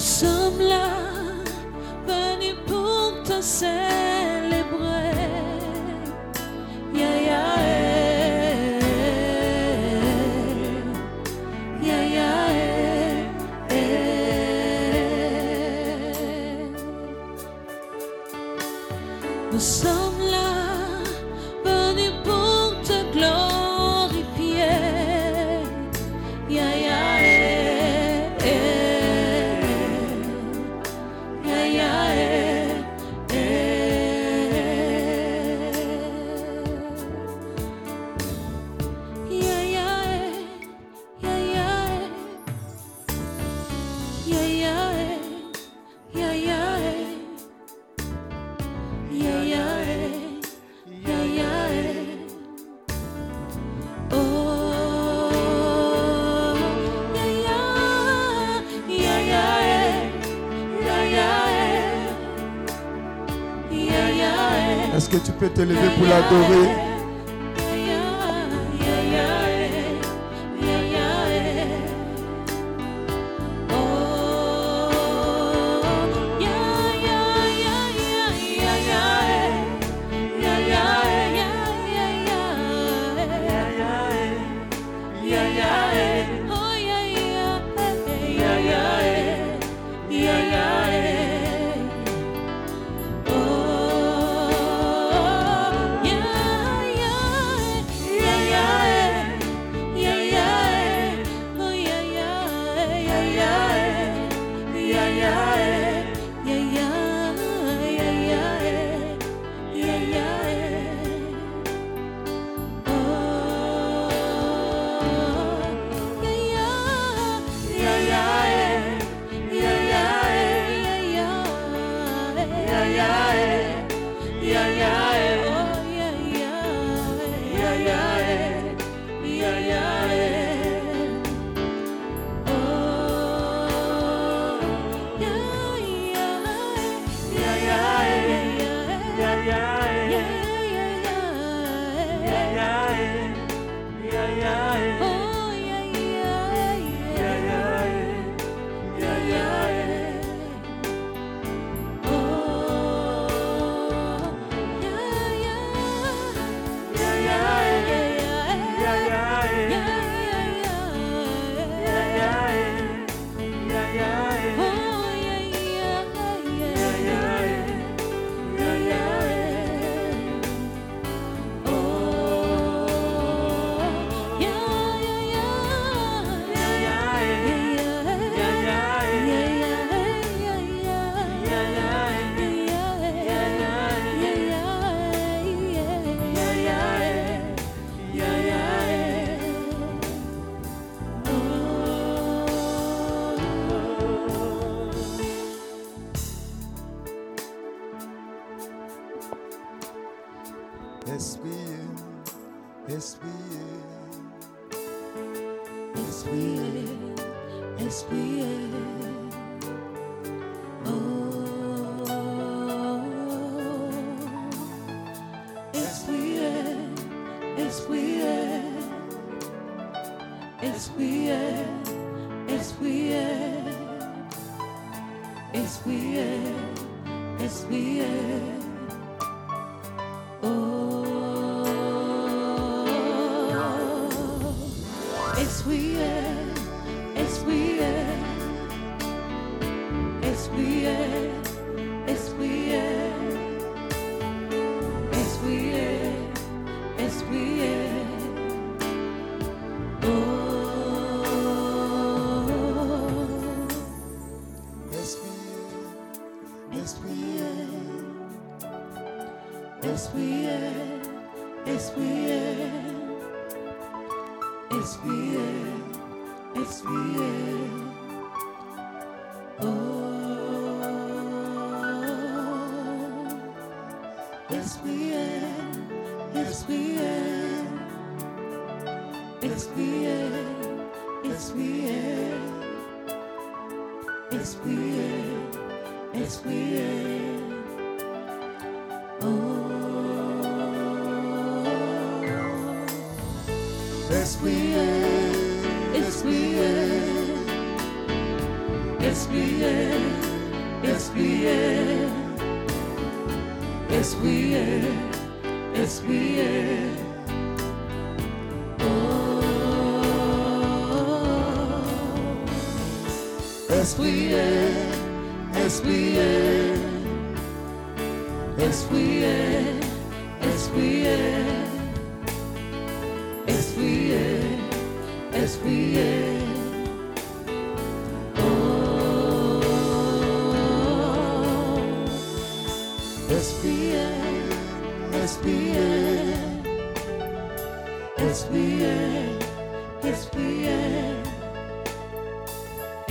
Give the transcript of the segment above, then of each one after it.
some love. s'élever pour l'adorer. Esprit, Esprit. Esprit, Esprit, Esprit, Esprit, Esprit, Esprit, oh. Esprit, Esprit, Esprit, Esprit, Esprit, Esprit, oh. Esprit, Esprit, Esprit, Esprit, Esprit, Esprit, oh. Esprit, Esprit, Esprit, Esprit, Esprit,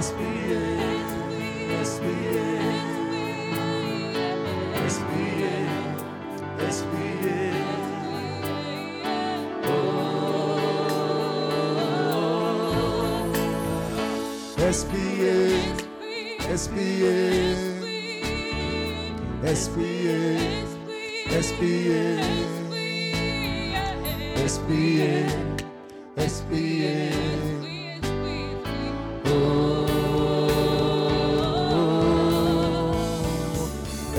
Esprit, Esprit, Esprit,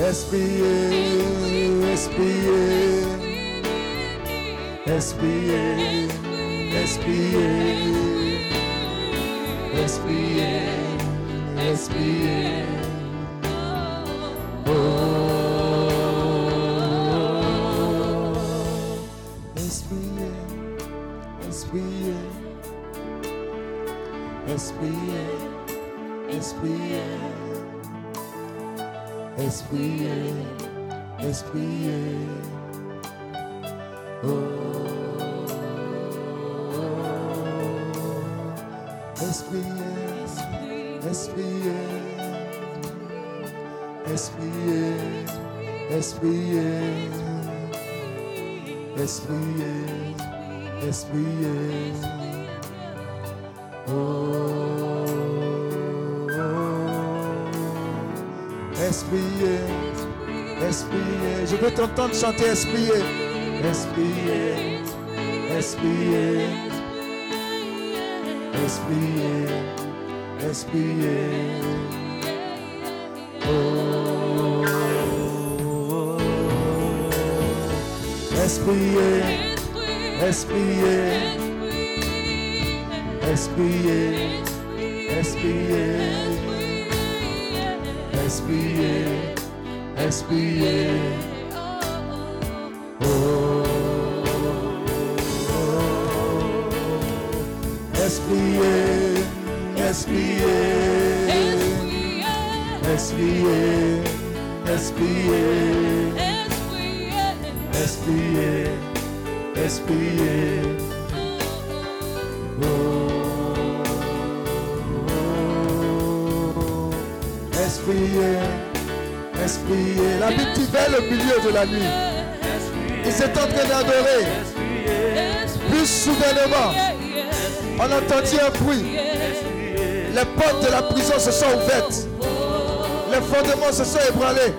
Esprit. Esprit, Esprit, Esprit, Esprit, Esprit, Esprit, Esprit. Oh, Esprit, Esprit, Esprit, Esprit, Esprit, Esprit. Oh, Esprit, Esprit, je veux t'entendre chanter Esprit, Esprit, Esprit, Esprit, Esprit. Oh, Esprit, Esprit, Esprit, Esprit, Esprit, Esprit. Oh, Esprit, Esprit, Esprit, Esprit, Esprit, Esprit. Le milieu de la nuit. Il s'est en train d'adorer. Plus soudainement, on entendit un bruit. Les portes de la prison se sont ouvertes. Les fondements se sont ébranlés.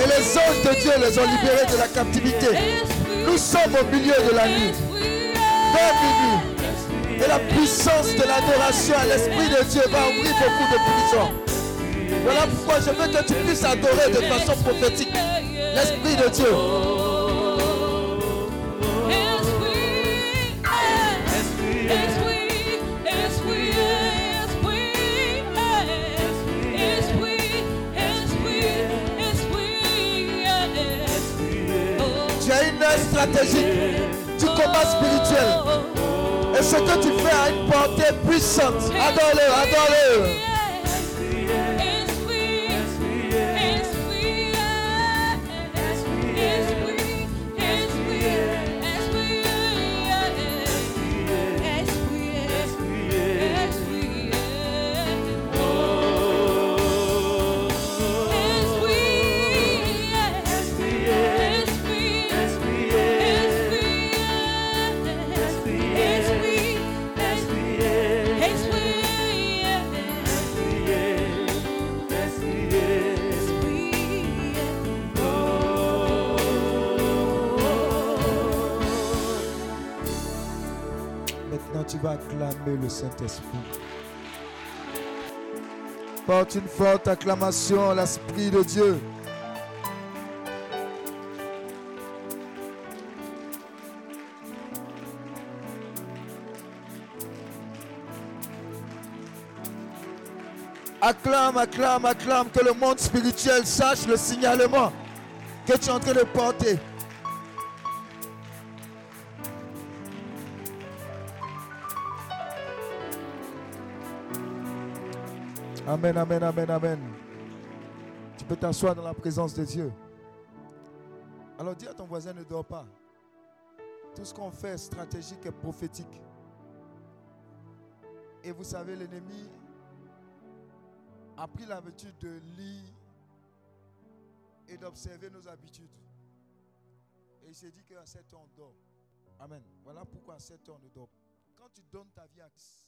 Et les anges de Dieu les ont libérés de la captivité. Nous sommes au milieu de la nuit. Vers minuit. Et la puissance de l'adoration à l'Esprit de Dieu va ouvrir beaucoup de prisons. Voilà pourquoi je veux que tu puisses adorer de façon prophétique l'Esprit de Dieu. Tu as une stratégie du combat spirituel. Et ce que tu fais a une portée puissante. Adore-le, adore-le. Une forte acclamation à l'Esprit de Dieu. Acclame, acclame, acclame, que le monde spirituel sache le signalement que tu es en train de porter. Amen, amen, amen, amen. Tu peux t'asseoir dans la présence de Dieu. Alors dis à ton voisin, ne dors pas. Tout ce qu'on fait est stratégique et prophétique. Et vous savez, l'ennemi a pris l'habitude de lire et d'observer nos habitudes. Et il s'est dit qu'à 7 heures, on dort. Amen. Voilà pourquoi à 7 heures, on dort. Quand tu donnes ta vie à Christ,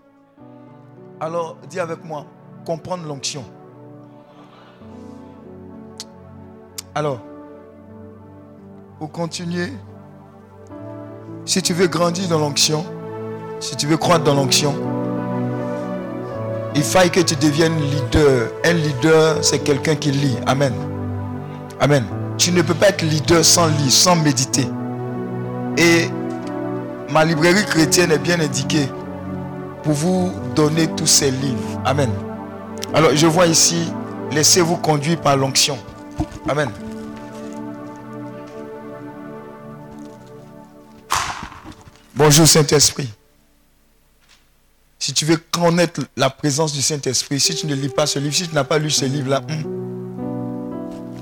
Alors, dis avec moi, comprendre l'onction. Alors, pour continuer, si tu veux grandir dans l'onction, si tu veux croître dans l'onction, il faille que tu deviennes leader. Un leader, c'est quelqu'un qui lit. Amen. Amen. Tu ne peux pas être leader sans lire, sans méditer. Et ma librairie chrétienne est bien indiquée pour vous donner tous ces livres. Amen. Alors, je vois ici, laissez-vous conduire par l'onction. Amen. Bonjour Saint-Esprit. Si tu veux connaître la présence du Saint-Esprit, si tu ne lis pas ce livre, si tu n'as pas lu ce livre-là, hum.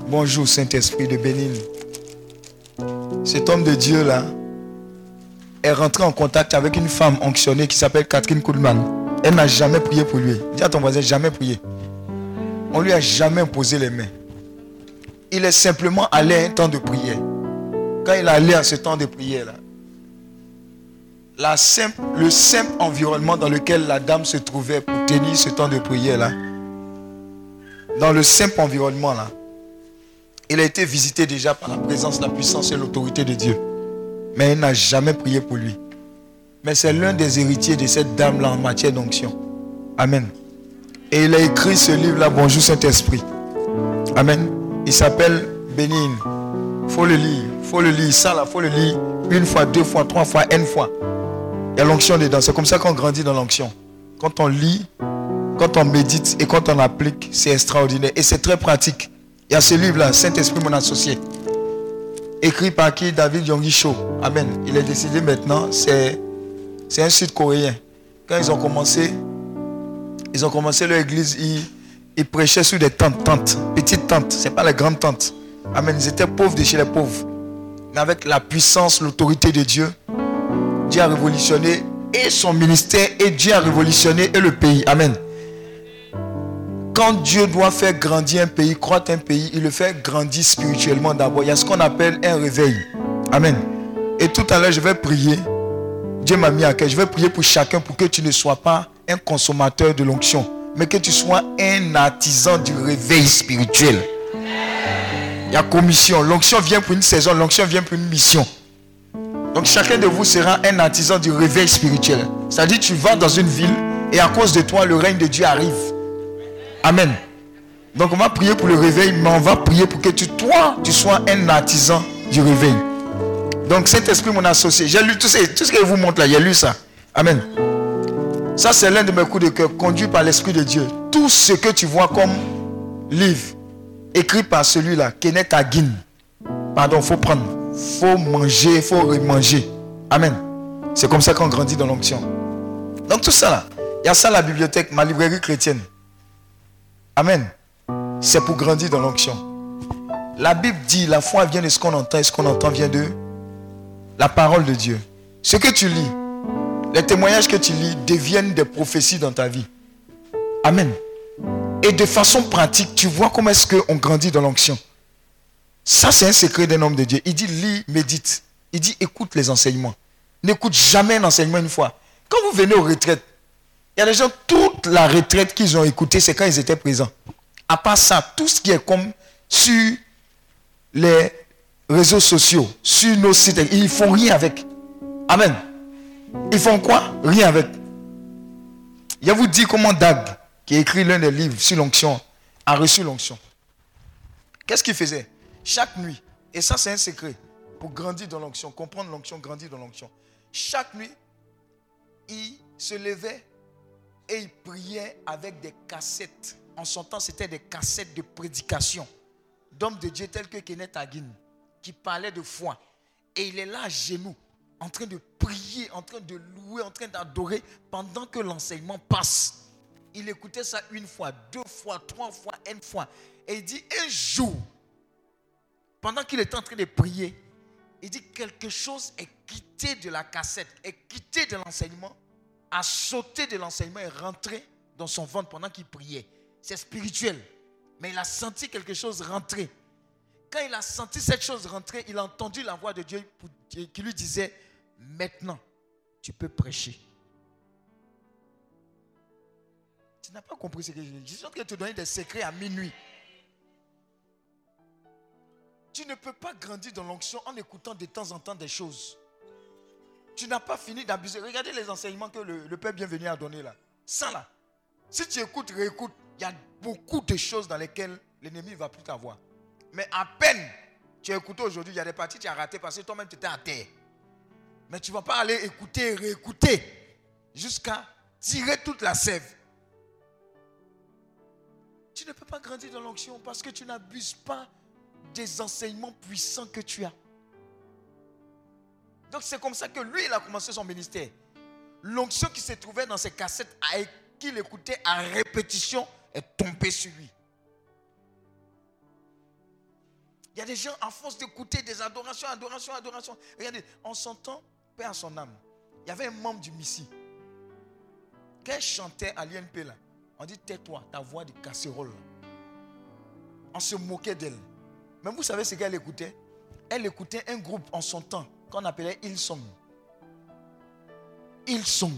bonjour Saint-Esprit de Bénin. Cet homme de Dieu-là est rentré en contact avec une femme onctionnée qui s'appelle Catherine Kuhlman. Elle n'a jamais prié pour lui. Dis à ton voisin, jamais prié. On lui a jamais imposé les mains. Il est simplement allé à un temps de prière. Quand il est allé à ce temps de prière-là, le simple environnement dans lequel la dame se trouvait pour tenir ce temps de prière-là, dans le simple environnement-là, il a été visité déjà par la présence, la puissance et l'autorité de Dieu. Mais il n'a jamais prié pour lui. Mais c'est l'un des héritiers de cette dame-là en matière d'onction. Amen. Et il a écrit ce livre-là, Bonjour Saint-Esprit. Amen. Il s'appelle Bénigne. faut le lire. faut le lire. Ça, là, faut le lire une fois, deux fois, trois fois, n fois. Il y a l'onction dedans. C'est comme ça qu'on grandit dans l'onction. Quand on lit, Quand on médite et quand on applique, c'est extraordinaire. Et c'est très pratique. Il y a ce livre-là, Saint-Esprit, mon associé. Écrit par qui? David Yonggi Cho. Amen. Il est décédé maintenant. C'est, c'est un Sud-Coréen. Quand ils ont commencé, ils ont commencé leur église, ils, ils prêchaient sur des tentes, tentes, petites tentes. C'est pas les grandes tentes. Amen. Ils étaient pauvres de chez les pauvres. Mais avec la puissance, l'autorité de Dieu, Dieu a révolutionné et son ministère et Dieu a révolutionné et le pays. Amen. Quand Dieu doit faire grandir un pays, croître un pays, il le fait grandir spirituellement d'abord. Il y a ce qu'on appelle un réveil. Amen. Et tout à l'heure, je vais prier. Dieu m'a mis à cœur. Je vais prier pour chacun pour que tu ne sois pas un consommateur de l'onction, mais que tu sois un artisan du réveil spirituel. Il y a commission. L'onction vient pour une saison, l'onction vient pour une mission. Donc chacun de vous sera un artisan du réveil spirituel. C'est-à-dire tu vas dans une ville et à cause de toi, le règne de Dieu arrive. Amen. Donc on va prier pour le réveil, mais on va prier pour que tu, toi, tu sois un artisan du réveil. Donc Saint-Esprit, mon associé, j'ai lu tout, ce- tout ce que je vous montre là, j'ai lu ça. Amen. Ça, c'est l'un de mes coups de cœur, conduit par l'Esprit de Dieu. Tout ce que tu vois comme livre, écrit par celui-là, Kenneth Hagin. Pardon, faut prendre. faut manger, faut remanger. Amen. C'est comme ça qu'on grandit dans l'onction. Donc tout ça il y a ça à la bibliothèque, ma librairie chrétienne. Amen. C'est pour grandir dans l'onction. La Bible dit, la foi vient de ce qu'on entend et ce qu'on entend vient de la parole de Dieu. Ce que tu lis, les témoignages que tu lis deviennent des prophéties dans ta vie. Amen. Et de façon pratique, tu vois comment est-ce qu'on grandit dans l'onction. Ça, c'est un secret d'un homme de Dieu. Il dit, lis, médite. Il dit, écoute les enseignements. N'écoute jamais un enseignement une fois. Quand vous venez aux retraites, il y a des gens, toute la retraite qu'ils ont écouté, c'est quand ils étaient présents. À part ça, tout ce qui est comme sur les réseaux sociaux, sur nos sites, ils font rien avec. Amen. Ils font quoi? Rien avec. A vous dit comment Dag, qui a écrit l'un des livres sur l'onction, a reçu l'onction. Qu'est-ce qu'il faisait? Chaque nuit, et ça c'est un secret, pour grandir dans l'onction, comprendre l'onction, grandir dans l'onction. Chaque nuit, il se levait et il priait avec des cassettes. En son temps, c'était des cassettes de prédication d'hommes de Dieu tels que Kenneth Hagin, qui parlaient de foi. Et il est là à genoux, en train de prier, en train de louer, en train d'adorer, pendant que l'enseignement passe. Il écoutait ça une fois, deux fois, trois fois, une fois. Et il dit, un jour, pendant qu'il était en train de prier, il dit quelque chose est quitté de la cassette, est quitté de l'enseignement, a sauté de l'enseignement et rentré dans son ventre pendant qu'il priait. C'est spirituel. Mais il a senti quelque chose rentrer. Quand il a senti cette chose rentrer, il a entendu la voix de Dieu qui lui disait, maintenant, tu peux prêcher. Tu n'as pas compris ce que je dis. Je suis en train te donner des secrets à minuit. Tu ne peux pas grandir dans l'onction en écoutant de temps en temps des choses. Tu n'as pas fini d'abuser. Regardez les enseignements que le, Père bienvenu a donné là. Ça là. Si tu écoutes, réécoutes, il y a beaucoup de choses dans lesquelles l'ennemi ne va plus t'avoir. Mais à peine tu as écouté aujourd'hui, il y a des parties tu as ratées parce que toi-même tu étais à terre. Mais tu ne vas pas aller écouter, réécouter jusqu'à tirer toute la sève. Tu ne peux pas grandir dans l'onction parce que tu n'abuses pas des enseignements puissants que tu as. Donc c'est comme ça que lui, il a commencé son ministère. L'onction qui se trouvait dans ses cassettes, qu'il écoutait à répétition, est tombée sur lui. Y a des gens, à force d'écouter des adorations, adorations, adorations. Regardez, on s'entend, paix à son âme. Il y avait un membre du Missi. Quand elle chantait à l'INP là, on dit tais-toi, ta voix de casserole. On se moquait d'elle. Mais vous savez ce qu'elle écoutait? Elle écoutait un groupe en son temps qu'on appelait Hillsong. Hillsong.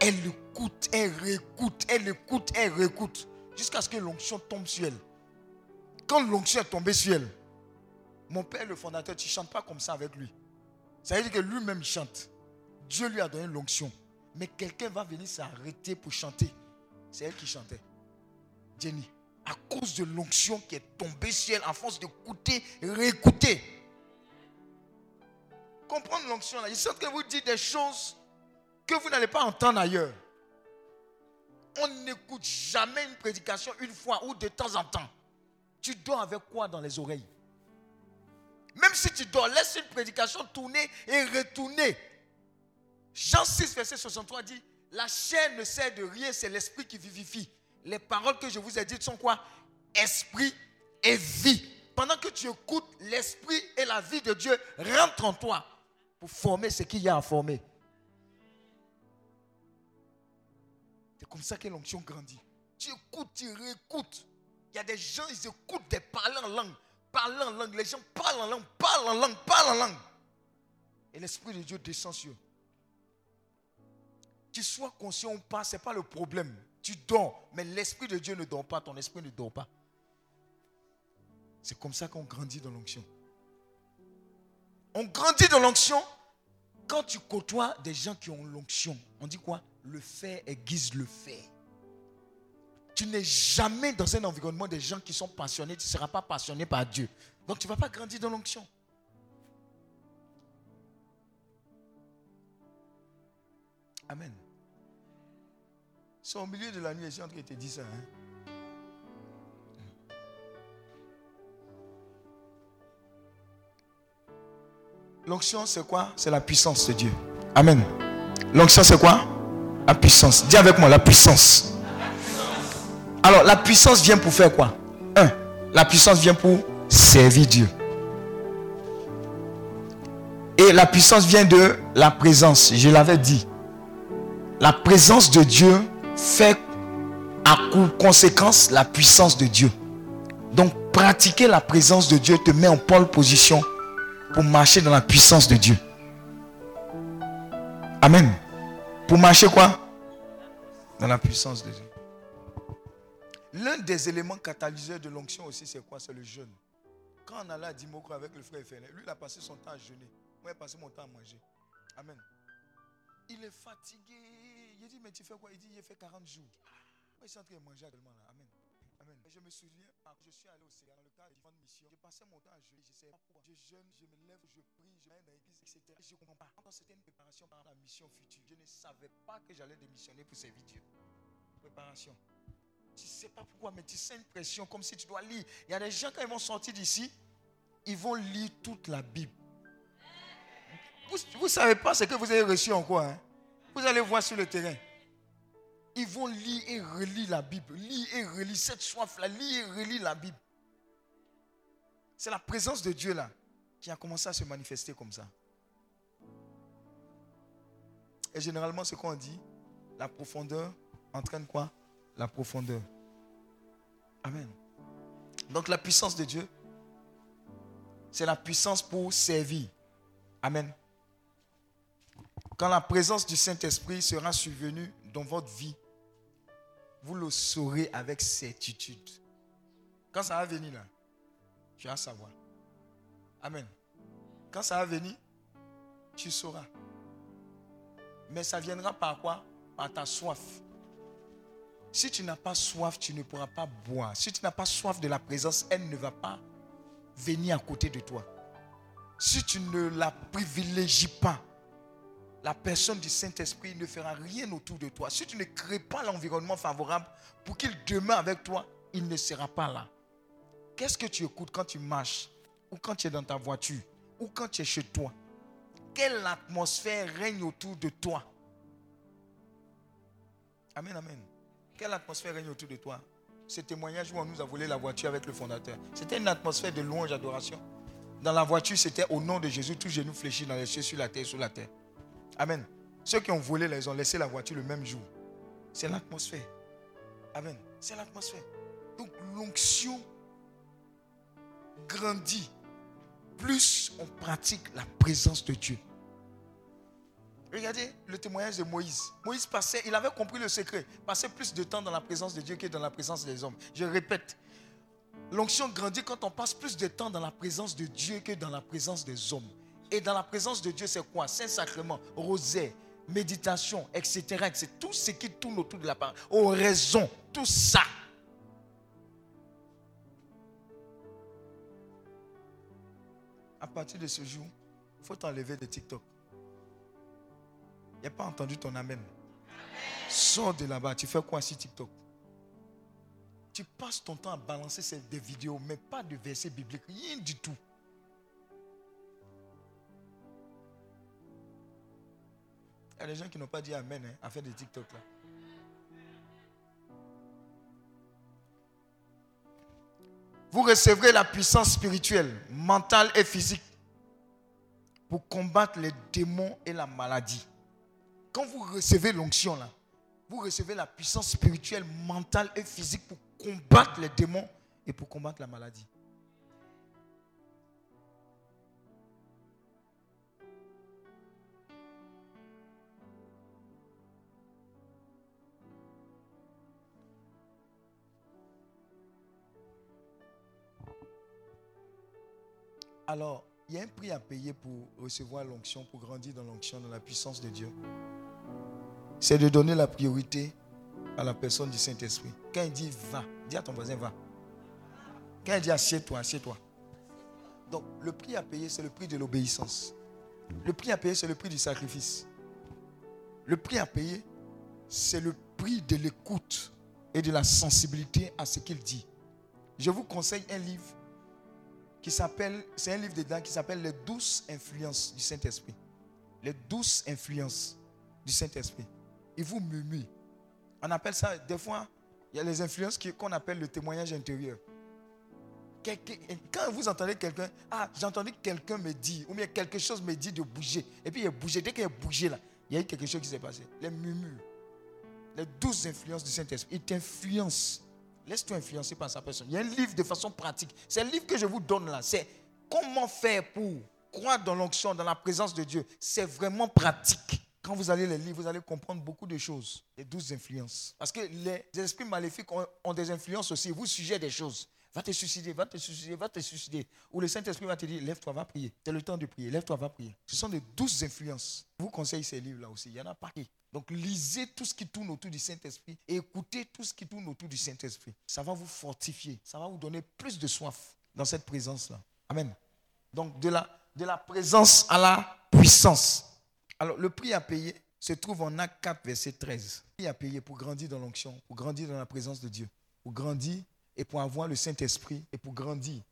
Elle écoute, elle réécoute, elle écoute, elle réécoute. Jusqu'à ce que l'onction tombe sur elle. Quand l'onction est tombée sur elle, mon père, le fondateur, tu ne chantes pas comme ça avec lui. Ça veut dire que lui-même chante. Dieu lui a donné l'onction. Mais quelqu'un va venir s'arrêter pour chanter. C'est elle qui chantait. Jenny. À cause de l'onction qui est tombée sur elle, à force d'écouter, réécouter. Comprendre l'onction là. Il semble que vous dites des choses que vous n'allez pas entendre ailleurs. on n'écoute jamais une prédication une fois ou de temps en temps. Tu dors avec quoi dans les oreilles? Même si tu dors, laisse une prédication tourner et retourner. Jean 6, verset 63 dit, la chair ne sert de rien, c'est l'esprit qui vivifie. Les paroles que je vous ai dites sont quoi? Esprit et vie. Pendant que tu écoutes, l'esprit et la vie de Dieu rentrent en toi pour former ce qu'il y a à former. C'est comme ça que l'onction grandit. Tu écoutes, tu réécoutes. Il y a des gens, ils écoutent des parlants en langue, parlent en langue. Les gens parlent en langue, parlent en langue, parlent en langue. Et l'Esprit de Dieu descend sur eux. Tu sois conscient ou pas, ce n'est pas le problème. Tu dors, mais l'Esprit de Dieu ne dort pas, ton esprit ne dort pas. C'est comme ça qu'on grandit dans l'onction. On grandit dans l'onction quand tu côtoies des gens qui ont l'onction. On dit quoi? Le fait aiguise le fait. Tu n'es jamais dans un environnement des gens qui sont passionnés. Tu ne seras pas passionné par Dieu. Donc tu ne vas pas grandir dans l'onction. Amen. C'est au milieu de la nuit, suis en train te dire ça. Hein? L'onction, c'est quoi? C'est la puissance de Dieu. Amen. L'onction, c'est quoi? La puissance. Dis avec moi, la puissance. Alors, la puissance vient pour faire quoi? Un, la puissance vient pour servir Dieu. Et la puissance vient de la présence. Je l'avais dit. La présence de Dieu fait à conséquence la puissance de Dieu. Donc, pratiquer la présence de Dieu te met en pole position pour marcher dans la puissance de Dieu. Amen. Pour marcher quoi? Dans la puissance de Dieu. L'un des éléments catalyseurs de l'onction aussi, c'est quoi? C'est le jeûne. Quand on allait à Dimoko avec le frère Félix, lui, il a passé son temps à jeûner. Moi, j'ai passé mon temps à manger. Amen. Il est fatigué. Il dit, mais tu fais quoi? Il dit, il fait 40 jours. Moi, je suis en train de manger actuellement là. Amen. Amen. Je me souviens, je suis allé au Sénégal dans le cadre d'une mission. J'ai passé mon temps à jeûner. Je sais pas pourquoi. Je jeûne, je me lève, je prie, je vais dans l'église, etc. Je ne comprends pas. C'était une préparation par la mission future, je ne savais pas que j'allais démissionner pour servir Dieu. Préparation. Tu ne sais pas pourquoi, mais tu sens une pression comme si tu dois lire. Il y a des gens, quand ils vont sortir d'ici, ils vont lire toute la Bible. Vous ne savez pas ce que vous avez reçu en quoi. Hein? Vous allez voir sur le terrain. Ils vont lire et relire la Bible. Lire et relire cette soif-là. Lire et relire la Bible. C'est la présence de Dieu là qui a commencé à se manifester comme ça. Et généralement, ce qu'on dit, la profondeur entraîne quoi? La profondeur. Amen. Donc la puissance de Dieu, c'est la puissance pour servir. Amen. Quand la présence du Saint-Esprit sera survenue dans votre vie, vous le saurez avec certitude. Quand ça va venir là, tu vas savoir. Amen. Quand ça va venir, tu sauras. Mais ça viendra par quoi? Par ta soif. Si tu n'as pas soif, tu ne pourras pas boire. Si tu n'as pas soif de la présence, elle ne va pas venir à côté de toi. Si tu ne la privilégies pas, la personne du Saint-Esprit ne fera rien autour de toi. Si tu ne crées pas l'environnement favorable pour qu'il demeure avec toi, il ne sera pas là. Qu'est-ce que tu écoutes quand tu marches ou quand tu es dans ta voiture ou quand tu es chez toi? Quelle atmosphère règne autour de toi? Amen, amen. Quelle atmosphère règne autour de toi? Ce témoignage où on nous a volé la voiture avec le fondateur, c'était une atmosphère de louange, d'adoration. Dans la voiture, c'était au nom de Jésus, tous genoux fléchis dans les cieux, sur la terre, sur la terre. Amen. Ceux qui ont volé, ils ont laissé la voiture le même jour. C'est l'atmosphère. Amen. C'est l'atmosphère. Donc l'onction grandit plus on pratique la présence de Dieu. Regardez le témoignage de Moïse. Moïse passait, il avait compris le secret, passait plus de temps dans la présence de Dieu que dans la présence des hommes. Je répète, l'onction grandit quand on passe plus de temps dans la présence de Dieu que dans la présence des hommes. Et dans la présence de Dieu, c'est quoi? Saint-Sacrement, rosaire, méditation, etc. C'est tout ce qui tourne autour de la parole. Oraison, tout ça. À partir de ce jour, il faut t'enlever de TikTok. Pas entendu ton amen. Sors de là-bas. Tu fais quoi sur TikTok? Tu passes ton temps à balancer des vidéos, mais pas de versets bibliques. Rien du tout. Il y a des gens qui n'ont pas dit Amen hein, à faire des TikTok là. Vous recevrez la puissance spirituelle, mentale et physique pour combattre les démons et la maladie. Quand vous recevez l'onction là, vous recevez la puissance spirituelle, mentale et physique pour combattre les démons et pour combattre la maladie. Alors, il y a un prix à payer pour recevoir l'onction, pour grandir dans l'onction, dans la puissance de Dieu. C'est de donner la priorité à la personne du Saint-Esprit. Quand il dit va, dis à ton voisin va. Quand il dit assieds-toi, assieds-toi. Donc, le prix à payer, c'est le prix de l'obéissance. Le prix à payer, c'est le prix du sacrifice. Le prix à payer, c'est le prix de l'écoute et de la sensibilité à ce qu'il dit. Je vous conseille un livre qui s'appelle, c'est un livre dedans qui s'appelle Les douces influences du Saint-Esprit. Les douces influences du Saint-Esprit. Il vous murmure. On appelle ça, des fois, il y a les influences qu'on appelle le témoignage intérieur. Quand vous entendez quelqu'un, ah, j'ai entendu quelqu'un me dire, ou bien quelque chose me dit de bouger, et puis il a bougé, dès qu'il a bougé là, il y a eu quelque chose qui s'est passé. Les murmures, les douze influences du Saint-Esprit, il t'influence. Laisse-toi influencer par sa personne. Il y a un livre de façon pratique. C'est le livre que je vous donne là. C'est comment faire pour croire dans l'onction, dans la présence de Dieu. C'est vraiment pratique. Quand vous allez les lire, vous allez comprendre beaucoup de choses. Les douze influences. Parce que les esprits maléfiques ont, des influences aussi. Vous suggèrent des choses. Va te suicider, va te suicider, va te suicider. Ou le Saint-Esprit va te dire, lève-toi, va prier. C'est le temps de prier, lève-toi, va prier. Ce sont des douze influences. Je vous conseille ces livres-là aussi. Il y en a pas. Donc lisez tout ce qui tourne autour du Saint-Esprit et écoutez tout ce qui tourne autour du Saint-Esprit. Ça va vous fortifier. Ça va vous donner plus de soif dans cette présence-là. Amen. Donc de la, de la présence à la puissance. Alors le prix à payer se trouve en Acte 4, verset 13. Le prix à payer pour grandir dans l'onction, pour grandir dans la présence de Dieu, pour grandir et pour avoir le Saint-Esprit et pour grandir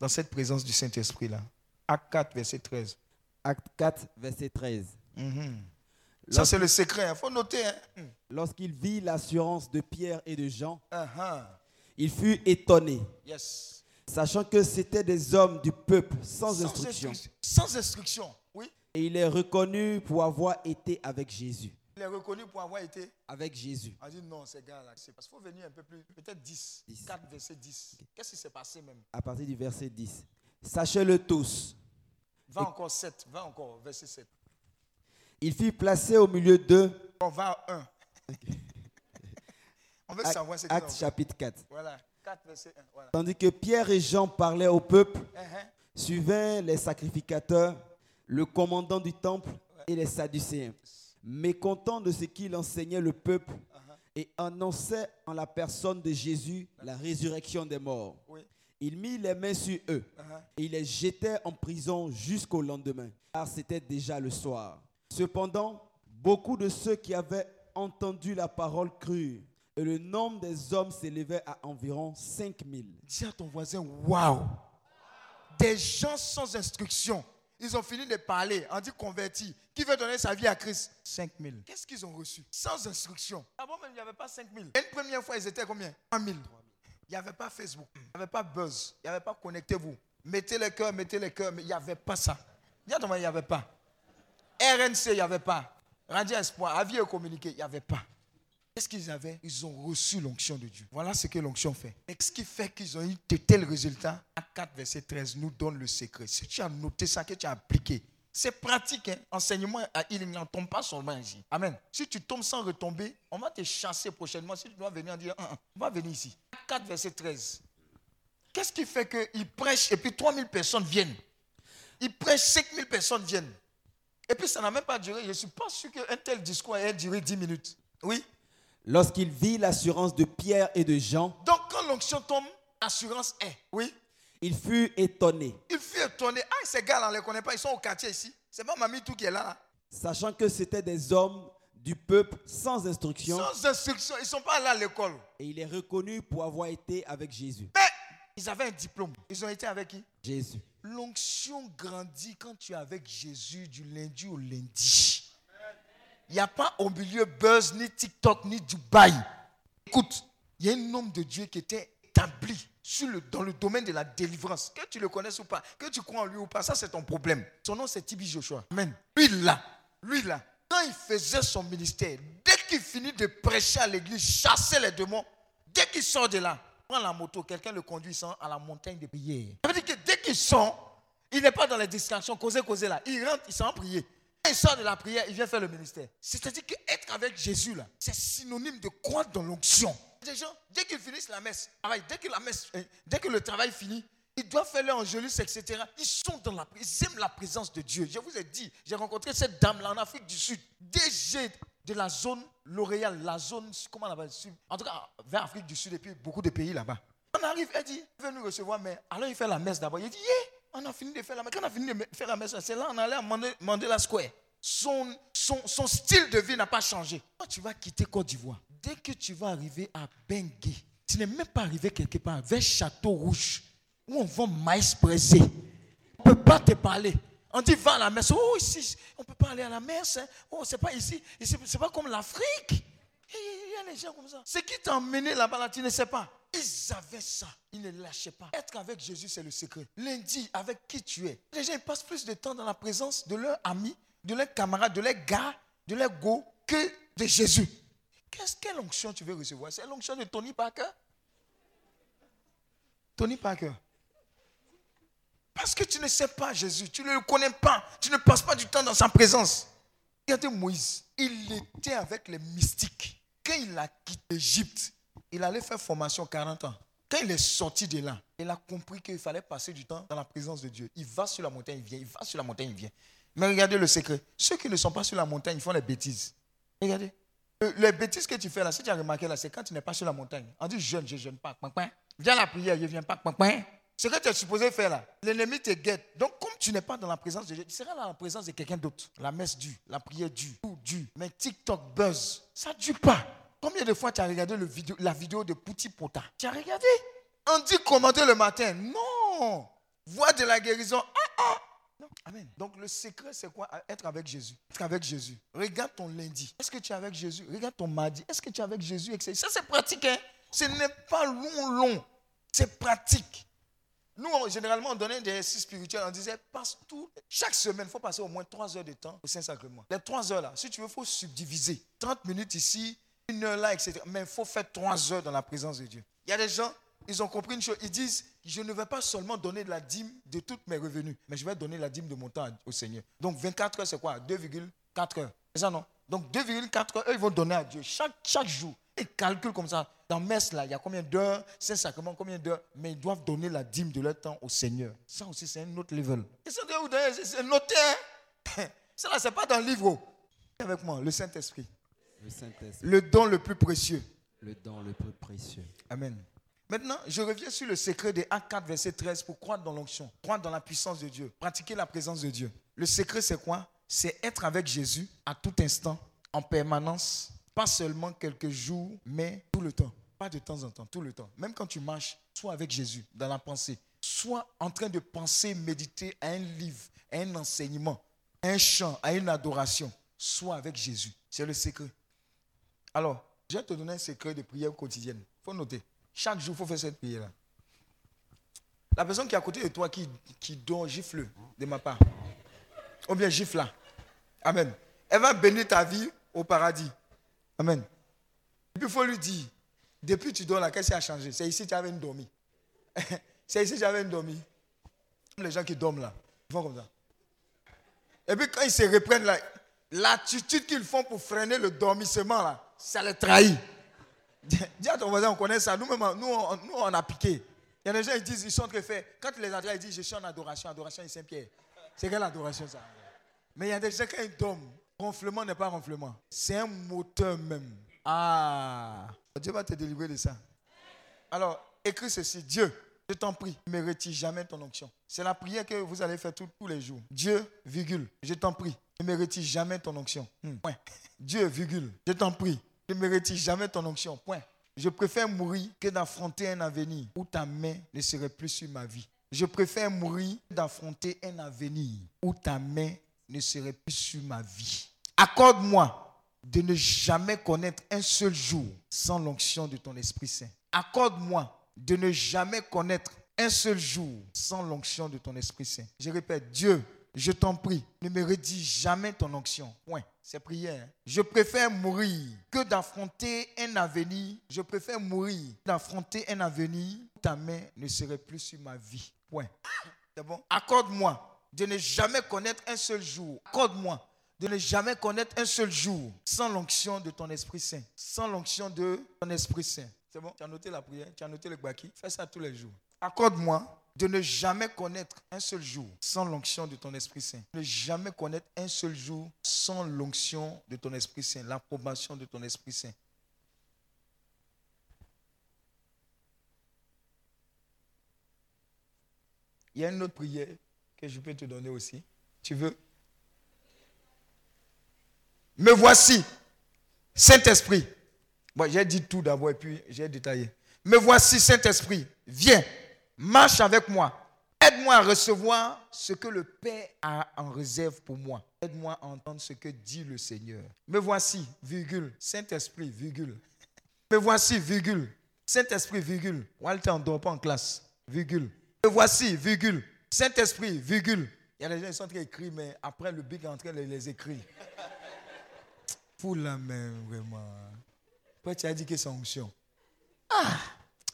dans cette présence du Saint-Esprit-là. Acte 4, verset 13. Acte 4, verset 13. Mhm. Ça, c'est le secret. Il faut noter. Hein? Mhm. Lorsqu'il vit l'assurance de Pierre et de Jean, Uh-huh. il fut étonné, Yes. sachant que c'étaient des hommes du peuple sans, Sans instruction. instruction. Sans instruction. Et il est reconnu pour avoir été avec Jésus. Il est reconnu pour avoir été. Avec Jésus. On dit non, ces gars-là. C'est parce qu'il faut venir un peu plus. Peut-être 10. 10. 4, verset 10. Qu'est-ce qui s'est passé même? À partir du verset 10. Sachez-le tous. Va encore 7. Va encore, verset 7. Il fut placé au milieu d'eux. On va à 1. On veut Acte, savoir ce chapitre 4. Voilà. 4, verset 1. Voilà. Tandis que Pierre et Jean parlaient au peuple, Uh-huh. suivaient les sacrificateurs, le commandant du temple et les Sadducéens. Mécontents de ce qu'il enseignait le peuple et annonçait en la personne de Jésus la résurrection des morts. Il mit les mains sur eux Uh-huh. et il les jetait en prison jusqu'au lendemain, car c'était déjà le soir. Cependant, beaucoup de ceux qui avaient entendu la parole crurent, et le nombre des hommes s'élevait à environ 5000. Dis à ton voisin, waouh. Des gens sans instruction. Ils ont fini de parler, on dit converti. Qui veut donner sa vie à Christ? 5 000. Qu'est-ce qu'ils ont reçu? Sans instruction. Avant même, il n'y avait pas 5 000. Une première fois, ils étaient combien? 3 000. Il n'y avait pas Facebook. Il n'y avait pas Buzz. Il n'y avait pas Connectez-vous. Mettez les cœurs, mettez les cœurs. Mais il n'y avait pas ça. Il n'y avait pas. RNC, il n'y avait pas. Radio Espoir, avis et communiqué, il n'y avait pas. Qu'est-ce qu'ils avaient? Ils ont reçu l'onction de Dieu. Voilà ce que l'onction fait. Et ce qui fait qu'ils ont eu de tels résultats, à 4, verset 13, nous donne le secret. Si tu as noté ça, que tu as appliqué, c'est pratique. Hein? Enseignement, il n'en tombe pas seulement ici. Amen. Si tu tombes sans retomber, on va te chasser prochainement. Si tu dois venir dire, Hum, hum, on va venir ici. 4, verset 13. Qu'est-ce qui fait qu'ils prêchent et puis 3000 personnes viennent? Ils prêchent, 5000 personnes viennent. Et puis ça n'a même pas duré. Je ne suis pas sûr qu'un tel discours ait duré 10 minutes. Oui? Lorsqu'il vit l'assurance de Pierre et de Jean, Donc quand l'onction tombe, l'assurance est. Oui. il fut étonné, Il fut étonné. Ah, ces gars-là, on ne les connaît pas. Ils sont au quartier ici. C'est pas Mamie tout qui est là. là. sachant que c'étaient des hommes du peuple sans instruction Sans instruction, ils ne sont pas allés à l'école. et il est reconnu pour avoir été avec Jésus. Mais ils avaient un diplôme. Ils ont été avec qui? Jésus. L'onction grandit quand tu es avec Jésus du lundi au lundi. Il n'y a pas au milieu Buzz, ni TikTok, ni Dubaï. Écoute, il y a un homme de Dieu qui était établi dans le domaine de la délivrance. Que tu le connaisses ou pas, que tu crois en lui ou pas, ça c'est ton problème. Son nom c'est Tibi Joshua. Amen. Lui là, lui là, quand il faisait son ministère, dès qu'il finit de prêcher à l'église, chasser les démons, dès qu'il sort de là, prend la moto, quelqu'un le conduit sans à la montagne de prière. Ça veut dire que dès qu'il sort, il n'est pas dans les distractions, causer, causer là. Il rentre, il s'en prier. Il sort de la prière, il vient faire le ministère. C'est-à-dire qu'être avec Jésus là, c'est synonyme de croître dans l'onction. Les gens, dès qu'ils finissent la messe, dès que la messe, euh, dès que le travail finit, ils doivent faire leur angélus, etc. Ils sont dans la ils aiment la présence de Dieu. Je vous ai dit, j'ai rencontré cette dame-là en Afrique du Sud, DG de la zone L'Oréal, la zone, comment on appelle En tout cas, vers Afrique du Sud et puis beaucoup de pays là-bas. On arrive, elle dit, viens nous recevoir, mais alors il fait la messe d'abord. Il dit, yeah, on a fini de faire la messe. Quand on a fini de faire la messe, c'est là on allait à Mandela Square. Son, style de vie n'a pas changé. Quand tu vas quitter Côte d'Ivoire, dès que tu vas arriver à Bengué, tu n'es même pas arrivé quelque part vers Château Rouge, où on vend maïs pressé. On ne peut pas te parler. On dit va à la messe. Oh, ici, on ne peut pas aller à la messe. hein. Oh, c'est pas ici. ici c'est pas comme l'Afrique. Il y a les gens comme ça. Ce qui t'a emmené là-bas, là, tu ne sais pas. Ils avaient ça. Ils ne lâchaient pas. Être avec Jésus, c'est le secret. Lundi, avec qui tu es? Les gens passent plus de temps dans la présence de leurs amis, de leurs camarades, de leurs gars, de leurs go que de Jésus. Qu'est-ce quelle onction tu veux recevoir? C'est l'onction de Tony Parker? Tony Parker. Parce que tu ne sais pas Jésus, tu ne le connais pas, tu ne passes pas du temps dans sa présence. Regardez Moïse, il était avec les mystiques. Quand il a quitté l'Égypte, il allait faire formation 40 ans. Quand il est sorti de là, il a compris qu'il fallait passer du temps dans la présence de Dieu. Il va sur la montagne, il vient, il va sur la montagne, il vient. Mais regardez le secret. Ceux qui ne sont pas sur la montagne, ils font des bêtises. Regardez. Le- Les bêtises que tu fais là, si tu as remarqué là, c'est quand tu n'es pas sur la montagne. On dit jeûne, je jeûne pas. Viens à la prière, je viens pas. Ce que tu es supposé faire là, l'ennemi te guette. Donc, comme tu n'es pas dans la présence de Dieu, tu seras dans la présence de quelqu'un d'autre. La messe dure, la prière dure, tout dure. Mais TikTok buzz, ça ne dure pas. Combien de fois tu as regardé le vidéo, la vidéo de Pouti Pota? Tu as regardé? On dit commenter le matin. Non Voix de la guérison. Ah, ah. Non. Amen. Donc le secret, c'est quoi? Être avec Jésus. Être avec Jésus. Regarde ton lundi. Est-ce que tu es avec Jésus? Regarde ton mardi. Est-ce que tu es avec Jésus? Etc. Ça, c'est pratique. Hein? Ce n'est pas long, long. C'est pratique. Nous, on- généralement, on donnait des exercices spirituels. On disait, passe tout. Chaque semaine, il faut passer au moins 3 heures de temps au Saint-Sacrement. Les 3 heures là, si tu veux, il faut subdiviser. 30 minutes ici, une heure là, etc. Mais il faut faire 3 heures dans la présence de Dieu. Il y a des gens, ils ont compris une chose. Ils disent, je ne vais pas seulement donner de la dîme de toutes mes revenus, mais je vais donner la dîme de mon temps au Seigneur. Donc 24 heures, c'est quoi? 2,4 heures. C'est ça, non? Donc 2,4 heures, eux, ils vont donner à Dieu chaque, chaque jour. Ils calculent comme ça. Dans Messe, là, il y a combien d'heures? Saint-Sacrement, combien d'heures? Mais ils doivent donner la dîme de leur temps au Seigneur. Ça aussi, c'est un autre level. C'est- c'est noté. hein? Ça, là, c'est pas dans le livre. oh. Avec moi, le Saint-Esprit. Le Saint-Esprit, Le don le plus précieux. le don le plus précieux. Amen. Maintenant, je reviens sur le secret des Actes 4, verset 13 pour croire dans l'onction, croire dans la puissance de Dieu, pratiquer la présence de Dieu. Le secret, c'est quoi? C'est être avec Jésus à tout instant, en permanence, pas seulement quelques jours, mais tout le temps. Pas de temps en temps, tout le temps. Même quand tu marches, sois avec Jésus dans la pensée. Sois en train de penser, méditer à un livre, à un enseignement, à un chant, à une adoration. Sois avec Jésus. C'est le secret. Alors, je vais te donner un secret de prière quotidienne. Il faut noter. Chaque jour, il faut faire cette prière-là. La personne qui est à côté de toi, qui, qui dort, gifle de ma part. Ou bien gifle là. Amen. Elle va bénir ta vie au paradis. Amen. Et puis il faut lui dire, depuis que tu dors là, qu'est-ce qui a changé? C'est ici que tu avais dormi. C'est ici que tu avais dormi. Les gens qui dorment là. Ils font comme ça. Et puis quand ils se reprennent l'attitude qu'ils font pour freiner le dormissement là, ça les trahit. Dis à ton voisin, on connaît ça. Nous-mêmes, nous, on, nous, on a piqué. Il y a des gens, ils disent, ils sont très faits. Quand tu les entends, ils disent, je suis en adoration, adoration et Saint-Pierre. C'est quelle adoration ça? Mais il y a des gens, ils dorment, ronflement n'est pas ronflement. C'est un moteur même. Ah Dieu va te délivrer de ça. Alors, écris ceci. Dieu, je t'en prie, ne me retire jamais ton onction. C'est la prière que vous allez faire tous- les jours. Dieu, virgule, je t'en prie, ne me retire jamais ton onction. Hmm. Point. Dieu, virgule, je t'en prie, ne me retire jamais ton onction. Point. Je préfère mourir que d'affronter un avenir où ta main ne serait plus sur ma vie. Je préfère mourir que d'affronter un avenir où ta main ne serait plus sur ma vie. Accorde-moi de ne jamais connaître un seul jour sans l'onction de ton Esprit Saint. Accorde-moi de ne jamais connaître un seul jour sans l'onction de ton Esprit Saint. Je répète, Dieu, je t'en prie, ne me redis jamais ton onction. Point. C'est prière. Je préfère mourir que d'affronter un avenir. Je préfère mourir d'affronter un avenir où ta main ne serait plus sur ma vie. Point. C'est bon? Accorde-moi de ne jamais connaître un seul jour. Accorde-moi de ne jamais connaître un seul jour sans l'onction de ton Esprit Saint. Sans l'onction de ton Esprit Saint. C'est bon? Tu as noté la prière? Tu as noté le baki Fais ça tous les jours. Accorde-moi de ne jamais connaître un seul jour sans l'onction de ton Esprit Saint. Ne jamais connaître un seul jour sans l'onction de ton Esprit Saint, l'approbation de ton Esprit Saint. Il y a une autre prière que je peux te donner aussi. Tu veux? Me voici, Saint-Esprit. Bon, j'ai dit tout d'abord et puis j'ai détaillé. Me voici, Saint-Esprit. Viens, marche avec moi. Aide-moi à recevoir ce que le Père a en réserve pour moi. Aide-moi à entendre ce que dit le Seigneur. Me voici, virgule, Saint-Esprit, virgule. Me voici, virgule, Saint-Esprit, virgule. Walter, on ne dort pas en classe, virgule. Me voici, virgule, Saint-Esprit, virgule. Il y a des gens qui sont en train d'écrire, mais après le big en train de les écrire. Pour la main, vraiment. Pourquoi tu as dit que c'est onction? Ah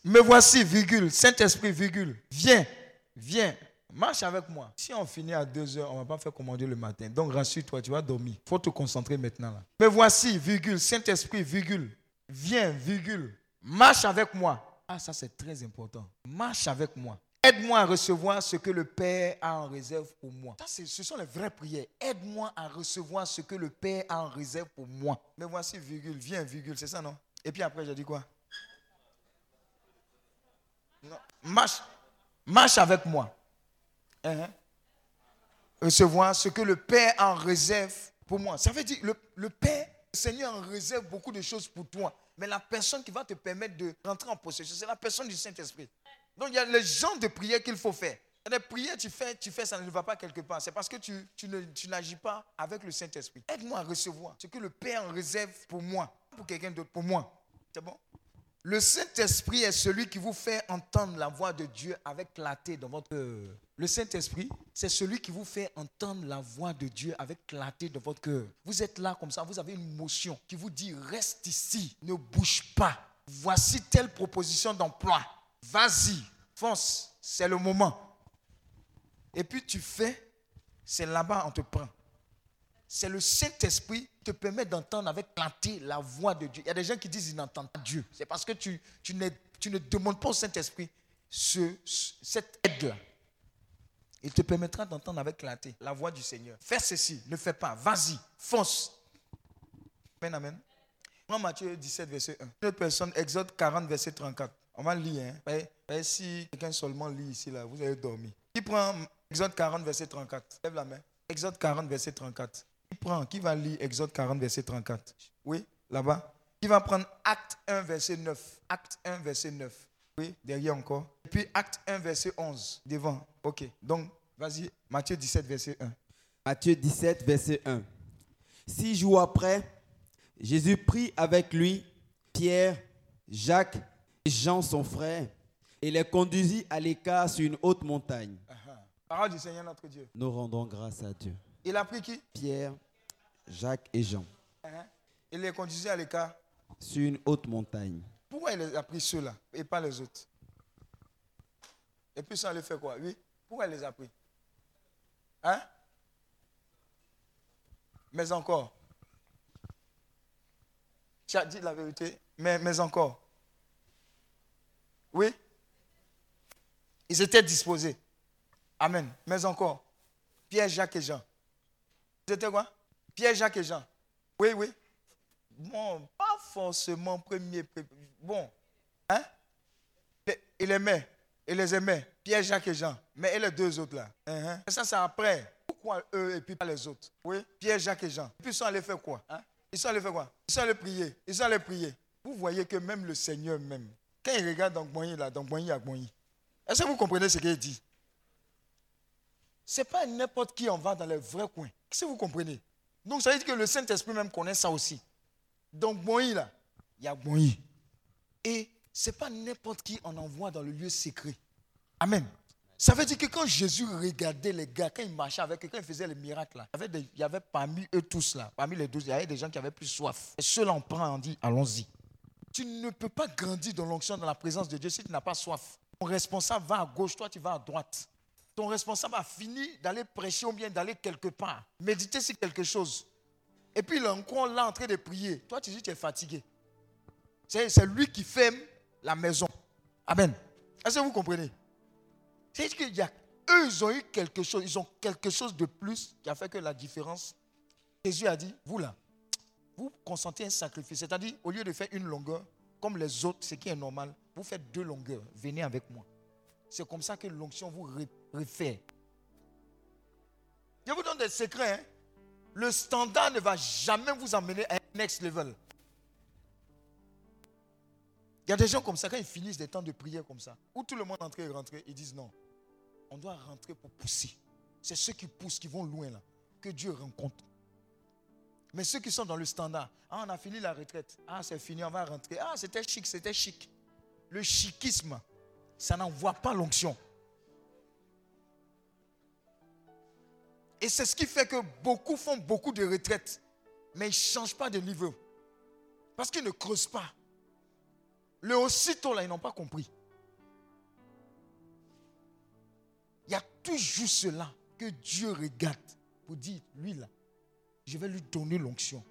Me voici, virgule, Saint-Esprit, virgule. Viens, viens, marche avec moi. Si on finit à 2 heures, on ne va pas faire commander le matin. Donc rassure-toi, tu vas dormir. Faut te concentrer maintenant. Là. Me voici, virgule, Saint-Esprit, virgule. Viens, virgule. Marche avec moi. Ah, ça c'est très important. Marche avec moi. Aide-moi à recevoir ce que le Père a en réserve pour moi. Ça, ce sont les vraies prières. Aide-moi à recevoir ce que le Père a en réserve pour moi. Mais voici, virgule, viens, virgule, c'est ça, non? Et puis après, j'ai dit quoi? Marche, marche avec moi. Hein? Recevoir ce que le Père en réserve pour moi. Ça veut dire, le, le Père, le Seigneur en réserve beaucoup de choses pour toi. Mais la personne qui va te permettre de rentrer en possession, c'est la personne du Saint-Esprit. Donc il y a le genre de prières qu'il faut faire. Des prières, tu fais, tu fais, ça ne va pas quelque part. C'est parce que tu, tu n'agis pas avec le Saint-Esprit. Aide-moi à recevoir ce que le Père en réserve pour moi, pour quelqu'un d'autre, pour moi. C'est bon? Le Saint-Esprit est celui qui vous fait entendre la voix de Dieu avec clarté dans votre cœur. Le Saint-Esprit, c'est celui qui vous fait entendre la voix de Dieu avec clarté dans votre cœur. Vous êtes là comme ça, vous avez une motion qui vous dit reste ici, ne bouge pas. Voici telle proposition d'emploi. Vas-y, fonce, c'est le moment. Et puis tu fais, c'est là-bas on te prend. C'est le Saint-Esprit qui te permet d'entendre avec clarté la voix de Dieu. Il y a des gens qui disent qu'ils n'entendent pas Dieu. C'est parce que tu, ne, demandes pas au Saint-Esprit ce- ce- cette aide-là. Il te permettra d'entendre avec clarté la voix du Seigneur. Fais ceci, ne fais pas. Vas-y, fonce. Amen, amen. Prends Matthieu 17, verset 1. Une autre personne, Exode 40, verset 34. On va lire. Hein. Si quelqu'un seulement lit ici, là, vous allez dormir. Qui prend Exode 40, verset 34 Lève la main. Exode 40, verset 34. Qui prend Qui va lire Exode 40, verset 34 Oui, là-bas. Qui va prendre Acte 1, verset 9 Acte 1, verset 9. Oui, derrière encore. Et puis Acte 1, verset 11. Devant. Ok. Donc, vas-y, Matthieu 17, verset 1. Matthieu 17, verset 1. Six jours après, Jésus prit avec lui Pierre, Jacques et Jean son frère et les conduisit à l'écart sur une haute montagne. Parole du Seigneur notre Dieu. Nous rendons grâce à Dieu. Il a pris qui? Pierre, Jacques et Jean Hein? Il les conduisait à l'écart? sur une haute montagne. Pourquoi il les a pris ceux-là et pas les autres? Et puis ça, il fait quoi? Oui. Pourquoi il les a pris? Hein? Mais encore. Tu as dit la vérité, mais, mais encore. Oui? Ils étaient disposés. Amen. Mais encore. Pierre, Jacques et Jean. Ils étaient quoi? Pierre, Jacques et Jean. Oui, oui. Bon, pas forcément premier. Bon. Hein? Il aimait. Il les aimait. Pierre, Jacques et Jean. Mais et les deux autres là? Et ça, c'est après. Pourquoi eux et puis pas les autres? Oui, Pierre, Jacques et Jean. Et puis ils sont allés faire quoi hein? Ils sont allés faire quoi? Ils sont allés prier. Ils sont allés prier. Vous voyez que même le Seigneur même, quand il regarde dans Boigny, là, dans Boigny, à Boigny, est-ce que vous comprenez ce qu'il dit? Ce n'est pas n'importe qui en va dans les vrais coins. Que vous comprenez Donc ça veut dire que le Saint-Esprit même connaît ça aussi. Donc Boigny, là, il y a Boigny. Et ce n'est pas n'importe qui en envoie dans le lieu secret. Amen. Ça veut dire que quand Jésus regardait les gars, quand il marchait avec eux, quand il faisait les miracles, là, il, y avait des- il y avait parmi eux tous là, parmi les douze, il y avait des gens qui avaient plus soif. Et ceux-là, on prend, on dit, allons-y. Tu ne peux pas grandir dans l'onction, dans la présence de Dieu si tu n'as pas soif. Ton responsable va à gauche, toi tu vas à droite. Ton responsable a fini d'aller prêcher ou bien d'aller quelque part, méditer sur quelque chose. Et puis encore là en train de prier. Toi tu dis tu es fatigué. C'est c'est lui qui ferme la maison. Amen. Est-ce que vous comprenez? C'est qu'il y a, eux, ils ont eu quelque chose, ils ont quelque chose de plus qui a fait que la différence. Jésus a dit, vous là, vous consentez un sacrifice. C'est-à-dire, au lieu de faire une longueur, comme les autres, ce qui est normal, vous faites deux longueurs. Venez avec moi. C'est comme ça que l'onction vous réfère. Je vous donne des secrets. hein. Le standard ne va jamais vous emmener à un next level. Il y a des gens comme ça, quand ils finissent des temps de prière comme ça, où tout le monde entre et rentre, ils disent non. On doit rentrer pour pousser. C'est ceux qui poussent, qui vont loin là, que Dieu rencontre. Mais ceux qui sont dans le standard, ah, on a fini la retraite, ah, c'est fini, on va rentrer. Ah, c'était chic, c'était chic. Le chiquisme, ça n'envoie pas l'onction. Et c'est ce qui fait que beaucoup font beaucoup de retraites, mais ils ne changent pas de niveau. Parce qu'ils ne creusent pas. Le aussitôt, là, ils n'ont pas compris. Il y a toujours cela que Dieu regarde pour dire, lui là, je vais lui donner l'onction.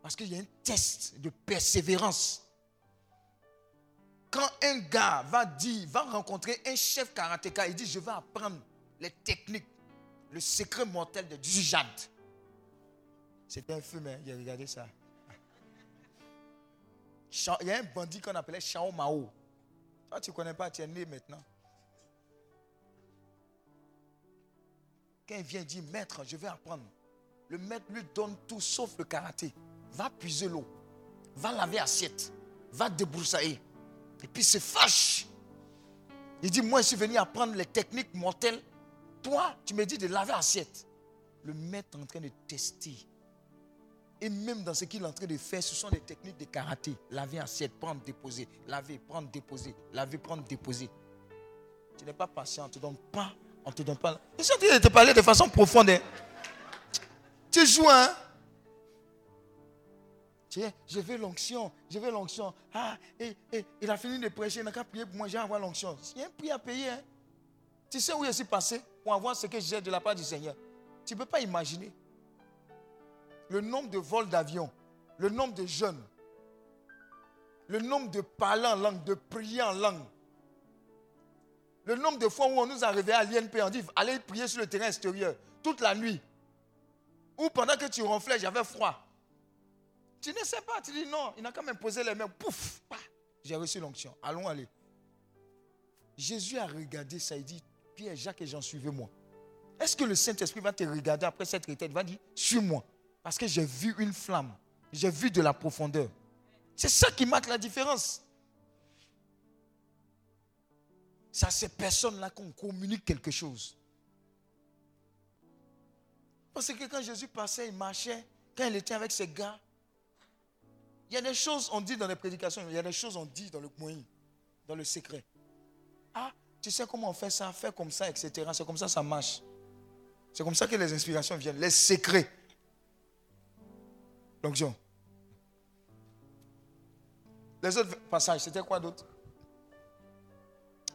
Parce qu'il y a un test de persévérance. Quand un gars va dire, va rencontrer un chef karatéka, il dit, je vais apprendre les techniques, le secret mortel de Dujad. C'était un film, hein, j'ai regardé ça. Il y a un bandit qu'on appelait Chao Mao. Toi, tu ne connais pas, tu es né maintenant. Quand il vient dire, maître, je vais apprendre. Le maître lui donne tout sauf le karaté. Va puiser l'eau. Va laver assiette. Va débroussailler. Et puis se fâche. Il dit, moi, je suis venu apprendre les techniques mortelles. Toi, tu me dis de laver assiette. Le maître est en train de tester. Et même dans ce qu'il est en train de faire, ce sont des techniques de karaté. Laver assiette, prendre, déposer. Laver, prendre, déposer. Laver, prendre, déposer. Tu n'es pas patient, on ne te donne pas. On te donne pas. Je suis en train de te parler de façon profonde. hein. Tu joues, hein? Je veux l'onction, je veux l'onction. Ah, et, et, il a fini de prêcher, il n'a qu'à prier pour moi, j'ai avoir l'onction. Il y a un prix à payer. Hein? Tu sais où je suis passé pour avoir ce que j'ai de la part du Seigneur. Tu ne peux pas imaginer le nombre de vols d'avion, le nombre de jeunes, le nombre de parlants en langue, de prier en langue. Le nombre de fois où on nous a réveillés à l'INP, on dit allez prier sur le terrain extérieur toute la nuit. Ou pendant que tu ronflais, j'avais froid. Tu ne sais pas, tu dis non, il n'a qu'à m'imposer les mains. Pouf, pa, j'ai reçu l'onction. Allons aller. Jésus a regardé ça, il dit Pierre, Jacques et Jean, suivez-moi. Est-ce que le Saint-Esprit va te regarder après cette retraite? Il va dire Suis-moi. Parce que j'ai vu une flamme. J'ai vu de la profondeur. C'est ça qui marque la différence. C'est à ces personnes-là qu'on communique quelque chose. Parce que quand Jésus passait, il marchait, quand il était avec ses gars, il y a des choses on dit dans les prédications, il y a des choses on dit dans le moyen, dans le secret. Ah, tu sais comment on fait ça, fais comme ça, etc. C'est comme ça ça marche. C'est comme ça que les inspirations viennent, les secrets. L'onction. Les autres passages, c'était quoi d'autre?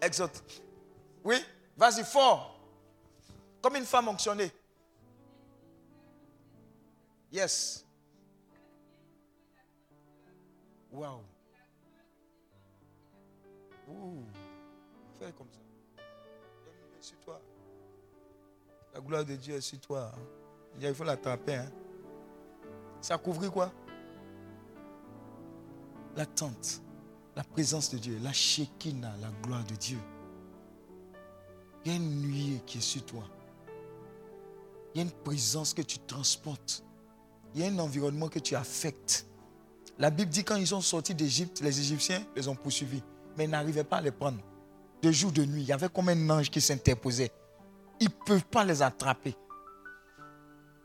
Exode. Oui? Vas-y, fort. Comme une femme onctionnée. Yes. Wow. Ouh. Fais comme ça. Sur toi. La gloire de Dieu est sur toi. Il faut l'attraper. Hein. Ça couvrit quoi? L'attente, la présence de Dieu, la Shekinah, la gloire de Dieu. Il y a une nuée qui est sur toi. Il y a une présence que tu transportes. Il y a un environnement que tu affectes. La Bible dit quand ils sont sortis d'Égypte, les Égyptiens les ont poursuivis. Mais ils n'arrivaient pas à les prendre. De jour, de nuit, il y avait comme un ange qui s'interposait. Ils ne peuvent pas les attraper.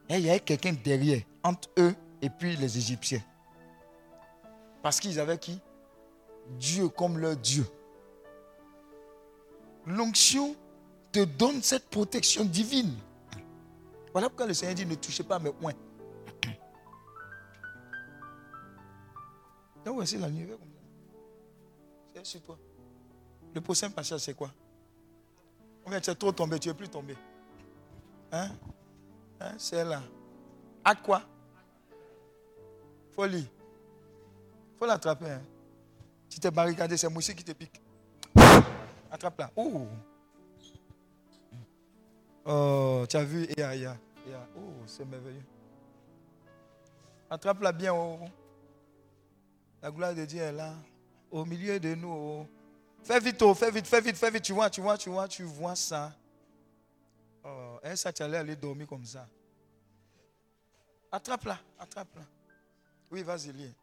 Et il y avait quelqu'un derrière, entre eux et puis les Égyptiens. Parce qu'ils avaient qui? Dieu comme leur Dieu. L'onction te donne cette protection divine. Voilà pourquoi le Seigneur dit ne touchez pas mes poings. Donc voici la nuit. C'est sur toi. Le prochain passage, c'est quoi On vient, tu es trop tombé, tu es plus tombé. Hein Hein, C'est là. À quoi Folie. faut l'attraper. Tu t'es barricadé, c'est moi aussi qui te pique. Attrape-la. Oh. Oh, tu as vu? Ea, Ea, Ea. Oh, c'est merveilleux. Attrape-la bien. Oh. La gloire de Dieu est là. Au milieu de nous. oh. Fais vite, oh, fais vite, fais vite, fais vite. Tu vois, tu vois, tu vois, tu vois ça. Oh, hein, ça, tu allais aller dormir comme ça. Attrape-la, attrape-la. Oui, vas-y, lis.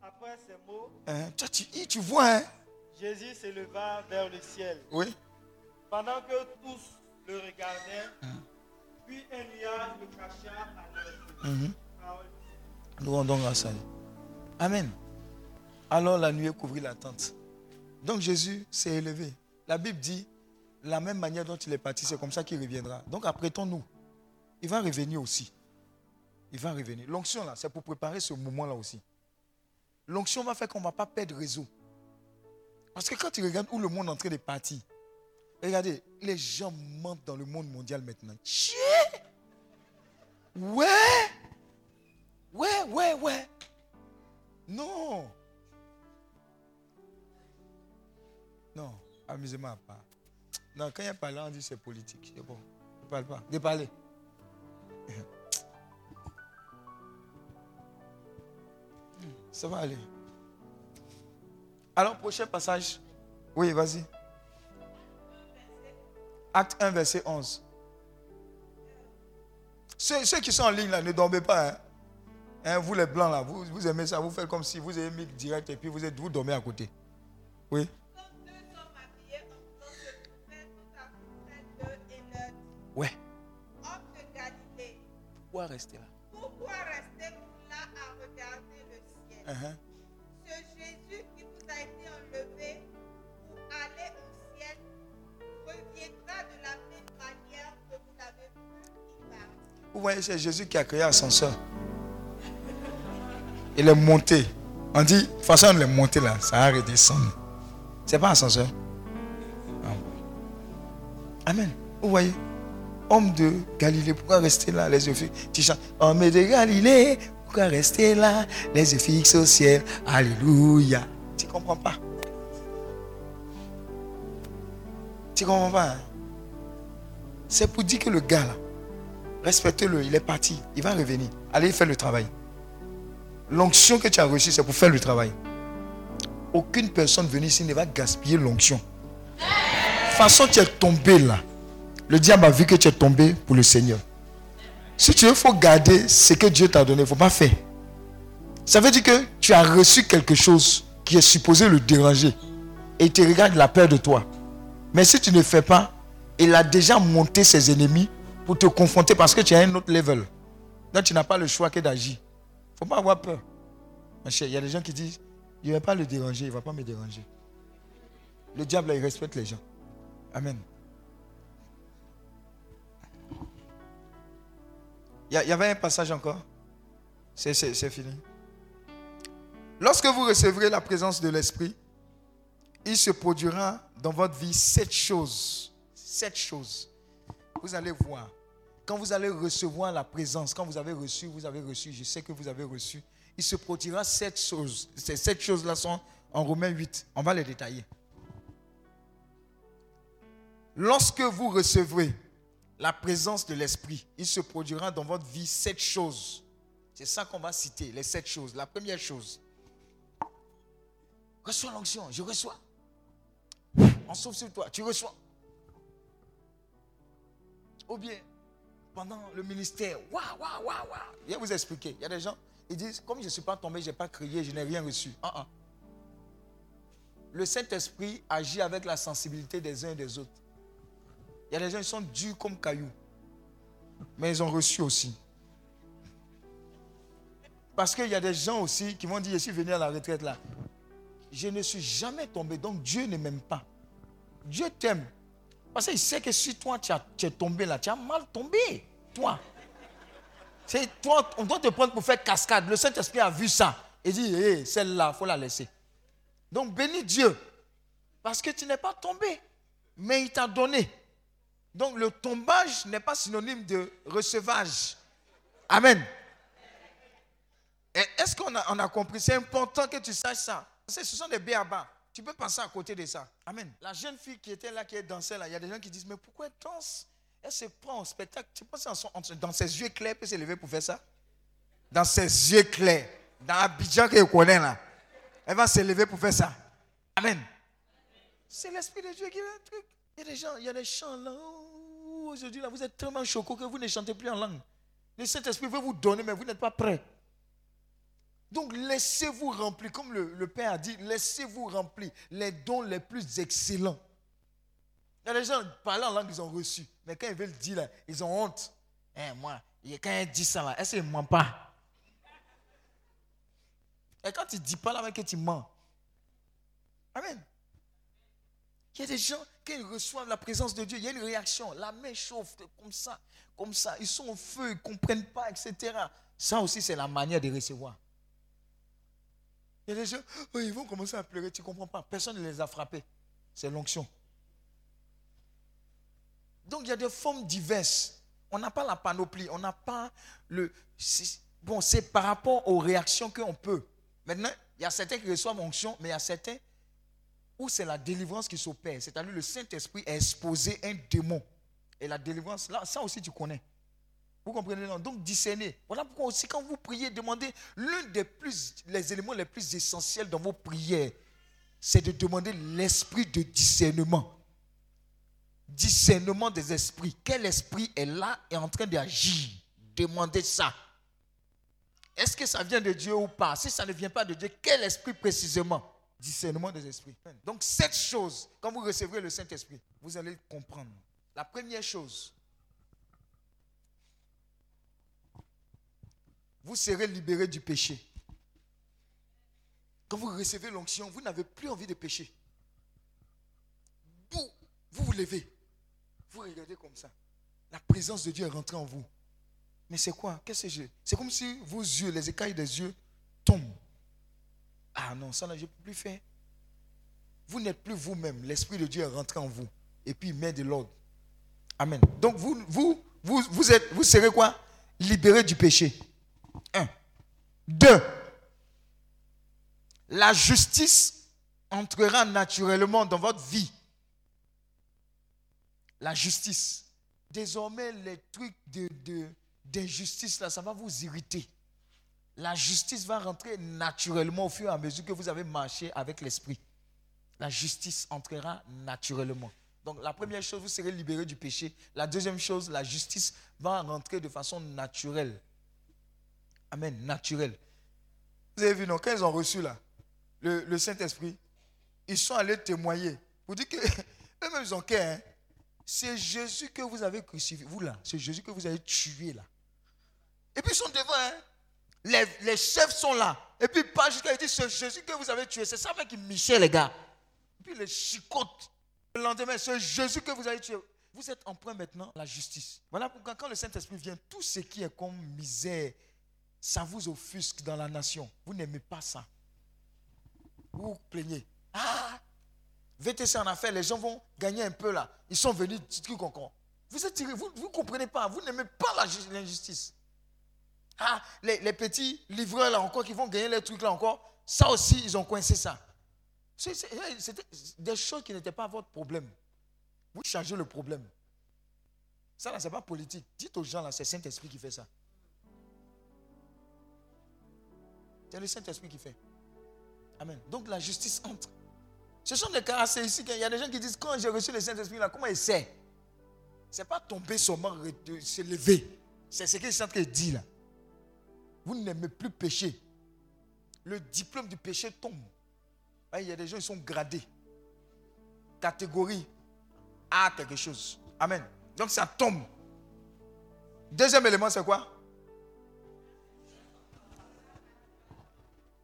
Après ces mots, Hein, Tu, tu, tu vois, hein? Jésus s'éleva vers le ciel. Oui. Pendant que tous le regardaient, puis un nuage le cacha à yeux. Mhm. Nous rendons grâce à Dieu. Amen. Alors la nuée couvrit la tente. Donc Jésus s'est élevé. La Bible dit, la même manière dont il est parti, c'est comme ça qu'il reviendra. Donc apprêtons-nous. Il va revenir aussi. Il va revenir. L'onction là, c'est pour préparer ce moment là aussi. L'onction va faire qu'on ne va pas perdre réseau. Parce que quand tu regardes où le monde est en train de partir, regardez, les gens mentent dans le monde mondial maintenant. Tchè! Ouais! Ouais, ouais, ouais. Non. Non, amusez-moi à part. Non, quand il y a parlé, on dit c'est politique. C'est bon. Ne parle pas. De parler. Ça va aller. Alors, prochain passage. Oui, vas-y. Acte 1, verset 11. Ceux, ceux qui sont en ligne là, ne dormez pas. hein. Hein, vous les blancs là, vous, vous aimez ça, vous faites comme si vous avez mis direct et puis vous, êtes, vous dormez à côté. Oui. Ouais. Pourquoi rester là? Pourquoi restez-vous là à regarder le ciel? Uh-huh. Ce Jésus qui vous a été enlevé pour aller au ciel reviendra de la même manière que vous l'avez vu y partir. Vous voyez, c'est Jésus qui a créé l'ascenseur. Il est monté. On dit, façon, il est monté là, ça a redescendu. C'est pas ascenseur. Ah. Amen. Vous voyez, homme de Galilée, pourquoi rester là, les yeux Tu chantes, homme de Galilée, pourquoi rester là, les yeux fixes au ciel, Alléluia. Tu comprends pas? Tu comprends pas hein? C'est pour dire que le gars là, Respectez-le, il est parti. Il va revenir. Allez faire le travail. L'onction que tu as reçue, c'est pour faire le travail. Aucune personne venue ici ne va gaspiller l'onction. De façon, tu es tombé là. Le diable a vu que tu es tombé pour le Seigneur. Si tu veux, il faut garder ce que Dieu t'a donné. Il ne faut pas faire. Ça veut dire que tu as reçu quelque chose qui est supposé le déranger. Et il te regarde la peur de toi. Mais si tu ne fais pas, il a déjà monté ses ennemis pour te confronter parce que tu as un autre level. Donc tu n'as pas le choix que d'agir. Faut pas avoir peur. Il y a des gens qui disent, il ne va pas le déranger, il ne va pas me déranger. Le diable, il respecte les gens. Amen. Il y, avait un passage encore. C'est fini. Lorsque vous recevrez la présence de l'Esprit, il se produira dans votre vie sept choses. Sept choses. Vous allez voir. Quand vous allez recevoir la présence, quand vous avez reçu, vous avez reçu, je sais que vous avez reçu, il se produira sept choses. Ces sept choses-là sont en Romains 8. On va les détailler. Lorsque vous recevrez la présence de l'Esprit, il se produira dans votre vie sept choses. C'est ça qu'on va citer, les sept choses. La première chose, reçois l'onction, je reçois. On sauve sur toi, tu reçois. Ou bien, pendant le ministère, waouh, waouh, waouh, waouh. Je vais vous expliquer. Il y a des gens, ils disent, comme je ne suis pas tombé, je n'ai pas crié, je n'ai rien reçu. Ah. Le Saint-Esprit agit avec la sensibilité des uns et des autres. Il y a des gens qui sont durs comme cailloux. Mais ils ont reçu aussi. Parce qu'il y a des gens aussi qui m'ont dit, je suis venu à la retraite là. Je ne suis jamais tombé, donc Dieu ne m'aime pas. Dieu t'aime. Parce qu'il sait que si toi tu, as- es tombé là, tu as mal tombé. Toi. C'est toi, on doit te prendre pour faire cascade. Le Saint-Esprit a vu ça. Et dit, hé, celle-là, il faut la laisser. Donc bénis Dieu. Parce que tu n'es pas tombé. Mais il t'a donné. Donc le tombage n'est pas synonyme de recevage. Amen. Est-ce qu'on a, compris? C'est important que tu saches ça. Ce sont des béabas. Tu peux passer à côté de ça. Amen. La jeune fille qui était là, qui dansait là, il y a des gens qui disent, mais pourquoi elle danse? Elle se prend en spectacle. Tu penses en dans ses yeux clairs, elle peut se lever pour faire ça? Dans ses yeux clairs. Dans Abidjan qu'elle connaît là. Elle va se lever pour faire ça. Amen. C'est l'Esprit de Dieu qui fait un truc. Il y a des gens, il y a des chants là. Oh, Aujourd'hui, là, vous êtes tellement choqués que vous ne chantez plus en langue. Le Saint-Esprit veut vous donner, mais vous n'êtes pas prêts. Donc, laissez-vous remplir, comme le, le Père a dit, laissez-vous remplir les dons les plus excellents. Il y a des gens, parlant en langue, ils ont reçu. Mais quand ils veulent dire, là, ils ont honte. Eh, moi, quand il dit ça, là, est-ce qu'il ne ment pas? Et quand tu ne dis pas là, mais que tu mens? Amen. Il y a des gens, quand ils reçoivent la présence de Dieu, il y a une réaction. La main chauffe comme ça, comme ça. Ils sont au feu, ils ne comprennent pas, etc. Ça aussi, c'est la manière de recevoir. A des gens, oh, ils vont commencer à pleurer, tu ne comprends pas. Personne ne les a frappés. C'est l'onction. Donc, il y a des formes diverses. On n'a pas la panoplie, on n'a pas le. Bon, c'est par rapport aux réactions qu'on peut. Maintenant, il y a certains qui reçoivent onction, mais il y a certains où c'est la délivrance qui s'opère. C'est-à-dire le Saint-Esprit a exposé un démon. Et la délivrance, là, ça aussi tu connais. Vous comprenez non? Donc discerner. Voilà pourquoi aussi quand vous priez, demandez l'un des plus, les éléments les plus essentiels dans vos prières, c'est de demander l'esprit de discernement. Discernement des esprits. Quel esprit est là et en train d'agir? Demandez ça. Est-ce que ça vient de Dieu ou pas? Si ça ne vient pas de Dieu, quel esprit précisément? Discernement des esprits. Donc, cette chose, quand vous recevrez le Saint-Esprit, vous allez comprendre. La première chose, vous serez libéré du péché. Quand vous recevez l'onction, vous n'avez plus envie de pécher. Vous, vous levez. Vous regardez comme ça. La présence de Dieu est rentrée en vous. Mais c'est quoi? Qu'est-ce que C'est comme si vos yeux, les écailles des yeux tombent. Ah non, ça, là, je ne peux plus faire. Vous n'êtes plus vous-même. L'Esprit de Dieu est rentré en vous. Et puis, il met de l'ordre. Amen. Donc, vous, vous, vous, vous, êtes, vous serez quoi? Libéré du péché. Deux. La justice entrera naturellement dans votre vie. La justice. Désormais, les trucs de, de- d'injustice, là, ça va vous irriter. La justice va rentrer naturellement au fur et à mesure que vous avez marché avec l'esprit. La justice entrera naturellement. Donc la première chose, vous serez libéré du péché. La deuxième chose, la justice va rentrer de façon naturelle. Amen, naturelle. Vous avez vu, non, quand ils ont reçu là, le, Saint-Esprit, ils sont allés témoigner. Vous dites que eux-mêmes, ils ont cœur. Hein? C'est Jésus que vous avez crucifié. Vous là, c'est Jésus que vous avez tué là. Et puis ils sont devant. Hein? Les, les chefs sont là. Et puis pas jusqu'à il dit c'est Jésus que vous avez tué. C'est ça qui Michel, les gars. Et puis les chicotes. Le lendemain, c'est Jésus que vous avez tué. Vous êtes en point maintenant la justice. Voilà pourquoi quand le Saint-Esprit vient, tout ce qui est comme misère, ça vous offusque dans la nation. Vous n'aimez pas ça. Vous plaignez. Ah VTC en affaires, les gens vont gagner un peu là. Ils sont venus, truc encore. Vous êtes vous ne comprenez pas, vous n'aimez pas l'injustice. Ah, les, petits livreurs là encore qui vont gagner les trucs là encore, ça aussi, ils ont coincé ça. C'était des choses qui n'étaient pas votre problème. Vous changez le problème. Ça là, c'est pas politique. Dites aux gens là, c'est Saint-Esprit qui fait ça. C'est le Saint-Esprit qui fait. Amen. Donc la justice entre. Ce sont des caractéristiques. Il y a des gens qui disent, quand j'ai reçu le Saint-Esprit là, comment il sait? C'est pas tomber seulement, se lever. C'est ce que suis en train de dire là. Vous n'aimez plus pécher. Le diplôme du péché tombe. Ah, Il y a des gens qui sont gradés. Catégorie A quelque chose. Amen. Donc ça tombe. Deuxième élément, c'est quoi?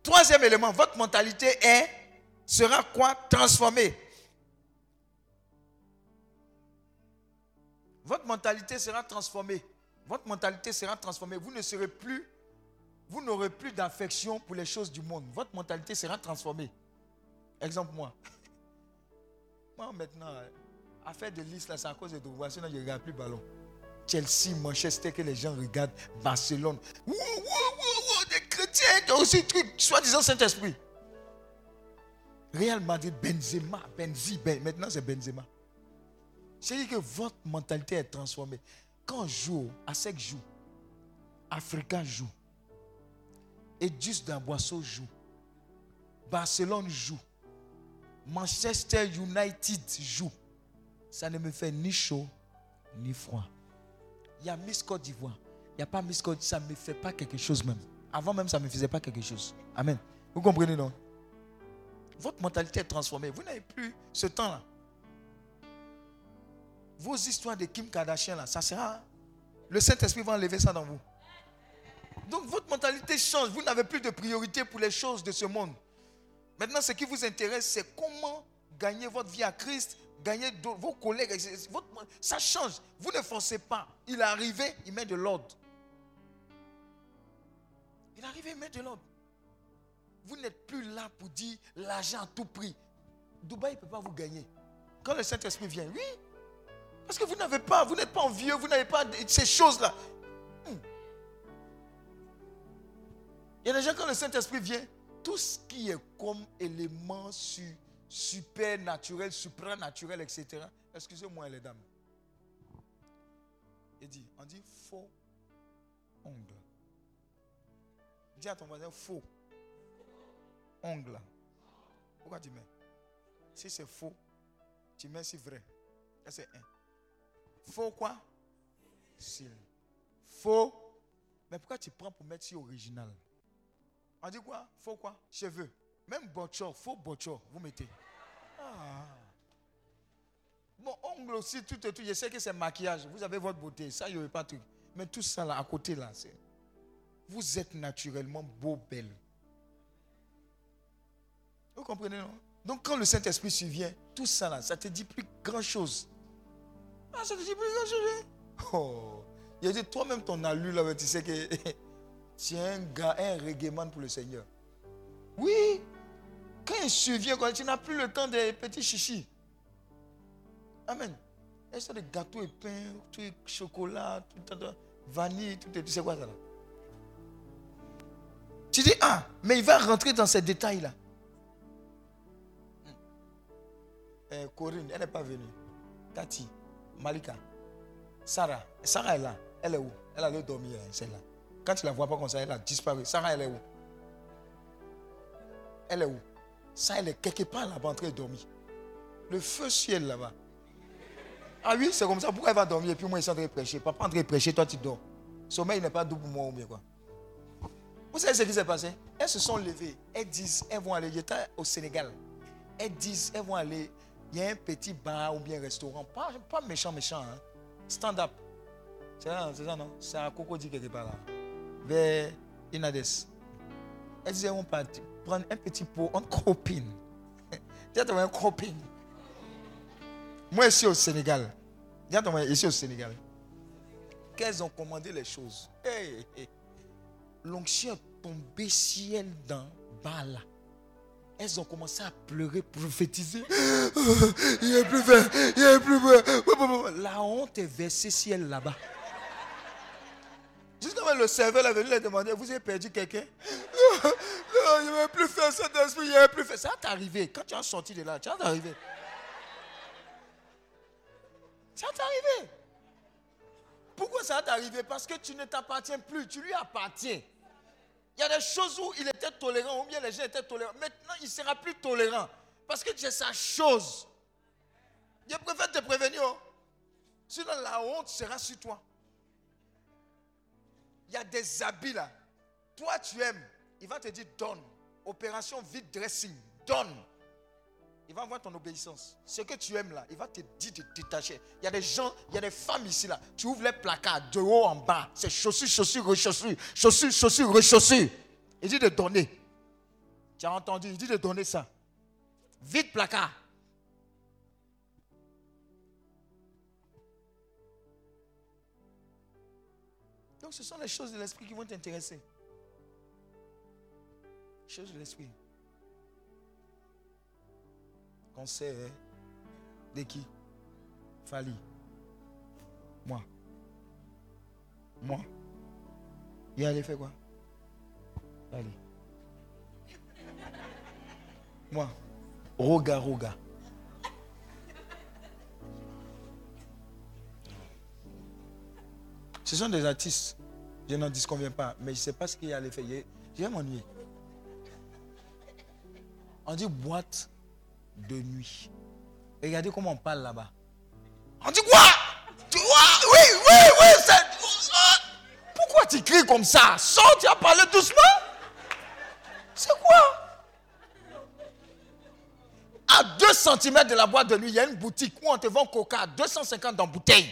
Troisième élément, votre mentalité sera quoi? Transformée. Votre mentalité sera transformée. Votre mentalité sera transformée. Vous ne serez plus, vous n'aurez plus d'affection pour les choses du monde. Votre mentalité sera transformée. Exemple, moi. Moi, maintenant, euh, à faire des listes, là, c'est à cause de Douba. Sinon, je ne regarde plus ballon. Chelsea, Manchester, que les gens regardent. Barcelone. Ouh, chrétiens qui aussi truc, soi-disant Saint-Esprit. Real Madrid, Benzema, Benzi, Ben- maintenant c'est Benzema. C'est-à-dire que votre mentalité est transformée. Quand on joue, ASEC joue, Africa joue, Edus d'Amboisseau joue, Barcelone joue, Manchester United joue. Ça ne me fait ni chaud ni froid. Il y a Miss Côte d'Ivoire. Il n'y a pas Miss Côte, ça ne me fait pas quelque chose même. Avant même, ça ne me faisait pas quelque chose. Amen. Vous comprenez, non? Votre mentalité est transformée. Vous n'avez plus ce temps-là. Vos histoires de Kim Kardashian, là, ça sera. Le Saint-Esprit va enlever ça dans vous. Donc votre mentalité change. Vous n'avez plus de priorité pour les choses de ce monde. Maintenant, ce qui vous intéresse, c'est comment gagner votre vie à Christ, gagner vos collègues. ça change. Vous ne forcez pas. Il est arrivé, il met de l'ordre. Il est arrivé, il met de. Vous n'êtes plus là pour dire l'argent à tout prix. Dubaï ne peut pas vous gagner. Quand le Saint-Esprit vient, oui. Parce que vous n'avez pas, vous n'êtes pas envieux, vous n'avez pas ces choses-là. Hmm. Il y a des gens, quand le Saint-Esprit vient, tout ce qui est comme élément su, supernaturel, supranaturel, etc. Excusez-moi les dames. Il dit, on dit faux ongle. Dis à ton voisin faux ongle. Pourquoi tu mets? Si c'est faux, tu mets si vrai. Ça c'est un. Faux quoi? S'il. Faux. Mais pourquoi tu prends pour mettre si original? On dit quoi? Faux quoi? Cheveux. Même botchor, faux botchor, vous mettez. Ah. Bon, ongle aussi, tout et tout. Je sais que c'est maquillage. Vous avez votre beauté. Ça, il n'y aurait pas de truc. Mais tout ça là, à côté là, c'est. Vous êtes naturellement beau, belle. Vous comprenez, non? Donc, quand le Saint-Esprit survient, tout ça là, ça te dit plus grand chose. Ah, ça te dit plus grand chose. hein? Oh. Il a dit, toi-même, ton allure là, tu sais que tu es un gars, un réglement pour le Seigneur. Oui. Quand il survient, quand tu n'as plus le temps des petits chichis. Amen. Et ça, des gâteaux et pain, tout chocolat, tout, tout, tout, vanille, tout est, tu sais quoi ça là? Tu dis, ah, mais il va rentrer dans ces détails-là. Euh, Corinne, elle n'est pas venue. Cathy, Malika, Sarah. Sarah est là. Elle est où? Elle allait dormir, hein, celle-là. Quand tu la vois pas comme ça, elle a disparu. Sarah, elle est où? Elle est où? Ça, elle est quelque part là-bas en train dormir. Le feu ciel là-bas. Ah oui, c'est comme ça. Pourquoi elle va dormir? Et puis moi, il est en train de prêcher Papa en train prêcher, toi, tu dors. Sommeil n'est pas doux pour moi ou bien quoi Vous savez ce qui s'est passé? Elles se sont levées. Elles disent, elles vont aller. J'étais au Sénégal. Elles disent, elles vont aller. Il y a un petit bar ou bien un restaurant. Pas, pas méchant, méchant. Hein. Stand-up. C'est ça, non? C'est à Cocody quelque part là. Vers Inades. Elles disaient, on part prendre un petit pot, en copine. Dis à ton voisin, copine. Moi, ici au Sénégal. Ton voisin, ici au Sénégal. Qu'elles ont commandé les choses. L'onction est tombée ciel dans bas là. Elles ont commencé à pleurer, prophétiser. Il a plus faim, il a plus faim. La honte est versée ciel là-bas. Même le serveur est venu leur demander Vous avez perdu quelqu'un? Non, il n'y avait plus faim, cet esprit, il n'y avait plus faim. Ça va t'arriver. Quand tu as sorti de là, ça va t'arriver. Ça va t'arriver. Pourquoi ça va t'arriver? Parce que tu ne t'appartiens plus, tu lui appartiens. Il y a des choses où il était tolérant, ou bien les gens étaient tolérants. Maintenant, il ne sera plus tolérant. Parce que tu es sa chose. Je préfère te prévenir. oh. Sinon, la honte sera sur toi. Il y a des habits là. Toi, tu aimes. Il va te dire donne. Opération vide dressing. Donne. Il va voir ton obéissance. Ce que tu aimes là, il va te dire de détacher. Il y a des gens, il y a des femmes ici là. Tu ouvres les placards de haut en bas. C'est chaussures, chaussures, rechaussures. Chaussures, chaussures, rechaussures. Il dit de donner. Tu as entendu, il dit de donner ça. Vite placard. Donc ce sont les choses de l'esprit qui vont t'intéresser. Choses de l'esprit. Conseil hein, de qui? Fali. Moi. Moi. Il allait faire quoi? Fali. Moi. Roga, roga. Ce sont des artistes. Je n'en disconviens pas, mais je ne sais pas ce qu'il allait faire. Je vais m'ennuyer. On dit boîte de nuit. Regardez comment on parle là-bas. On dit quoi? Tu vois? Oui, oui, oui. c'est- Pourquoi tu cries comme ça? Sors, tu as parlé doucement. C'est quoi? À 2 cm de la boîte de nuit, il y a une boutique où on te vend coca à 250 dans bouteille.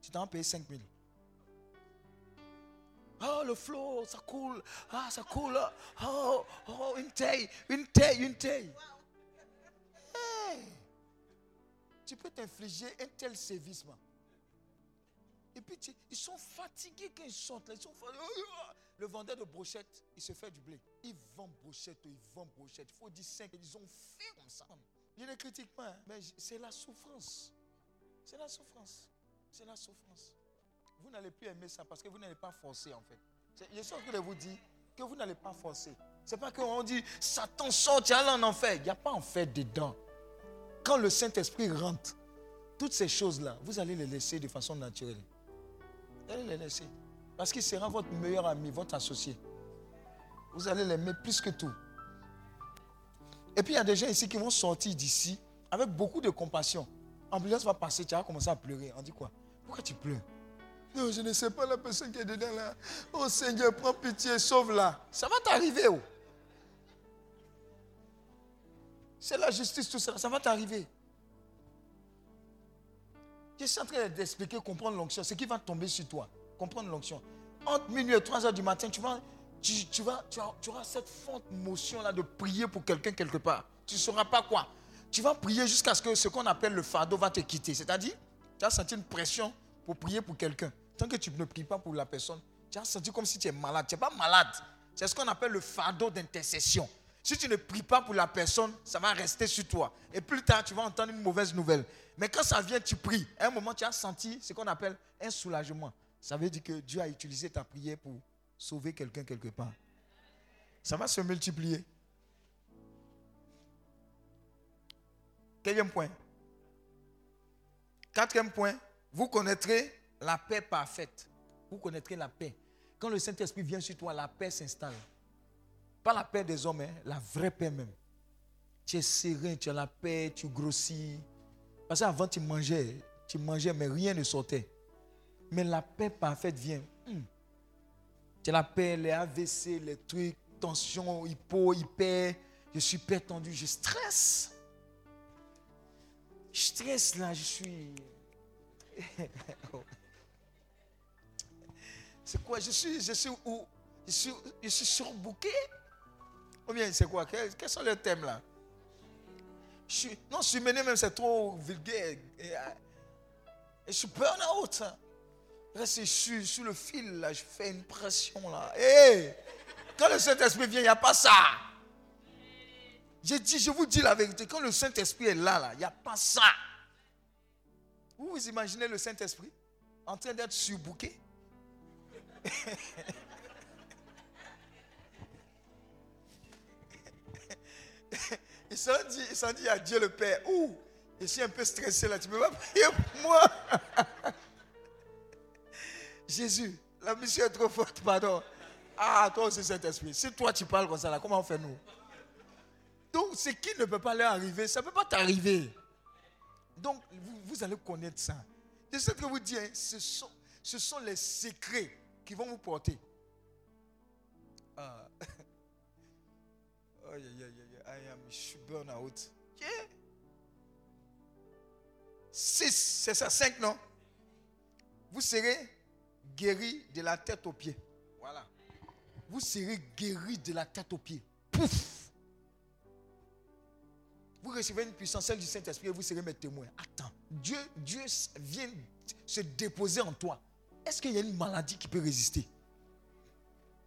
Tu t'en payes 5 000. Oh, le flot, ça coule. Ah, ça coule. Oh, oh, une taille, une taille, une taille. Tu peux t'infliger un tel sévissement. Et puis, ils sont fatigués quand ils sortent. Ils sont fatigués. Le vendeur de brochettes, il se fait du blé. Il vend brochettes, il vend brochettes. Il faut dire 5. Ils ont fait comme. Je ne critique pas, hein, mais c'est la souffrance. C'est la souffrance. C'est la souffrance. Vous n'allez plus aimer ça parce que vous n'allez pas forcer en fait. Je suis en train de vous dire que vous n'allez pas forcer. C'est pas qu'on dit Satan sort, tu en enfer. Il n'y a pas enfer dedans. Quand le Saint-Esprit rentre, toutes ces choses-là, vous allez les laisser de façon naturelle. Vous allez les laisser. Parce qu'il sera votre meilleur ami, votre associé. Vous allez l'aimer plus que tout. Et puis il y a des gens ici qui vont sortir d'ici avec beaucoup de compassion. Ambulance va passer, tu vas commencer à pleurer. On dit quoi? Pourquoi tu pleures? Non, je ne sais pas la personne qui est dedans là. Oh Seigneur, prends pitié, sauve-la. Ça va t'arriver. oh. C'est la justice, tout ça. Ça va t'arriver. Je suis en train d'expliquer, comprendre l'onction. Ce qui va tomber sur toi. Comprendre l'onction. Entre minuit et 3 heures du matin, tu vas, tu, vas, tu, as- tu auras cette forte motion-là de prier pour quelqu'un quelque part. Tu ne sauras pas quoi. Tu vas prier jusqu'à ce que ce qu'on appelle le fardeau va te quitter. C'est-à-dire, tu as senti une pression pour prier pour quelqu'un. Tant que tu ne pries pas pour la personne, tu as senti comme si tu es malade. Tu n'es pas malade. C'est ce qu'on appelle le fardeau d'intercession. Si tu ne pries pas pour la personne, ça va rester sur toi. Et plus tard, tu vas entendre une mauvaise nouvelle. Mais quand ça vient, tu pries. À un moment, tu as senti ce qu'on appelle un soulagement. Ça veut dire que Dieu a utilisé ta prière pour sauver quelqu'un quelque part. Ça va se multiplier. Quatrième point. Quatrième point, vous connaîtrez la paix parfaite. Vous connaîtrez la paix. Quand le Saint-Esprit vient sur toi, la paix s'installe. Pas la paix des hommes, hein, la vraie paix même. Tu es serein, tu as la paix, tu grossis. Parce qu'avant, tu mangeais, tu mangeais, mais rien ne sortait. Mais la paix parfaite vient. Hmm. Tu as la paix, les AVC, les trucs, tension, hypo, hyper. Je suis hyper tendu, je stresse. Je stresse là, je suis. C'est quoi? Je suis, je suis où? Je suis, je suis surbooké Ou bien c'est quoi? Quels, sont les thèmes là? Je Non, je suis mené même, c'est trop vulgaire. Et, et je suis burn out. C'est- je suis sur le fil là, je fais une pression là. Hé Quand le Saint-Esprit vient, il n'y a pas ça. Dit, je vous dis la vérité, quand le Saint-Esprit est là, là, il n'y a pas ça. Vous vous imaginez le Saint-Esprit en train d'être surbooké? Il s'en dit, s'en dit à Dieu le Père. Ouh, je suis un peu stressé là, tu peux pas? Prier pour moi. Jésus, la mission est trop forte, pardon. Ah, toi aussi, Saint-Esprit. Si toi tu parles comme ça, là, comment on fait nous? Donc, ce qui ne peut pas leur arriver, ça ne peut pas t'arriver. Donc, vous, allez connaître ça. de ce que vous dites, hein, ce, sont, ce sont les secrets qui vont vous porter. Ah. Aïe, aïe, je suis burn out. Yeah. Six, c'est ça, cinq, non? Vous serez guéri de la tête aux pieds. Voilà. Vous serez guéri de la tête aux pieds. Pouf Vous recevez une puissance, celle du Saint-Esprit, et vous serez mes témoins. Attends, Dieu, Dieu vient se déposer en toi. Est-ce qu'il y a une maladie qui peut résister?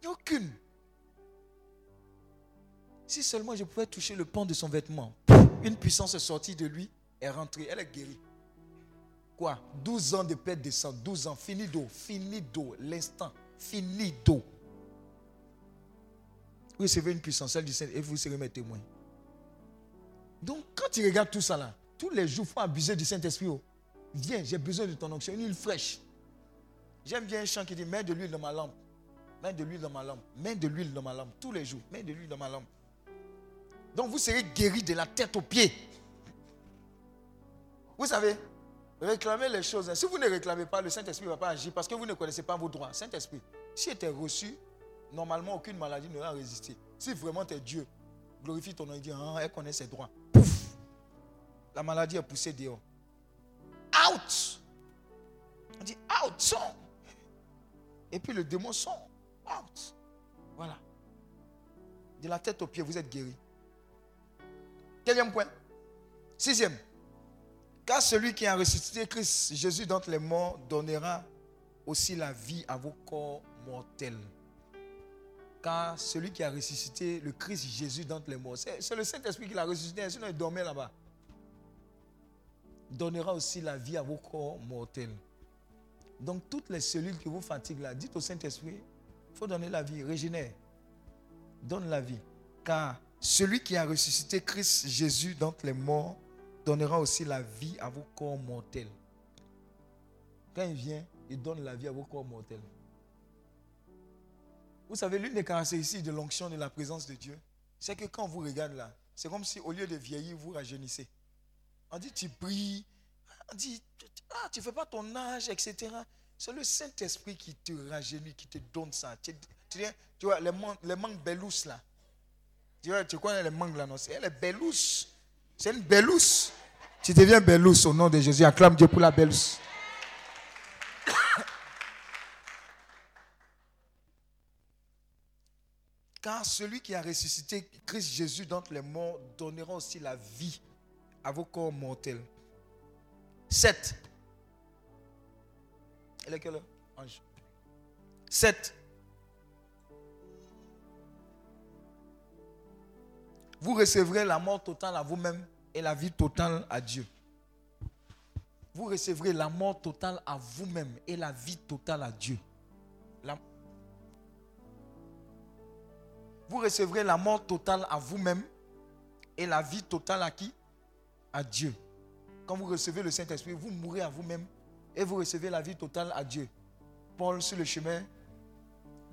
Il n'y a aucune. Si seulement je pouvais toucher le pan de son vêtement, une puissance est sortie de lui, est rentrée, elle est guérie. Quoi? 12 ans de perte de sang, 12 ans, fini d'eau, fini d'eau, l'instant, fini d'eau. Vous recevez une puissance, celle du Saint, et vous serez mes témoins. Donc, quand tu regardes tout ça là, tous les jours, il faut abuser du Saint-Esprit. oh. Viens, j'ai besoin de ton onction, une huile fraîche. J'aime bien un chant qui dit Mets de l'huile dans ma lampe. Mets de l'huile dans ma lampe. Mets de l'huile dans ma lampe. Tous les jours. Mets de l'huile dans ma lampe. Donc vous serez guéri de la tête aux pieds. Vous savez, réclamez les choses. Si vous ne réclamez pas, le Saint-Esprit ne va pas agir parce que vous ne connaissez pas vos droits. Saint-Esprit, si était reçu, normalement aucune maladie n'aura résisté. Si vraiment tu es Dieu, glorifie ton nom et dis, ah, elle connaît ses droits. Pouf La maladie est poussée dehors. Out On dit out, sort Et puis le démon sort. Out Voilà. De la tête aux pieds, vous êtes guéri. Quatrième point. Sixième. Car celui qui a ressuscité Christ Jésus d'entre les morts donnera aussi la vie à vos corps mortels. Car celui qui a ressuscité le Christ Jésus d'entre les morts, c'est le Saint-Esprit qui l'a ressuscité, sinon il dormait là-bas. Donnera aussi la vie à vos corps mortels. Donc toutes les cellules qui vous fatiguent là, dites au Saint-Esprit, il faut donner la vie, régénère. Donne la vie. Car celui qui a ressuscité Christ Jésus d'entre les morts donnera aussi la vie à vos corps mortels. Quand il vient, il donne la vie à vos corps mortels. Vous savez, l'une des caractéristiques de l'onction de la présence de Dieu, c'est que quand vous regarde là, c'est comme si au lieu de vieillir, vous rajeunissez. On dit, tu pries, on dit, ah, tu ne fais pas ton âge, etc. C'est le Saint-Esprit qui te rajeunit, qui te donne ça. Tu, vois, les mangues belous là. Tu vois, tu connais les mangues là, non? C'est les belous. C'est une belous. Tu deviens belous au nom de Jésus. Acclame Dieu pour la belous. Car celui qui a ressuscité Christ Jésus d'entre les morts donnera aussi la vie à vos corps mortels. 7. Elle est quelle heure? Ange. 7. Vous recevrez la mort totale à vous-même et la vie totale à Dieu. Vous recevrez la mort totale à vous-même et la vie totale à Dieu. Vous recevrez la mort totale à vous-même et la vie totale à qui? À Dieu. Quand vous recevez le Saint-Esprit, vous mourrez à vous-même et vous recevez la vie totale à Dieu. Paul sur le chemin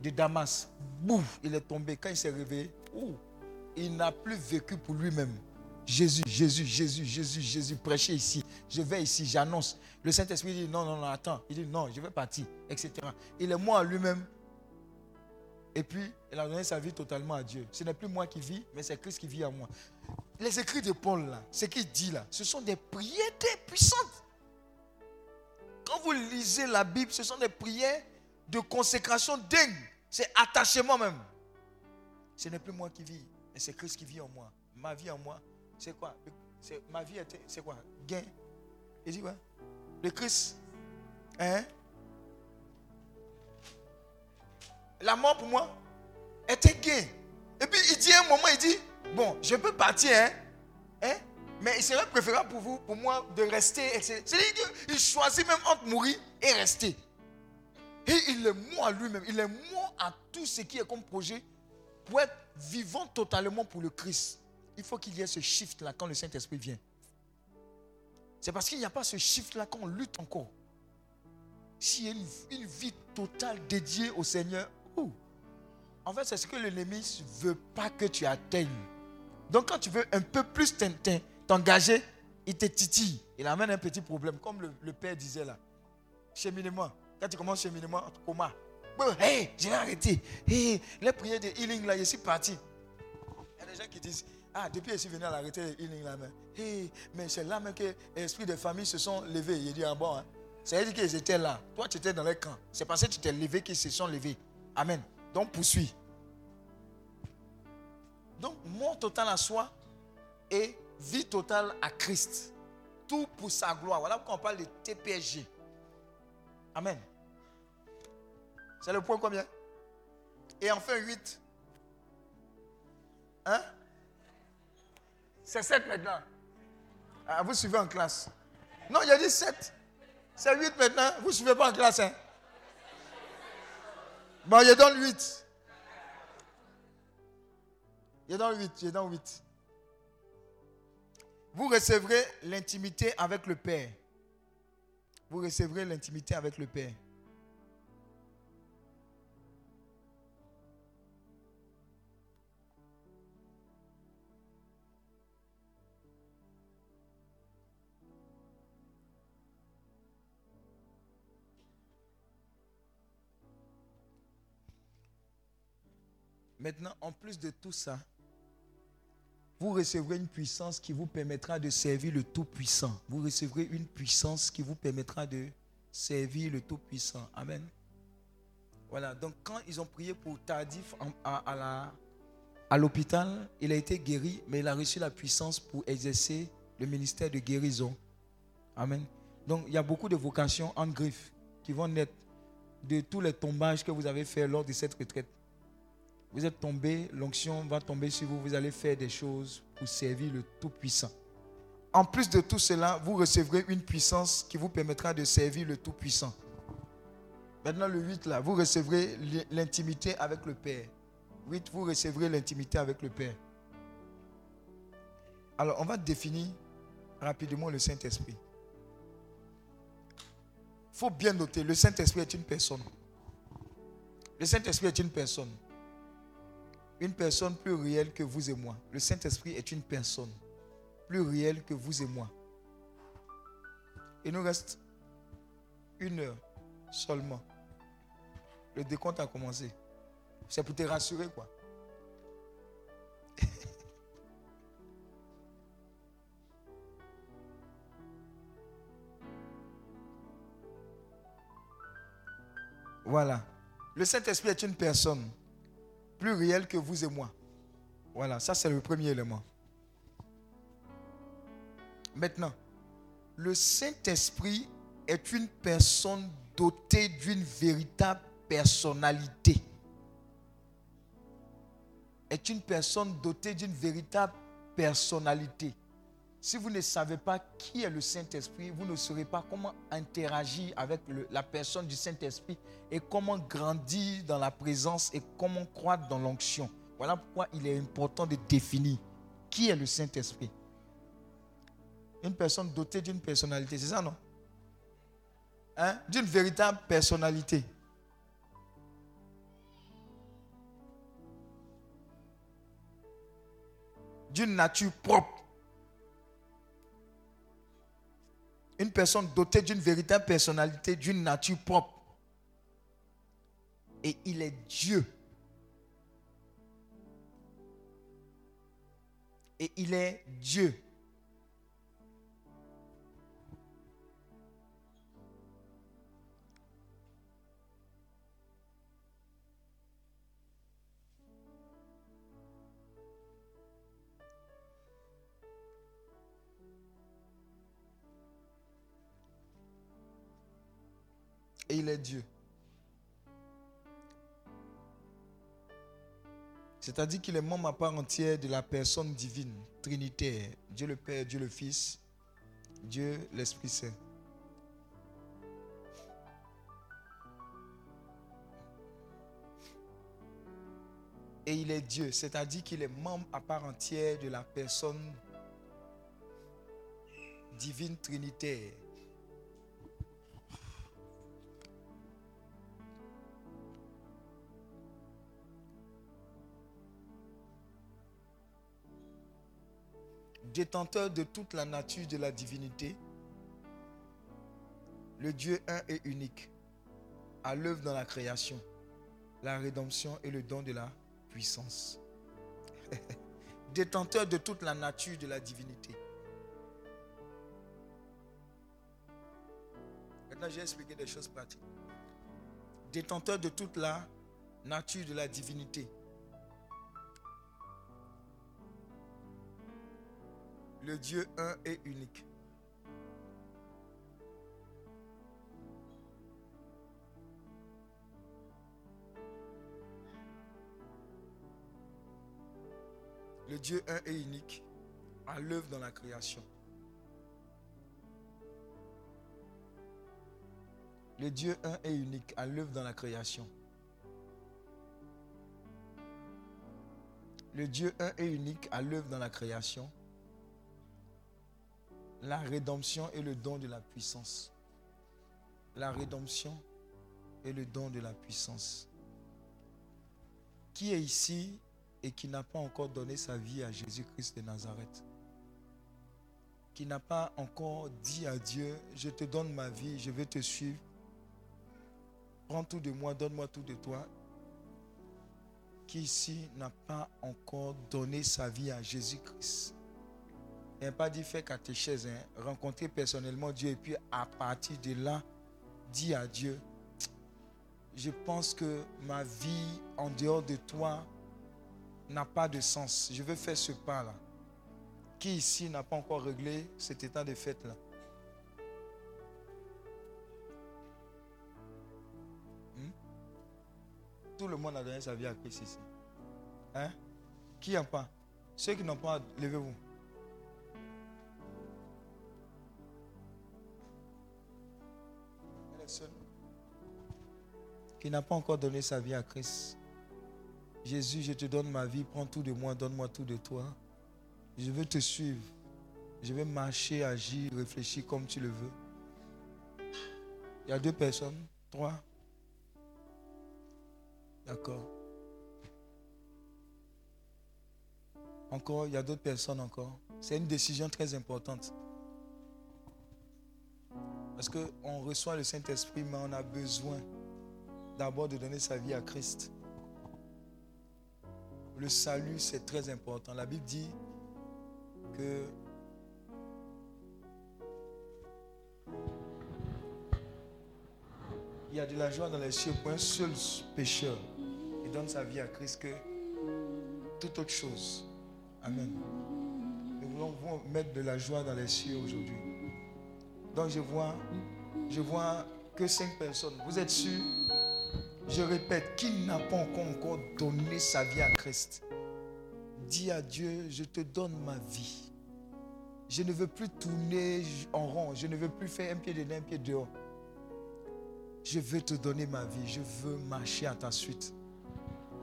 de Damas, bouf, il est tombé. Quand il s'est réveillé, ouh, il n'a plus vécu pour lui-même. Jésus, Jésus, Jésus, Jésus, Jésus, prêchez ici. Je vais ici, j'annonce. Le Saint-Esprit dit non, non, non, attends. Il dit non, je vais partir, etc. Il est à lui-même. Et puis, il a donné sa vie totalement à Dieu. Ce n'est plus moi qui vis, mais c'est Christ qui vit en moi. Les écrits de Paul, là, ce qu'il dit là, ce sont des prières puissantes. Quand vous lisez la Bible, ce sont des prières de consécration dingue. C'est attachement même. Ce n'est plus moi qui vis, c'est Christ qui vit en moi. Ma vie en moi, c'est quoi? Ma vie, c'est quoi? Gain. Il dit quoi Le Christ. Hein? La mort pour moi était gain. Et puis il dit un moment, il dit, bon, je peux partir, hein, hein, mais il serait préférable pour vous, pour moi, de rester. C'est-à-dire qu'il choisit même entre mourir et rester. Et il est mort à lui-même. Il est mort à tout ce qui est comme projet pour être vivant totalement pour le Christ. Il faut qu'il y ait ce shift-là quand le Saint-Esprit vient. C'est parce qu'il n'y a pas ce shift-là qu'on lutte encore. S'il y a une, vie totale dédiée au Seigneur, ouh, en fait, c'est ce que l'ennemi ne veut pas que tu atteignes. Donc, quand tu veux un peu plus t'en- t'en- t'engager, il te titille. Il amène un petit problème, comme le, le père disait là. cheminement. Quand tu commences cheminement, coma. Hey, j'ai arrêté. Hey, les prières de healing là, je suis parti. Il y a des gens qui disent, ah, depuis que je suis venu à l'arrêté de healing là, mais, hey, mais c'est là même que l'esprit de famille se sont levés. Il dit, ah bon, hein. ça veut dire qu'ils étaient là. Toi, tu étais dans les camps. C'est parce que tu t'es levé qu'ils se sont levés. Amen. Donc, poursuis. Donc, mort total à soi et vie totale à Christ. Tout pour sa gloire. Voilà pourquoi on parle de TPSG. Amen. C'est le point combien? Et enfin 8. Hein? C'est 7 maintenant. Ah, vous suivez en classe. Non, il a dit 7. C'est 8 maintenant. Vous ne suivez pas en classe. Hein? Bon, je donne 8. Je donne 8. Je donne 8. Vous recevrez l'intimité avec le Père. Vous recevrez l'intimité avec le Père. Maintenant, en plus de tout ça, vous recevrez une puissance qui vous permettra de servir le Tout-Puissant. Vous recevrez une puissance qui vous permettra de servir le Tout-Puissant. Amen. Voilà, donc quand ils ont prié pour Tardif à, l'hôpital, il a été guéri, mais il a reçu la puissance pour exercer le ministère de guérison. Amen. Donc il y a beaucoup de vocations en griffe qui vont naître de tous les tombages que vous avez fait lors de cette retraite. Vous êtes tombé, l'onction va tomber sur vous, vous allez faire des choses pour servir le Tout-Puissant. En plus de tout cela, vous recevrez une puissance qui vous permettra de servir le Tout-Puissant. Maintenant, le 8, là, vous recevrez li- l'intimité avec le Père. 8, vous recevrez l'intimité avec le Père. Alors, on va définir rapidement le Saint-Esprit. Il faut bien noter, le Saint-Esprit est une personne. Le Saint-Esprit est une personne une personne plus réelle que vous et moi. Le Saint-Esprit est une personne plus réelle que vous et moi. Il nous reste une heure seulement. Le décompte a commencé. C'est pour te rassurer, quoi. voilà. Le Saint-Esprit est une personne plus réel que vous et moi. Voilà, ça c'est le premier élément. Maintenant, le Saint-Esprit est une personne dotée d'une véritable personnalité. Est une personne dotée d'une véritable personnalité. Si vous ne savez pas qui est le Saint-Esprit, vous ne saurez pas comment interagir avec la personne du Saint-Esprit et comment grandir dans la présence et comment croître dans l'onction. Voilà pourquoi il est important de définir qui est le Saint-Esprit. Une personne dotée d'une personnalité, c'est ça non? Hein? D'une véritable personnalité. D'une nature propre. Une personne dotée d'une véritable personnalité, d'une nature propre. Et il est Dieu. Et il est Dieu. Et il est Dieu. C'est-à-dire qu'il est membre à part entière de la personne divine, trinitaire. Dieu le Père, Dieu le Fils, Dieu l'Esprit Saint. Et il est Dieu, c'est-à-dire qu'il est membre à part entière de la personne divine trinitaire. Détenteur de toute la nature de la divinité, le Dieu un et unique, à l'œuvre dans la création, la rédemption et le don de la puissance. Détenteur de toute la nature de la divinité. Maintenant, j'ai expliqué des choses pratiques. Détenteur de toute la nature de la divinité. Le Dieu un et unique. Le Dieu un et unique à l'œuvre dans la création. Le Dieu un et unique à l'œuvre dans la création. Le Dieu un et unique à l'œuvre dans la création. La rédemption et le don de la puissance. La rédemption et le don de la puissance. Qui est ici et qui n'a pas encore donné sa vie à Jésus-Christ de Nazareth? Qui n'a pas encore dit à Dieu, je te donne ma vie, je vais te suivre. Prends tout de moi, donne-moi tout de toi. Qui ici n'a pas encore donné sa vie à Jésus-Christ? Pas dit fais catéchèse, hein. rencontrer personnellement Dieu et puis à partir de là, dis à Dieu, je pense que ma vie en dehors de toi n'a pas de sens. Je veux faire ce pas-là. Qui ici n'a pas encore réglé cet état de fait-là Hmm? Tout le monde a donné sa vie à Christ ici. Hein? Qui n'a pas Ceux qui n'ont pas, levez-vous. Qui n'a pas encore donné sa vie à Christ. Jésus, je te donne ma vie, prends tout de moi, donne-moi tout de toi. Je veux te suivre. Je vais marcher, agir, réfléchir comme tu le veux. Il y a deux personnes, trois. D'accord. Encore, il y a d'autres personnes encore. C'est une décision très importante. Parce qu'on reçoit le Saint-Esprit, mais on a besoin d'abord de donner sa vie à Christ. Le salut, c'est très important. La Bible dit que il y a de la joie dans les cieux pour un seul pécheur qui donne sa vie à Christ que toute autre chose. Amen. Nous voulons mettre de la joie dans les cieux aujourd'hui. Donc je vois, je vois que cinq personnes. Vous êtes sûrs? Je répète, qui n'a pas encore, donné sa vie à Christ Dis à Dieu, je te donne ma vie. Je ne veux plus tourner en rond. Je ne veux plus faire un pied dedans, un pied dehors. Je veux te donner ma vie. Je veux marcher à ta suite.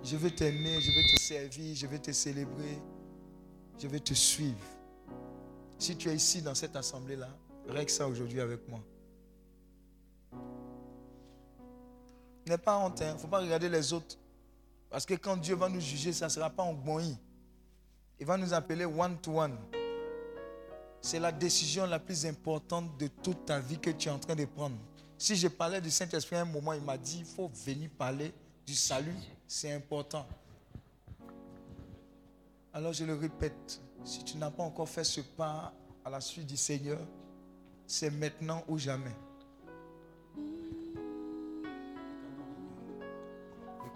Je veux t'aimer, je veux te servir, je veux te célébrer. Je veux te suivre. Si tu es ici dans cette assemblée-là, règle ça aujourd'hui avec moi. N'aie pas honte, il ne faut pas regarder les autres. Parce que quand Dieu va nous juger, ça ne sera pas en bonheur. Il va nous appeler one-to-one. C'est la décision la plus importante de toute ta vie que tu es en train de prendre. Si je parlais du Saint-Esprit à un moment, il m'a dit, il faut venir parler du salut. C'est important. Alors je le répète, si tu n'as pas encore fait ce pas à la suite du Seigneur, c'est maintenant ou jamais.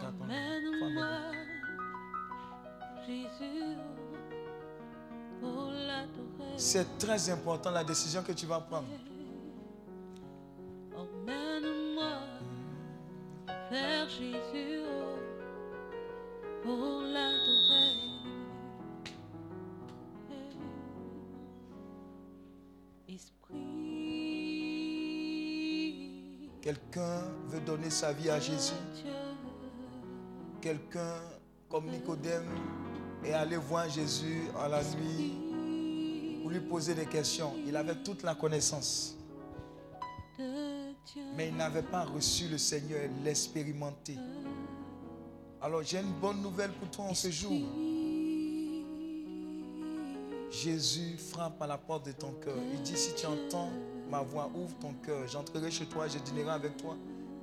Emmène-moi, Jésus, pour l'adorer. C'est très important la décision que tu vas prendre. Emmène-moi vers Jésus, pour l'adorer. Esprit, Quelqu'un veut donner sa vie à Jésus. Quelqu'un comme Nicodème est allé voir Jésus à la nuit pour lui poser des questions. Il avait toute la connaissance, mais il n'avait pas reçu le Seigneur et l'expérimenter. Alors j'ai une bonne nouvelle pour toi en ce jour. Jésus frappe à la porte de ton cœur. Il dit, si tu entends ma voix, ouvre ton cœur. J'entrerai chez toi, je dînerai avec toi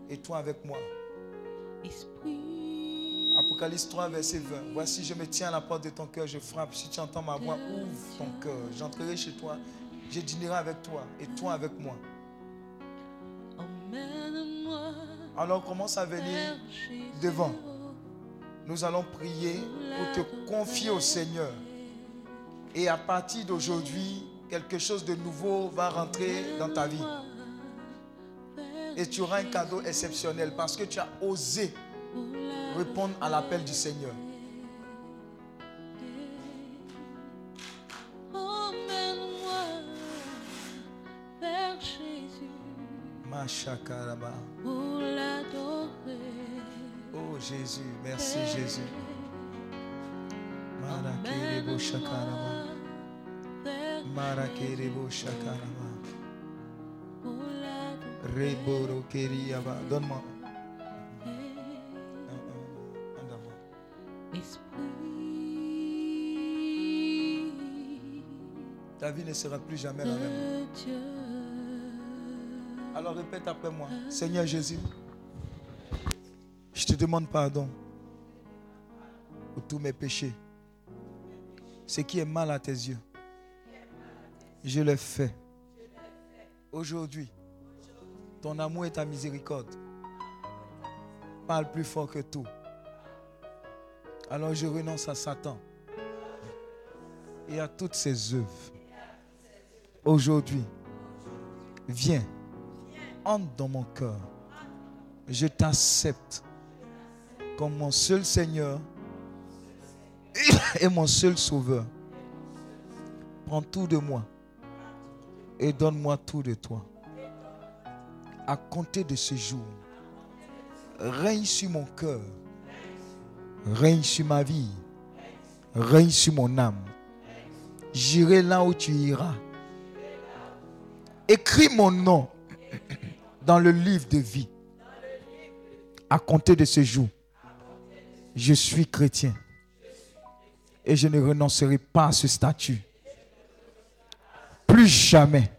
et toi avec moi. Esprit, Apocalypse 3, verset 20. Voici, je me tiens à la porte de ton cœur, je frappe. Si tu entends ma voix, ouvre ton cœur. J'entrerai chez toi, je dînerai avec toi et toi avec moi. Alors commence à venir devant. Nous allons prier pour te confier au Seigneur. Et à partir d'aujourd'hui, quelque chose de nouveau va rentrer dans ta vie. Et tu auras un cadeau exceptionnel parce que tu as osé répondre à l'appel du Seigneur. Oh Jésus, merci Jésus. Marakerebo shakaraba. vers Marakerebo l'adorer. Reboro keriaba. Donne-moi. Vie ne sera plus jamais la même. Alors répète après moi. Seigneur Jésus, je te demande pardon pour tous mes péchés. Ce qui est mal à tes yeux, je l'ai fait. Aujourd'hui, ton amour et ta miséricorde parlent plus fort que tout. Alors je renonce à Satan et à toutes ses œuvres. Aujourd'hui, viens entre dans mon cœur. Je t'accepte comme mon seul Seigneur et mon seul Sauveur. Prends tout de moi et donne-moi tout de toi. À compter de ce jour, règne sur mon cœur, règne sur ma vie, règne sur mon âme. J'irai là où tu iras. Écris mon nom dans le livre de vie. À compter de ce jour, je suis chrétien. Et je ne renoncerai pas à ce statut. Plus jamais.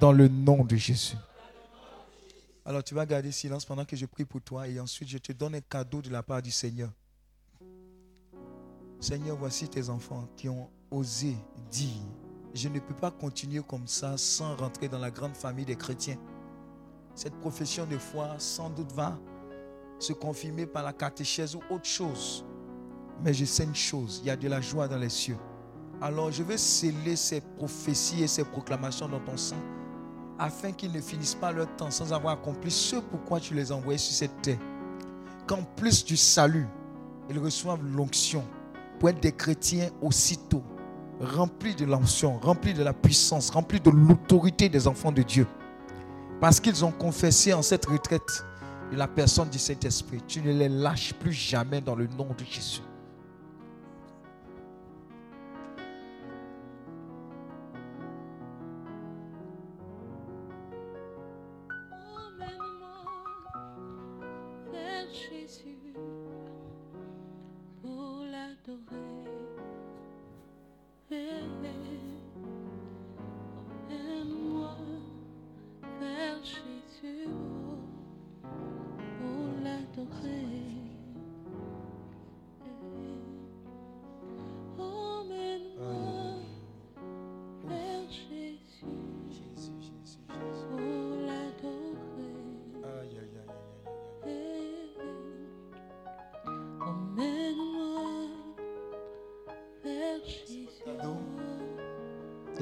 Dans le nom de Jésus. Alors tu vas garder silence pendant que je prie pour toi et ensuite je te donne un cadeau de la part du Seigneur. Seigneur, voici tes enfants qui ont osé dire, je ne peux pas continuer comme ça sans rentrer dans la grande famille des chrétiens. Cette profession de foi sans doute va se confirmer par la catéchèse ou autre chose. Mais je sais une chose, il y a de la joie dans les cieux. Alors je vais sceller ces prophéties et ces proclamations dans ton sang afin qu'ils ne finissent pas leur temps sans avoir accompli ce pourquoi tu les as envoyés sur cette terre. Qu'en plus du salut, ils reçoivent l'onction pour être des chrétiens aussitôt, remplis de l'onction, remplis de la puissance, remplis de l'autorité des enfants de Dieu. Parce qu'ils ont confessé en cette retraite de la personne du Saint-Esprit. Tu ne les lâches plus jamais dans le nom de Jésus.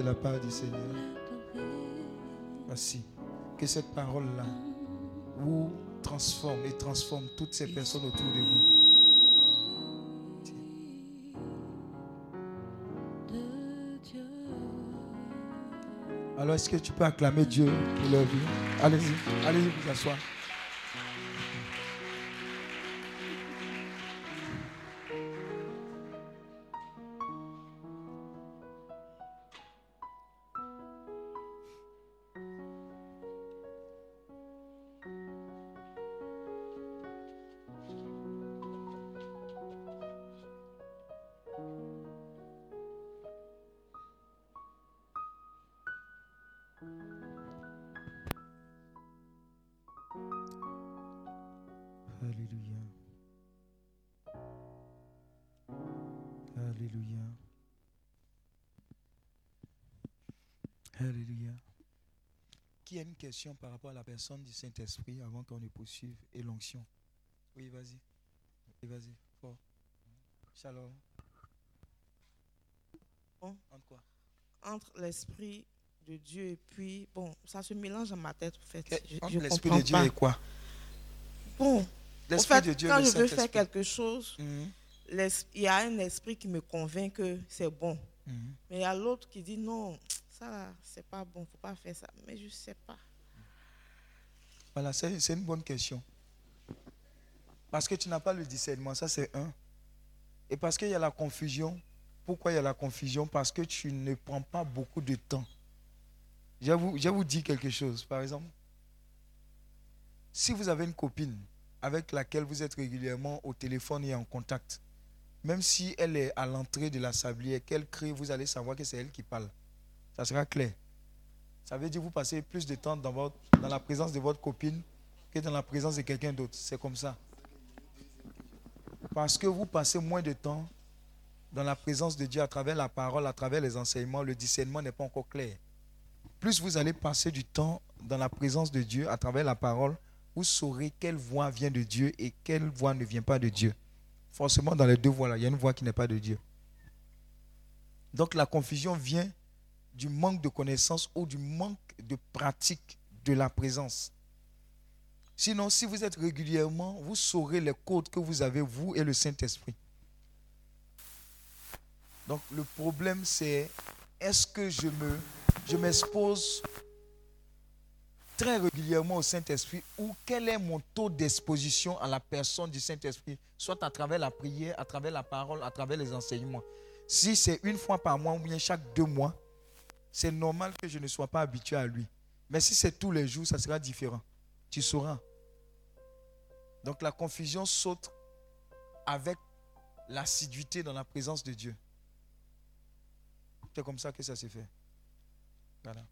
La part du Seigneur. Merci. Que cette parole-là vous transforme et transforme toutes ces personnes autour de vous. Alors, est-ce que tu peux acclamer Dieu pour leur vie? Allez-y, allez-y vous asseoir. Question par rapport à la personne du Saint-Esprit avant qu'on ne poursuive et l'onction Oui, vas-y. Oui, vas-y. Fort. Shalom. Bon. Entre quoi? Entre l'esprit de Dieu et puis, bon, ça se mélange dans ma tête, en fait. Que- Je, entre je L'Esprit de Dieu pas. et quoi? Bon, en L'Esprit fait, de Dieu quand le je veux faire quelque chose, Mhm, il y a un esprit qui me convainc que c'est bon. mhm. Mais il y a l'autre qui dit non, ça, c'est pas bon, faut pas faire ça. Mais je sais pas. Voilà, c'est une bonne question. Parce que tu n'as pas le discernement, ça c'est un. Et parce qu'il y a la confusion. Pourquoi il y a la confusion? Parce que tu ne prends pas beaucoup de temps. Je vous, je vous quelque chose. Par exemple, si vous avez une copine avec laquelle vous êtes régulièrement au téléphone et en contact, même si elle est à l'entrée de la sablière, qu'elle crie, vous allez savoir que c'est elle qui parle. Ça sera clair. Ça veut dire que vous passez plus de temps dans, la présence de votre copine que dans la présence de quelqu'un d'autre. C'est comme ça. Parce que vous passez moins de temps dans la présence de Dieu à travers la parole, à travers les enseignements, le discernement n'est pas encore clair. Plus vous allez passer du temps dans la présence de Dieu à travers la parole, vous saurez quelle voix vient de Dieu et quelle voix ne vient pas de Dieu. Forcément, dans les deux voix-là, il y a une voix qui n'est pas de Dieu. Donc la confusion vient du manque de connaissance ou du manque de pratique de la présence. Sinon, si vous êtes régulièrement, vous saurez les codes que vous avez, vous et le Saint-Esprit. Donc le problème, c'est est-ce que je me, je m'expose très régulièrement au Saint-Esprit ou quel est mon taux d'exposition à la personne du Saint-Esprit, soit à travers la prière, à travers la parole, à travers les enseignements? Si c'est une fois par mois ou bien chaque deux mois, c'est normal que je ne sois pas habitué à lui. Mais si c'est tous les jours, ça sera différent. Tu sauras. Donc la confusion saute avec l'assiduité dans la présence de Dieu. C'est comme ça que ça s'est fait. Voilà.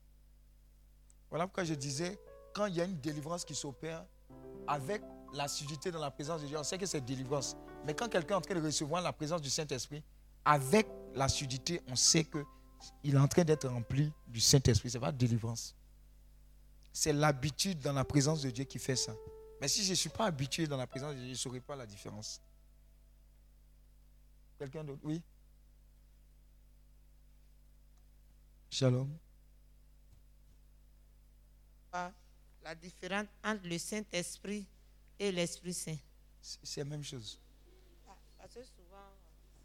Voilà pourquoi je disais, quand il y a une délivrance qui s'opère avec l'assiduité dans la présence de Dieu, on sait que c'est délivrance. Mais quand quelqu'un est en train de recevoir la présence du Saint-Esprit, avec l'assiduité, on sait que il est en train d'être rempli du Saint-Esprit. Ce n'est pas délivrance. C'est l'habitude dans la présence de Dieu qui fait ça. Mais si je ne suis pas habitué dans la présence de Dieu, je ne saurais pas la différence. Quelqu'un d'autre? Oui Shalom. la différence entre le Saint-Esprit et l'Esprit Saint. C'est c'est la même chose. Souvent,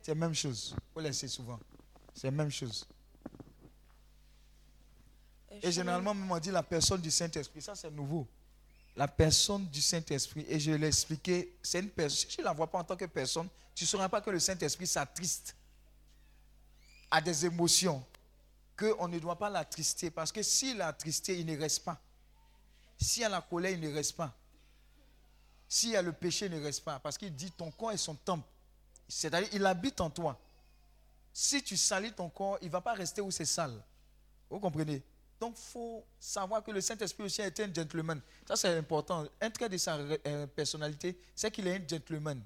C'est la même chose. Vous laissez souvent. C'est la même chose. Et généralement, même on dit la personne du Saint-Esprit. Ça, c'est nouveau. La personne du Saint-Esprit. Et je l'ai expliqué. C'est une personne. Si tu ne la vois pas en tant que personne, tu ne sauras pas que le Saint-Esprit s'attriste à des émotions. Qu'on ne doit pas l'attrister. Parce que s'il a attristé, il ne reste pas. S'il y a la colère, il ne reste pas. S'il y a le péché, il ne reste pas. Parce qu'il dit ton corps est son temple. C'est-à-dire, il habite en toi. Si tu salis ton corps, il ne va pas rester où c'est sale. Vous comprenez? Donc, il faut savoir que le Saint-Esprit aussi a été un gentleman. Ça, c'est important. Un trait de sa euh, personnalité, c'est qu'il est un gentleman.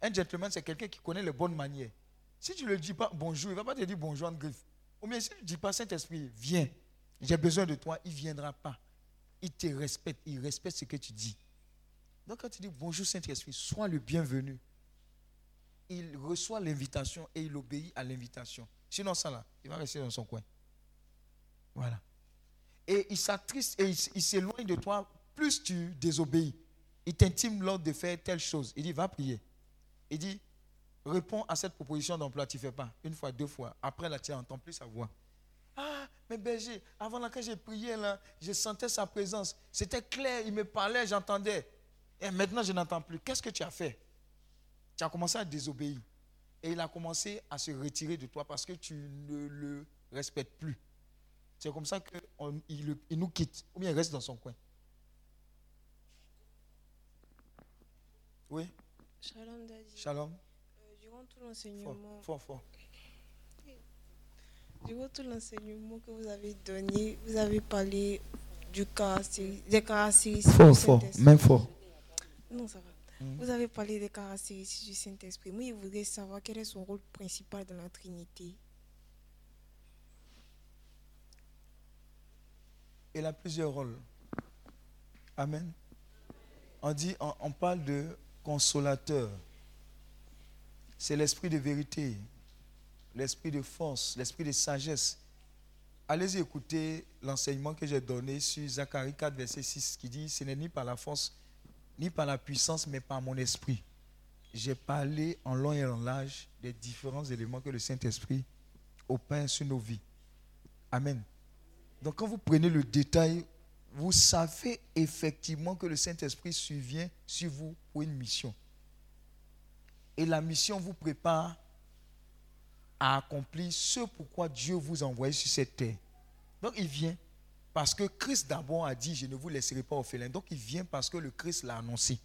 Un gentleman, c'est quelqu'un qui connaît les bonnes manières. Si tu ne le dis pas bonjour, il ne va pas te dire bonjour en griffe. Ou bien si tu ne dis pas Saint-Esprit, viens, j'ai besoin de toi, il ne viendra pas. Il te respecte, il respecte ce que tu dis. Donc quand tu dis bonjour Saint-Esprit, sois le bienvenu. Il reçoit l'invitation et il obéit à l'invitation. Sinon ça là, il va rester dans son coin. Voilà. Et il s'attriste et il, s'éloigne de toi. Plus tu désobéis, il t'intime l'ordre de faire telle chose. Il dit, va prier. Il dit, réponds à cette proposition d'emploi, tu ne fais pas. Une fois, deux fois. Après là, tu n'entends plus sa voix. Ah, mais berger, avant là, quand j'ai prié, là, je sentais sa présence. C'était clair, il me parlait, j'entendais. Et maintenant, je n'entends plus. Qu'est-ce que tu as fait? Tu as commencé à désobéir. Et il a commencé à se retirer de toi parce que tu ne le respectes plus. C'est comme ça qu'il il nous quitte. Ou bien il reste dans son coin. Oui, Shalom Daddy. shalom. Euh, durant tout Fort, l'enseignement, fort, fort. durant tout l'enseignement que vous avez donné, vous avez parlé du caractéri- des caractéristiques. Fort, fort, même fort. Non, ça va. Vous avez parlé des caractéristiques du Saint-Esprit. Moi, je voudrais savoir quel est son rôle principal dans la Trinité. Il a plusieurs rôles. Amen. On dit, on, on parle de consolateur. C'est l'esprit de vérité, l'esprit de force, l'esprit de sagesse. Allez-y écouter l'enseignement que j'ai donné sur Zacharie 4, verset 6, qui dit, ce n'est ni par la force, ni par la puissance, mais par mon esprit. J'ai parlé en long et en large des différents éléments que le Saint-Esprit opère sur nos vies. Amen. Donc quand vous prenez le détail, vous savez effectivement que le Saint-Esprit survient sur vous pour une mission. Et la mission vous prépare à accomplir ce pourquoi Dieu vous a envoyé sur cette terre. Donc il vient parce que Christ d'abord a dit, je ne vous laisserai pas orphelin. Donc il vient parce que le Christ l'a annoncé.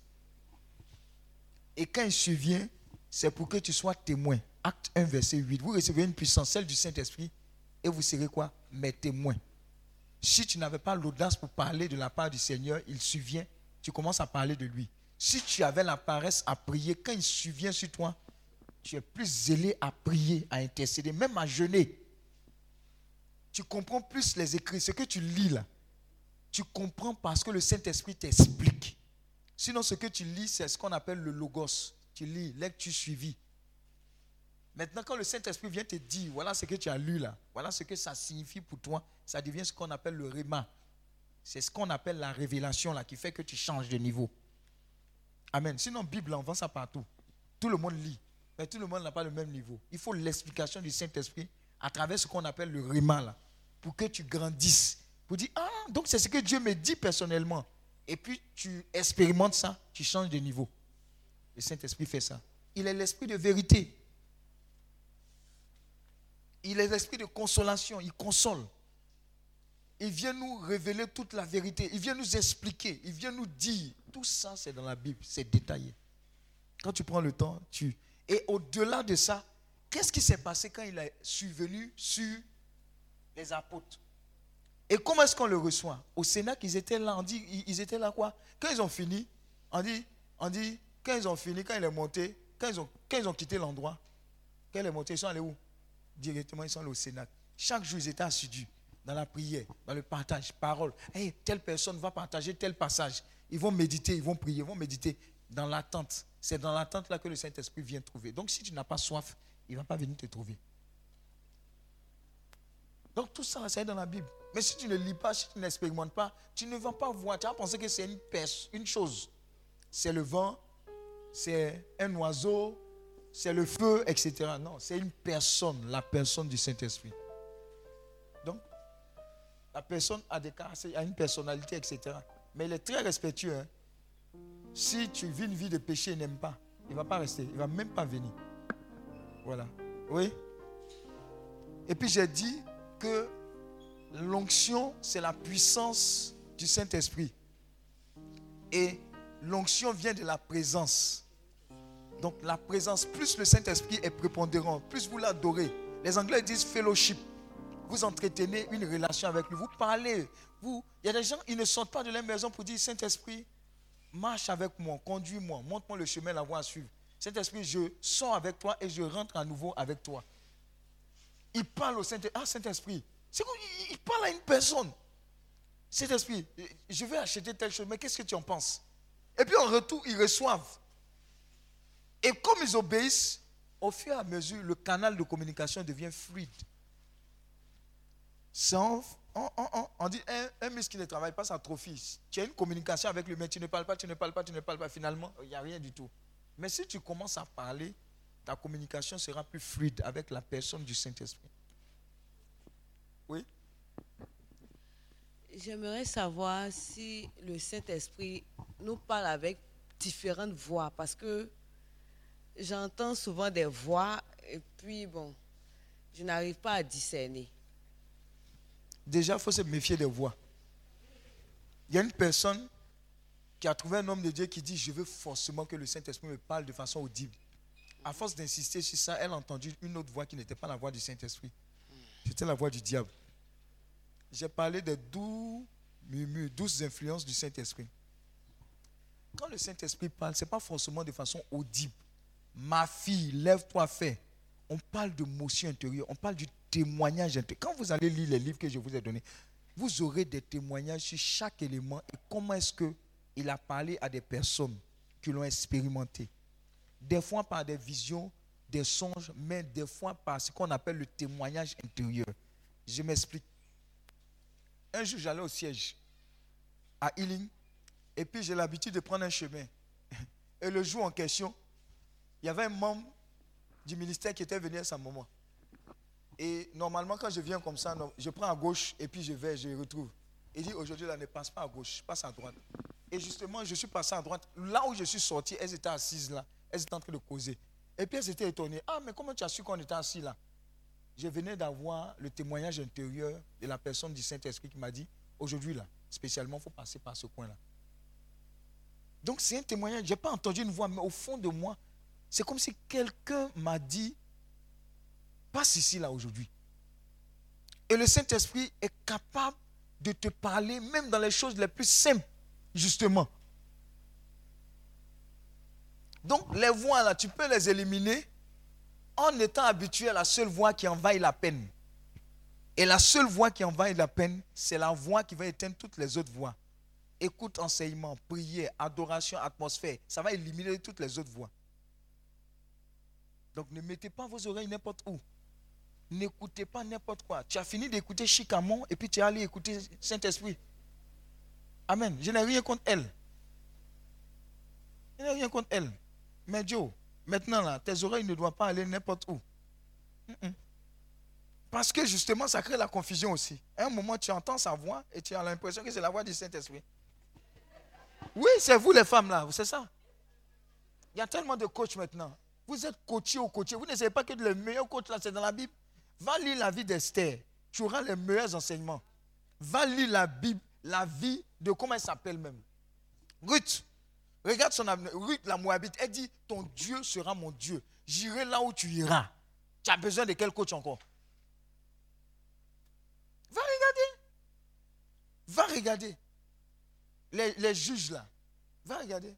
Et quand il survient, c'est pour que tu sois témoin. Acte 1, verset 8. Vous recevez une puissance, celle du Saint-Esprit, et vous serez quoi? Mes témoins. Si tu n'avais pas l'audace pour parler de la part du Seigneur, il survient, tu commences à parler de lui. Si tu avais la paresse à prier, quand il survient sur toi, tu es plus zélé à prier, à intercéder, même à jeûner. Tu comprends plus les écrits, ce que tu lis là. Tu comprends parce que le Saint-Esprit t'explique. Sinon, ce que tu lis, c'est ce qu'on appelle le logos. Tu lis, lecture suivie. Maintenant, quand le Saint-Esprit vient te dire, voilà ce que tu as lu là, voilà ce que ça signifie pour toi, ça devient ce qu'on appelle le réma. C'est ce qu'on appelle la révélation là, qui fait que tu changes de niveau. Amen. Sinon, Bible, on vend ça partout. Tout le monde lit. Mais tout le monde n'a pas le même niveau. Il faut l'explication du Saint-Esprit à travers ce qu'on appelle le réma là, pour que tu grandisses. Pour dire, ah, donc c'est ce que Dieu me dit personnellement. Et puis tu expérimentes ça, tu changes de niveau. Le Saint-Esprit fait ça. Il est l'esprit de vérité. Il est l'esprit de consolation. Il console. Il vient nous révéler toute la vérité. Il vient nous expliquer. Il vient nous dire. Tout ça, c'est dans la Bible. C'est détaillé. Quand tu prends le temps, tu... Et au-delà de ça, qu'est-ce qui s'est passé quand il est survenu sur les apôtres? Et comment est-ce qu'on le reçoit? Au Sénat, ils étaient là. On dit, ils étaient là quoi? Quand ils ont fini, on dit, on dit, quand ils ont fini, quand il est monté, ont, quand ils ont quitté l'endroit, quand il est monté, ils sont allés où? Directement, ils sont au Sénat. Chaque jour, ils étaient assidus dans la prière, dans le partage, parole. Hey, telle personne va partager tel passage. Ils vont méditer, ils vont prier, ils vont méditer dans l'attente. C'est dans l'attente là que le Saint-Esprit vient trouver. Donc si tu n'as pas soif, il ne va pas venir te trouver. Donc tout ça, c'est dans la Bible. Mais si tu ne lis pas, si tu n'expérimentes pas, tu ne vas pas voir. Tu vas penser que c'est une, une chose. C'est le vent, c'est un oiseau, c'est le feu, etc. Non, c'est une personne, la personne du Saint-Esprit. Donc, la personne a des a une personnalité, etc. Mais il est très respectueux. Hein. Si tu vis une vie de péché, il n'aime pas. Il ne va pas rester. Il ne va même pas venir. Voilà. Oui? Et puis j'ai dit que l'onction, c'est la puissance du Saint-Esprit. Et l'onction vient de la présence. Donc la présence, plus le Saint-Esprit est prépondérant, plus vous l'adorez. Les Anglais disent fellowship. Vous entretenez une relation avec lui. Vous parlez. Vous, il y a des gens, ils ne sortent pas de leur maison pour dire Saint-Esprit, marche avec moi, conduis-moi, montre-moi le chemin, la voie à suivre. Saint-Esprit, je sors avec toi et je rentre à nouveau avec toi. Il parle au Saint-Esprit. Ah, Saint-Esprit. Il parle à une personne. Saint-Esprit, je vais acheter telle chose, mais qu'est-ce que tu en penses? Et puis en retour, ils reçoivent. Et comme ils obéissent, au fur et à mesure, le canal de communication devient fluide. Sans on, dit un, muscle qui ne travaille pas, ça atrophie. Tu as une communication avec lui, mais tu ne parles pas, tu ne parles pas, tu ne parles pas. Finalement, il n'y a rien du tout. Mais si tu commences à parler, ta communication sera plus fluide avec la personne du Saint-Esprit. Oui? J'aimerais savoir si le Saint-Esprit nous parle avec différentes voix, parce que j'entends souvent des voix et puis, bon, je n'arrive pas à discerner déjà, il faut se méfier des voix. Il y a une personne qui a trouvé un homme de Dieu qui dit, je veux forcément que le Saint-Esprit me parle de façon audible. À force d'insister sur ça, elle a entendu une autre voix qui n'était pas la voix du Saint-Esprit. C'était la voix du diable. J'ai parlé des doux murmures, douces influences du Saint-Esprit. quand le Saint-Esprit parle, ce n'est pas forcément de façon audible. Ma fille, lève-toi, fais. On parle de motion intérieure, on parle du témoignage intérieur. Quand vous allez lire les livres que je vous ai donnés, vous aurez des témoignages sur chaque élément et comment est-ce qu'il a parlé à des personnes qui l'ont expérimenté. Des fois par des visions, des songes, mais des fois par ce qu'on appelle le témoignage intérieur. Je m'explique. Un jour, j'allais au siège à Ealing et puis j'ai l'habitude de prendre un chemin. Et le jour en question, il y avait un membre du ministère qui était venu à ce moment. Et normalement, quand je viens comme ça, je prends à gauche et puis je vais, je retrouve. Il dit aujourd'hui, là, ne passe pas à gauche, passe à droite. Et justement, je suis passé à droite. Là où je suis sorti, elles étaient assises là. Elles étaient en train de causer. Et puis elles étaient étonnées. Ah, mais comment tu as su qu'on était assis là? Je venais d'avoir le témoignage intérieur de la personne du Saint-Esprit qui m'a dit aujourd'hui là, spécialement, il faut passer par ce coin-là. Donc c'est un témoignage. Je n'ai pas entendu une voix, mais au fond de moi, c'est comme si quelqu'un m'a dit, passe ici là aujourd'hui. Et le Saint-Esprit est capable de te parler même dans les choses les plus simples, justement. Donc les voix là, tu peux les éliminer en étant habitué à la seule voix qui envahit la peine. Et la seule voix qui envahit la peine, c'est la voix qui va éteindre toutes les autres voix. Écoute, enseignement, prière, adoration, atmosphère. Ça va éliminer toutes les autres voix. Donc ne mettez pas vos oreilles n'importe où. N'écoutez pas n'importe quoi. Tu as fini d'écouter Chicamon et puis tu es allé écouter Saint-Esprit. Amen. Je n'ai rien contre elle. Je n'ai rien contre elle. Mais Joe, maintenant là, tes oreilles ne doivent pas aller n'importe où. Parce que justement, ça crée la confusion aussi. À un moment, tu entends sa voix et tu as l'impression que c'est la voix du Saint-Esprit. Oui, c'est vous les femmes là, c'est ça. Il y a tellement de coachs maintenant. Vous êtes coaché ou coaché. Vous ne savez pas que le meilleur coach là, c'est dans la Bible. Va lire la vie d'Esther. Tu auras les meilleurs enseignements. Va lire la Bible, la vie de comment elle s'appelle même. Ruth. Regarde son avenir. Ruth, la Moabite, elle dit Ton Dieu sera mon Dieu. J'irai là où tu iras. Tu as besoin de quel coach encore? Va regarder. Va regarder. Les, les juges là. Va regarder.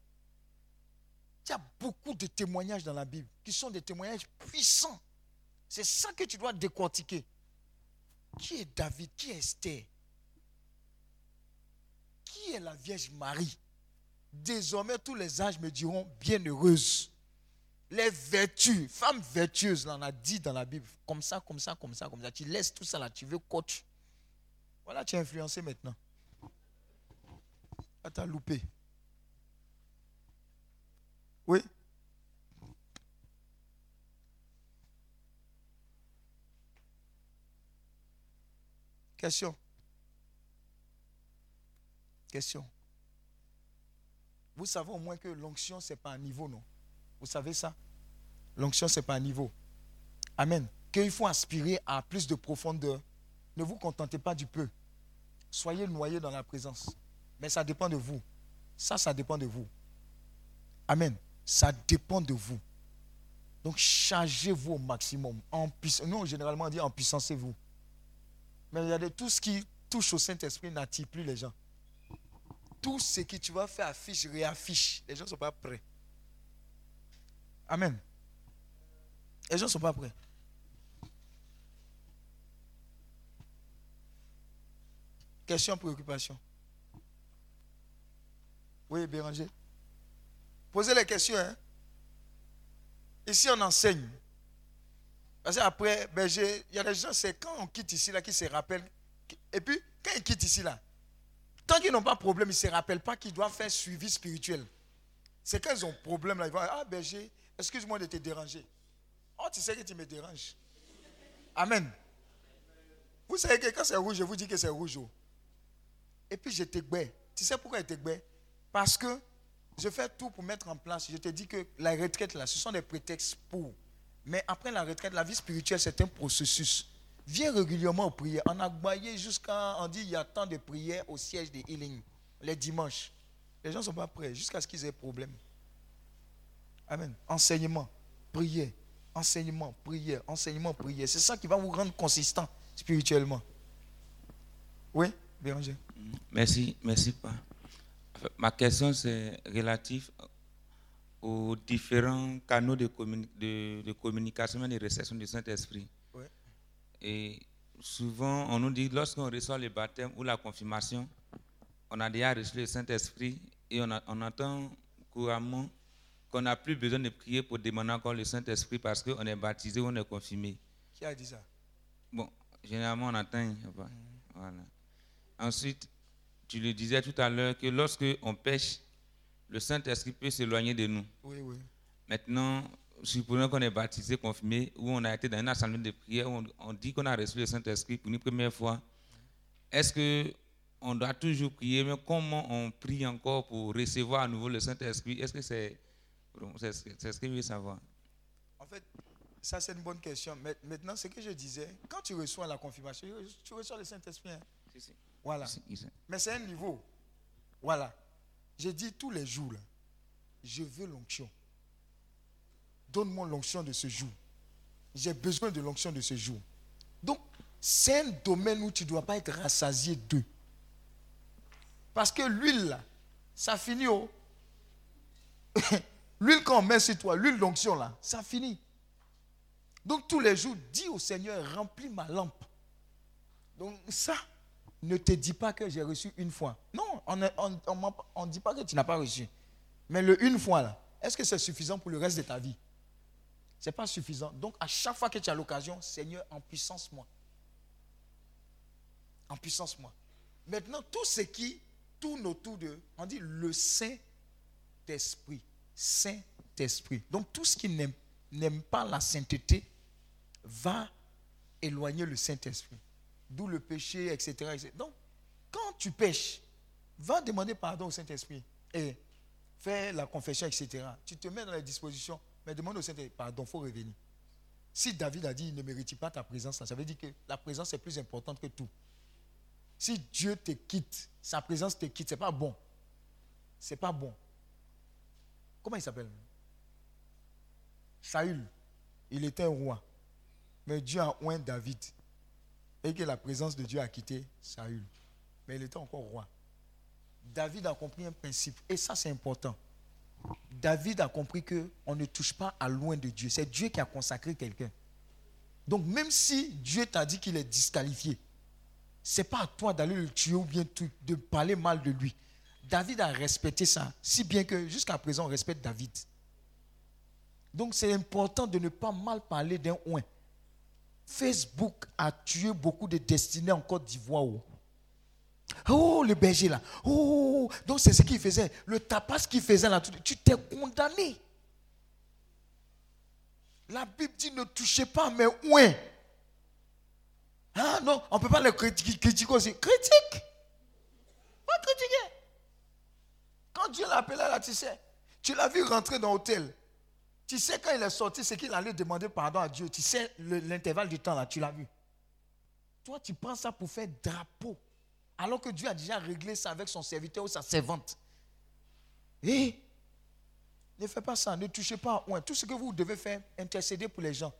Il y a beaucoup de témoignages dans la Bible qui sont des témoignages puissants. C'est ça que tu dois décortiquer. Qui est David? Qui est Esther? Qui est la Vierge Marie? Désormais, tous les âges me diront bienheureuse. Les vertus, femmes vertueuses, on a dit dans la Bible, comme ça, comme ça, comme ça, comme ça. Tu laisses tout ça là, tu veux coach. Voilà, tu es influencé maintenant. Ah, t'as loupé. Oui. Question. Question. Vous savez au moins que l'onction, ce n'est pas un niveau, non? Vous savez ça? L'onction, ce n'est pas un niveau. Amen. Qu'il faut aspirer à plus de profondeur. Ne vous contentez pas du peu. Soyez noyés dans la présence. Mais ça dépend de vous. Ça, ça dépend de vous. Amen. Ça dépend de vous. Donc, chargez-vous au maximum. En puissance. Nous, généralement, on dit en puissance-vous. Mais de, tout ce qui touche au Saint-Esprit n'attire plus les gens. Tout ce que tu vas faire affiche, réaffiche. Les gens ne sont pas prêts. Amen. Les gens ne sont pas prêts. Question, préoccupation. Oui, Béranger. Posez les questions. Hein. Ici, on enseigne. Parce qu'après, ben, il y a des gens, c'est quand on quitte ici, là, qui se rappellent. Et puis, quand ils quittent ici, là, tant qu'ils n'ont pas de problème, ils ne se rappellent pas qu'ils doivent faire suivi spirituel. C'est quand ils ont problème, là, ils vont Ah, berger, excuse-moi de te déranger. Oh, tu sais que tu me déranges. Amen. Vous savez que quand c'est rouge, je vous dis que c'est rouge. oh. Et puis, je t'égbais. Tu sais pourquoi je t'égbais? Parce que je fais tout pour mettre en place. Je te dis que la retraite, là, ce sont des prétextes pour. Mais après la retraite, la vie spirituelle, c'est un processus. Viens régulièrement aux prières. On a baillé jusqu'à. On dit il y a tant de prières au siège de healing, les dimanches. Les gens ne sont pas prêts jusqu'à ce qu'ils aient problème. Amen. Enseignement, prière, enseignement, prière, enseignement, prière. C'est ça qui va vous rendre consistant spirituellement. Oui, Béranger. Merci, merci pas. Ma question, c'est relative aux différents canaux de, communi- de- de communication et de réception du Saint-Esprit. Et souvent, on nous dit, lorsqu'on reçoit le baptême ou la confirmation, on a déjà reçu le Saint-Esprit et on, a- on entend couramment qu'on n'a plus besoin de prier pour demander encore le Saint-Esprit parce qu'on est baptisé ou on est confirmé. Qui a dit ça? Bon, généralement, on attend. Voilà. Ensuite, tu le disais tout à l'heure que lorsque on pêche, le Saint-Esprit peut s'éloigner de nous. Oui, oui. Maintenant, supposons qu'on est baptisé, confirmé, ou on a été dans une assemblée de prière, où on, on dit qu'on a reçu le Saint-Esprit pour une première fois. Est-ce que on doit toujours prier, mais comment on prie encore pour recevoir à nouveau le Saint-Esprit? Est-ce que c'est c'est c'est ce que je veux savoir En fait, ça c'est une bonne question. Maintenant, ce que je disais, quand tu reçois la confirmation, tu reçois le Saint-Esprit. hein. Voilà. Mais c'est un niveau. Voilà. J'ai dit tous les jours, là, je veux l'onction. Donne-moi l'onction de ce jour. J'ai besoin de l'onction de ce jour. Donc, c'est un domaine où tu ne dois pas être rassasié d'eux. Parce que l'huile, là, ça finit au. l'huile qu'on met sur toi, l'huile d'onction, là, ça finit. Donc, tous les jours, dis au Seigneur, remplis ma lampe. Donc, ça, ne te dis pas que j'ai reçu une fois. Non, on ne dit pas que tu n'as pas reçu. Mais le une fois, est-ce que c'est suffisant pour le reste de ta vie? Ce n'est pas suffisant. Donc, à chaque fois que tu as l'occasion, Seigneur, en puissance, moi. En puissance, moi. Maintenant, tout ce qui tourne autour de, on dit le Saint-Esprit. Saint-Esprit. Donc, tout ce qui n'aime pas la sainteté va éloigner le Saint-Esprit. D'où le péché, etc.. Donc, quand tu pêches, va demander pardon au Saint-Esprit et fais la confession, etc. Tu te mets dans les dispositions, mais demande au Saint-Esprit, pardon, il faut revenir. Si David a dit, il ne mérite pas ta présence, ça veut dire que la présence est plus importante que tout. Si Dieu te quitte, sa présence te quitte, ce n'est pas bon. Ce n'est pas bon. Comment il s'appelle? Saül, il était un roi. Mais Dieu a oint David. Et que la présence de Dieu a quitté Saül. Mais il était encore roi. David a compris un principe. Et ça, c'est important. David a compris qu'on ne touche pas à loin de Dieu. C'est Dieu qui a consacré quelqu'un. Donc, même si Dieu t'a dit qu'il est disqualifié, ce n'est pas à toi d'aller le tuer ou bien de parler mal de lui. David a respecté ça, si bien que jusqu'à présent, on respecte David. Donc c'est important de ne pas mal parler d'un oin. Facebook a tué beaucoup de destinées en Côte d'Ivoire. Oh. Oh, le berger là. Oh, donc c'est ce qu'il faisait. Le tapas qu'il faisait là, tu- t'es condamné. La Bible dit ne touchez pas mes ouins. Ah non, on ne peut pas les critiquer, aussi. Critique. Pas critiquer. Quand Dieu l'a appelé là, tu sais, tu l'as vu rentrer dans l'hôtel. Tu sais quand il est sorti, c'est qu'il allait demander pardon à Dieu. Tu sais le- l'intervalle du temps là, tu l'as vu. Toi, tu prends ça pour faire drapeau. Alors que Dieu a déjà réglé ça avec son serviteur ou sa servante. Et ne faites pas ça, ne touchez pas. Tout ce que vous devez faire, intercéder pour les gens.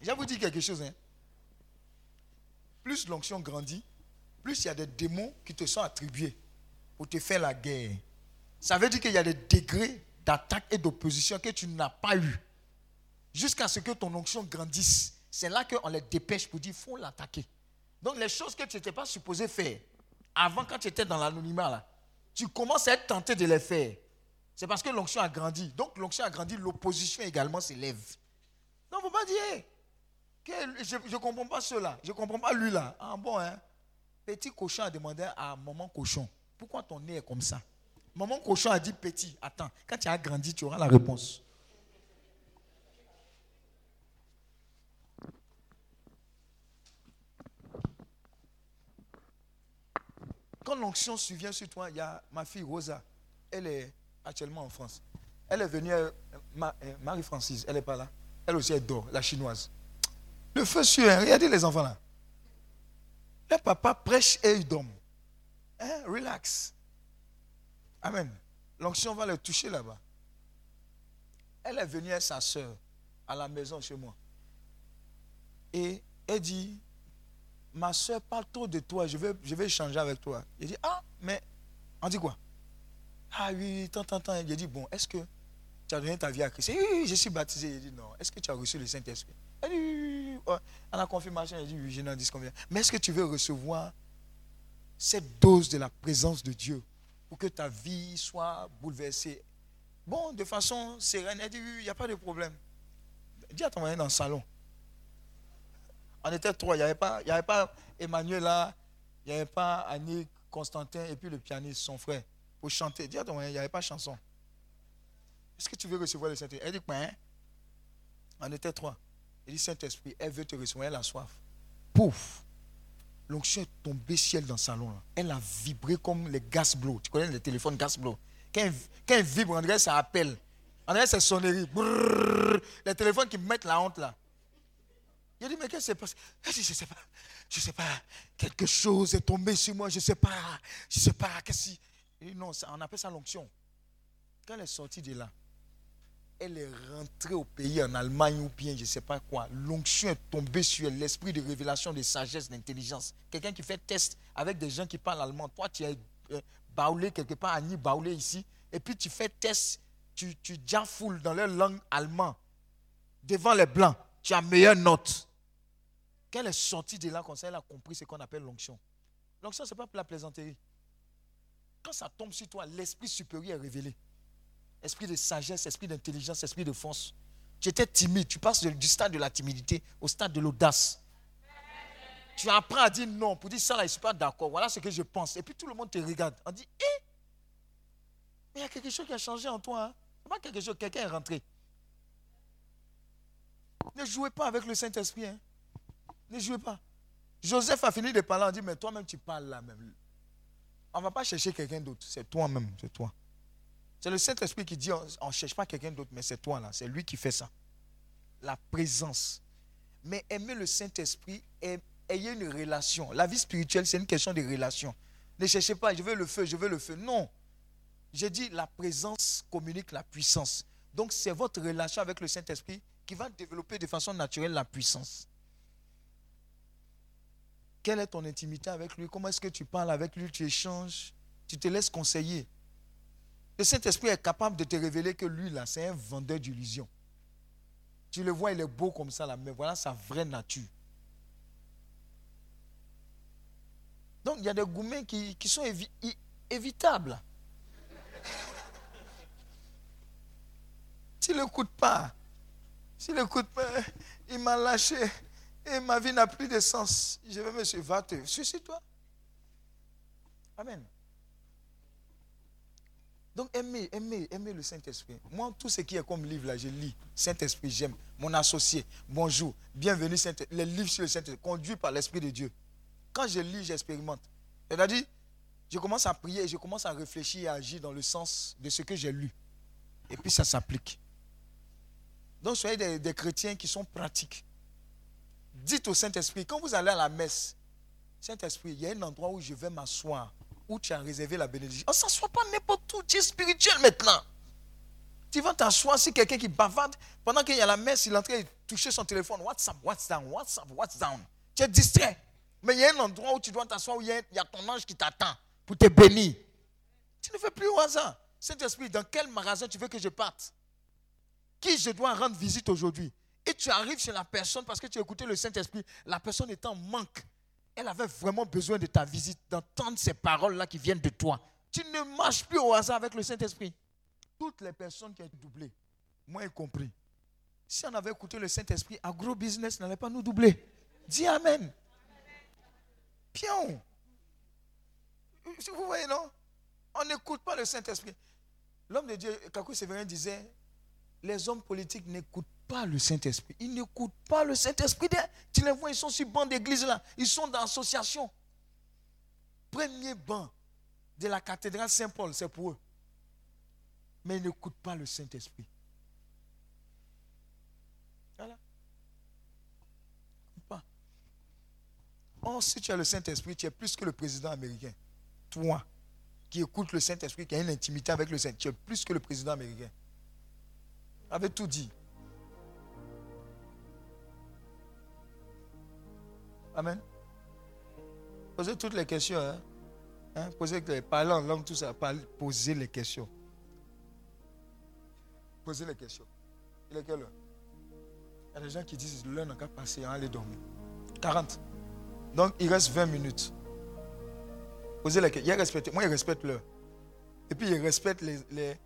Je vais vous dire quelque chose. hein. Plus l'onction grandit, plus il y a des démons qui te sont attribués pour te faire la guerre. Ça veut dire qu'il y a des degrés d'attaque et d'opposition que tu n'as pas eu. Jusqu'à ce que ton onction grandisse. C'est là qu'on les dépêche pour dire faut l'attaquer. Donc les choses que tu n'étais pas supposé faire, avant quand tu étais dans l'anonymat, tu commences à être tenté de les faire. C'est parce que l'onction a grandi. Donc l'onction a grandi, l'opposition également s'élève. Non, il ne faut pas dire, que je ne comprends pas cela, je ne comprends pas lui là. Ah bon, hein? Petit cochon a demandé à maman cochon, pourquoi ton nez est comme ça? Maman cochon a dit petit, attends, quand tu as grandi, tu auras la réponse. Quand l'onction survient sur toi, il y a ma fille Rosa. Elle est actuellement en France. Elle est venue, euh, euh, Marie-Francis, elle n'est pas là. Elle aussi, elle dort, la chinoise. Le feu sur, hein, regardez les enfants là. Le papa prêche et il dorment. Hein, relax. Amen. L'onction va le toucher là-bas. Elle est venue avec sa soeur à la maison chez moi. Et elle dit, ma soeur parle trop de toi, je vais, je vais échanger avec toi. Il dit, ah, mais on dit quoi? Ah oui, tant, tant, tant. Il a dit, bon, est-ce que tu as donné ta vie à Christ? Oui, oui, je suis baptisé. Il dit, non. Est-ce que tu as reçu le Saint-Esprit? A dit, oui, oui, oui. À la confirmation, a dit, oui, je n'en dis combien. Mais est-ce que tu veux recevoir cette dose de la présence de Dieu? Pour que ta vie soit bouleversée Bon, de façon sereine. A dit, il n'y a pas de problème. Dis à ton mari dans le salon. On était trois. Il n'y avait, pas- Emmanuel là, il n'y avait pas Annick, Constantin et puis le pianiste, son frère, pour chanter. Dis à ton mari, il n'y avait pas chanson. Est-ce que tu veux recevoir le Saint-Esprit? Elle dit, ben, on était trois. Il dit, Saint-Esprit, elle veut te recevoir, elle a soif. Pouf L'onction est tombée ciel dans le salon. là. Elle a vibré comme les gas blow. Tu connais les téléphones gas blow Quand elle, vibre, que ça appelle. Que c'est sonnerie. Brrr. les téléphones qui me mettent la honte là. Il a dit, mais qu'est-ce qui Elle dit, je ne sais pas. Je ne sais pas. Quelque chose est tombé sur moi. Je ne sais pas. Je ne sais pas. Qu'est-ce qui... Non, ça- on appelle ça l'onction. Quand elle est sortie de là, elle est rentrée au pays en Allemagne ou bien je ne sais pas quoi. L'onction est tombée sur elle, l'esprit de révélation, de sagesse, d'intelligence. Quelqu'un qui fait test avec des gens qui parlent allemand. Toi, tu es euh, baoulé quelque part, Annie baoulé ici. Et puis tu fais test, tu, tu foules dans leur langue allemande. Devant les blancs, tu as meilleure note. Quand elle est sortie de là comme ça, elle a compris ce qu'on appelle l'onction. L'onction, ce n'est pas pour la plaisanterie. Quand ça tombe sur toi, l'esprit supérieur est révélé esprit de sagesse, esprit d'intelligence, esprit de force. Tu étais timide, tu passes du stade de la timidité au stade de l'audace. Tu apprends à dire non pour dire ça là, je ne suis pas d'accord. Voilà ce que je pense. Et puis tout le monde te regarde. On dit, eh, mais il y a quelque chose qui a changé en toi. Hein? Pas quelque chose, quelqu'un est rentré. Ne jouez pas avec le Saint-Esprit. Hein? Ne jouez pas. Joseph a fini de parler, on dit, mais toi-même tu parles là même. On ne va pas chercher quelqu'un d'autre. C'est toi-même, c'est toi. C'est le Saint-Esprit qui dit on ne cherche pas quelqu'un d'autre, mais c'est toi là. C'est lui qui fait ça. La présence. Mais aimer le Saint-Esprit, ayez une relation. La vie spirituelle, c'est une question de relation. Ne cherchez pas, je veux le feu, je veux le feu. Non. J'ai dit la présence communique la puissance. Donc c'est votre relation avec le Saint-Esprit qui va développer de façon naturelle la puissance. Quelle est ton intimité avec lui? Comment est-ce que tu parles avec lui? Tu échanges? Tu te laisses conseiller? Le Saint-Esprit est capable de te révéler que lui, là, c'est un vendeur d'illusions. Tu le vois, il est beau comme ça, là, mais voilà sa vraie nature. Donc, il y a des gourmets qui, sont évi- évitables. S'il n'écoute pas, s'il n'écoute pas, il m'a lâché et ma vie n'a plus de sens. Je vais me suivre, suicide-toi. Amen. Donc aimez, aimez, aimez le Saint-Esprit. Moi, tout ce qui est comme livre là, je lis. Saint-Esprit, j'aime. Mon associé, bonjour, bienvenue Saint-Esprit. Les livres sur le Saint-Esprit, conduits par l'Esprit de Dieu. Quand je lis, j'expérimente. C'est-à-dire, je commence à prier et je commence à réfléchir et à agir dans le sens de ce que j'ai lu. Et puis ça s'applique. Donc soyez des, des chrétiens qui sont pratiques. Dites au Saint-Esprit, quand vous allez à la messe, Saint-Esprit, il y a un endroit où je vais m'asseoir, où tu as réservé la bénédiction. On ne s'assoit pas n'importe où, tu es spirituel maintenant. Tu vas t'asseoir si quelqu'un qui bavarde, pendant qu'il y a la messe, il est en train de toucher son téléphone. What's up, what's down, what's up, what's down? Tu es distrait. Mais il y a un endroit où tu dois t'asseoir, où il y, a, il y a ton ange qui t'attend pour te bénir. Tu ne fais plus au hasard. Saint-Esprit, dans quel magasin tu veux que je parte? Qui je dois rendre visite aujourd'hui? Et tu arrives chez la personne parce que tu as écouté le Saint-Esprit. La personne est en manque. Elle avait vraiment besoin de ta visite, d'entendre ces paroles-là qui viennent de toi. Tu ne marches plus au hasard avec le Saint-Esprit. Toutes les personnes qui ont été doublées, moi y compris, si on avait écouté le Saint-Esprit, agro-business n'allait pas nous doubler. Dis Amen. Pion. Vous voyez, non? On n'écoute pas le Saint-Esprit. L'homme de Dieu, Kakou Sévérin disait, les hommes politiques n'écoutent pas le Saint-Esprit. Ils n'écoutent pas le Saint-Esprit. Tu les vois, ils sont sur banc d'église là. Ils sont dans l'association. Premier banc de la cathédrale Saint-Paul, c'est pour eux. Mais ils n'écoutent pas le Saint-Esprit. Voilà. Pas. Or, si tu as le Saint-Esprit, tu es plus que le président américain. Toi, qui écoutes le Saint-Esprit, qui a une intimité avec le Saint, tu es plus que le président américain. Avec tout dit. Amen. Posez toutes les questions. Hein? Hein, posez les, en langue, tout ça. posez les questions. Posez les questions. Il est quelle heure? Il y a des gens qui disent l'heure n'a qu'à passer, hein, aller dormir. 40. Donc il reste 20 minutes. Posez les questions. Il respecte, moi, il respecte l'heure. Et puis il respecte les, les-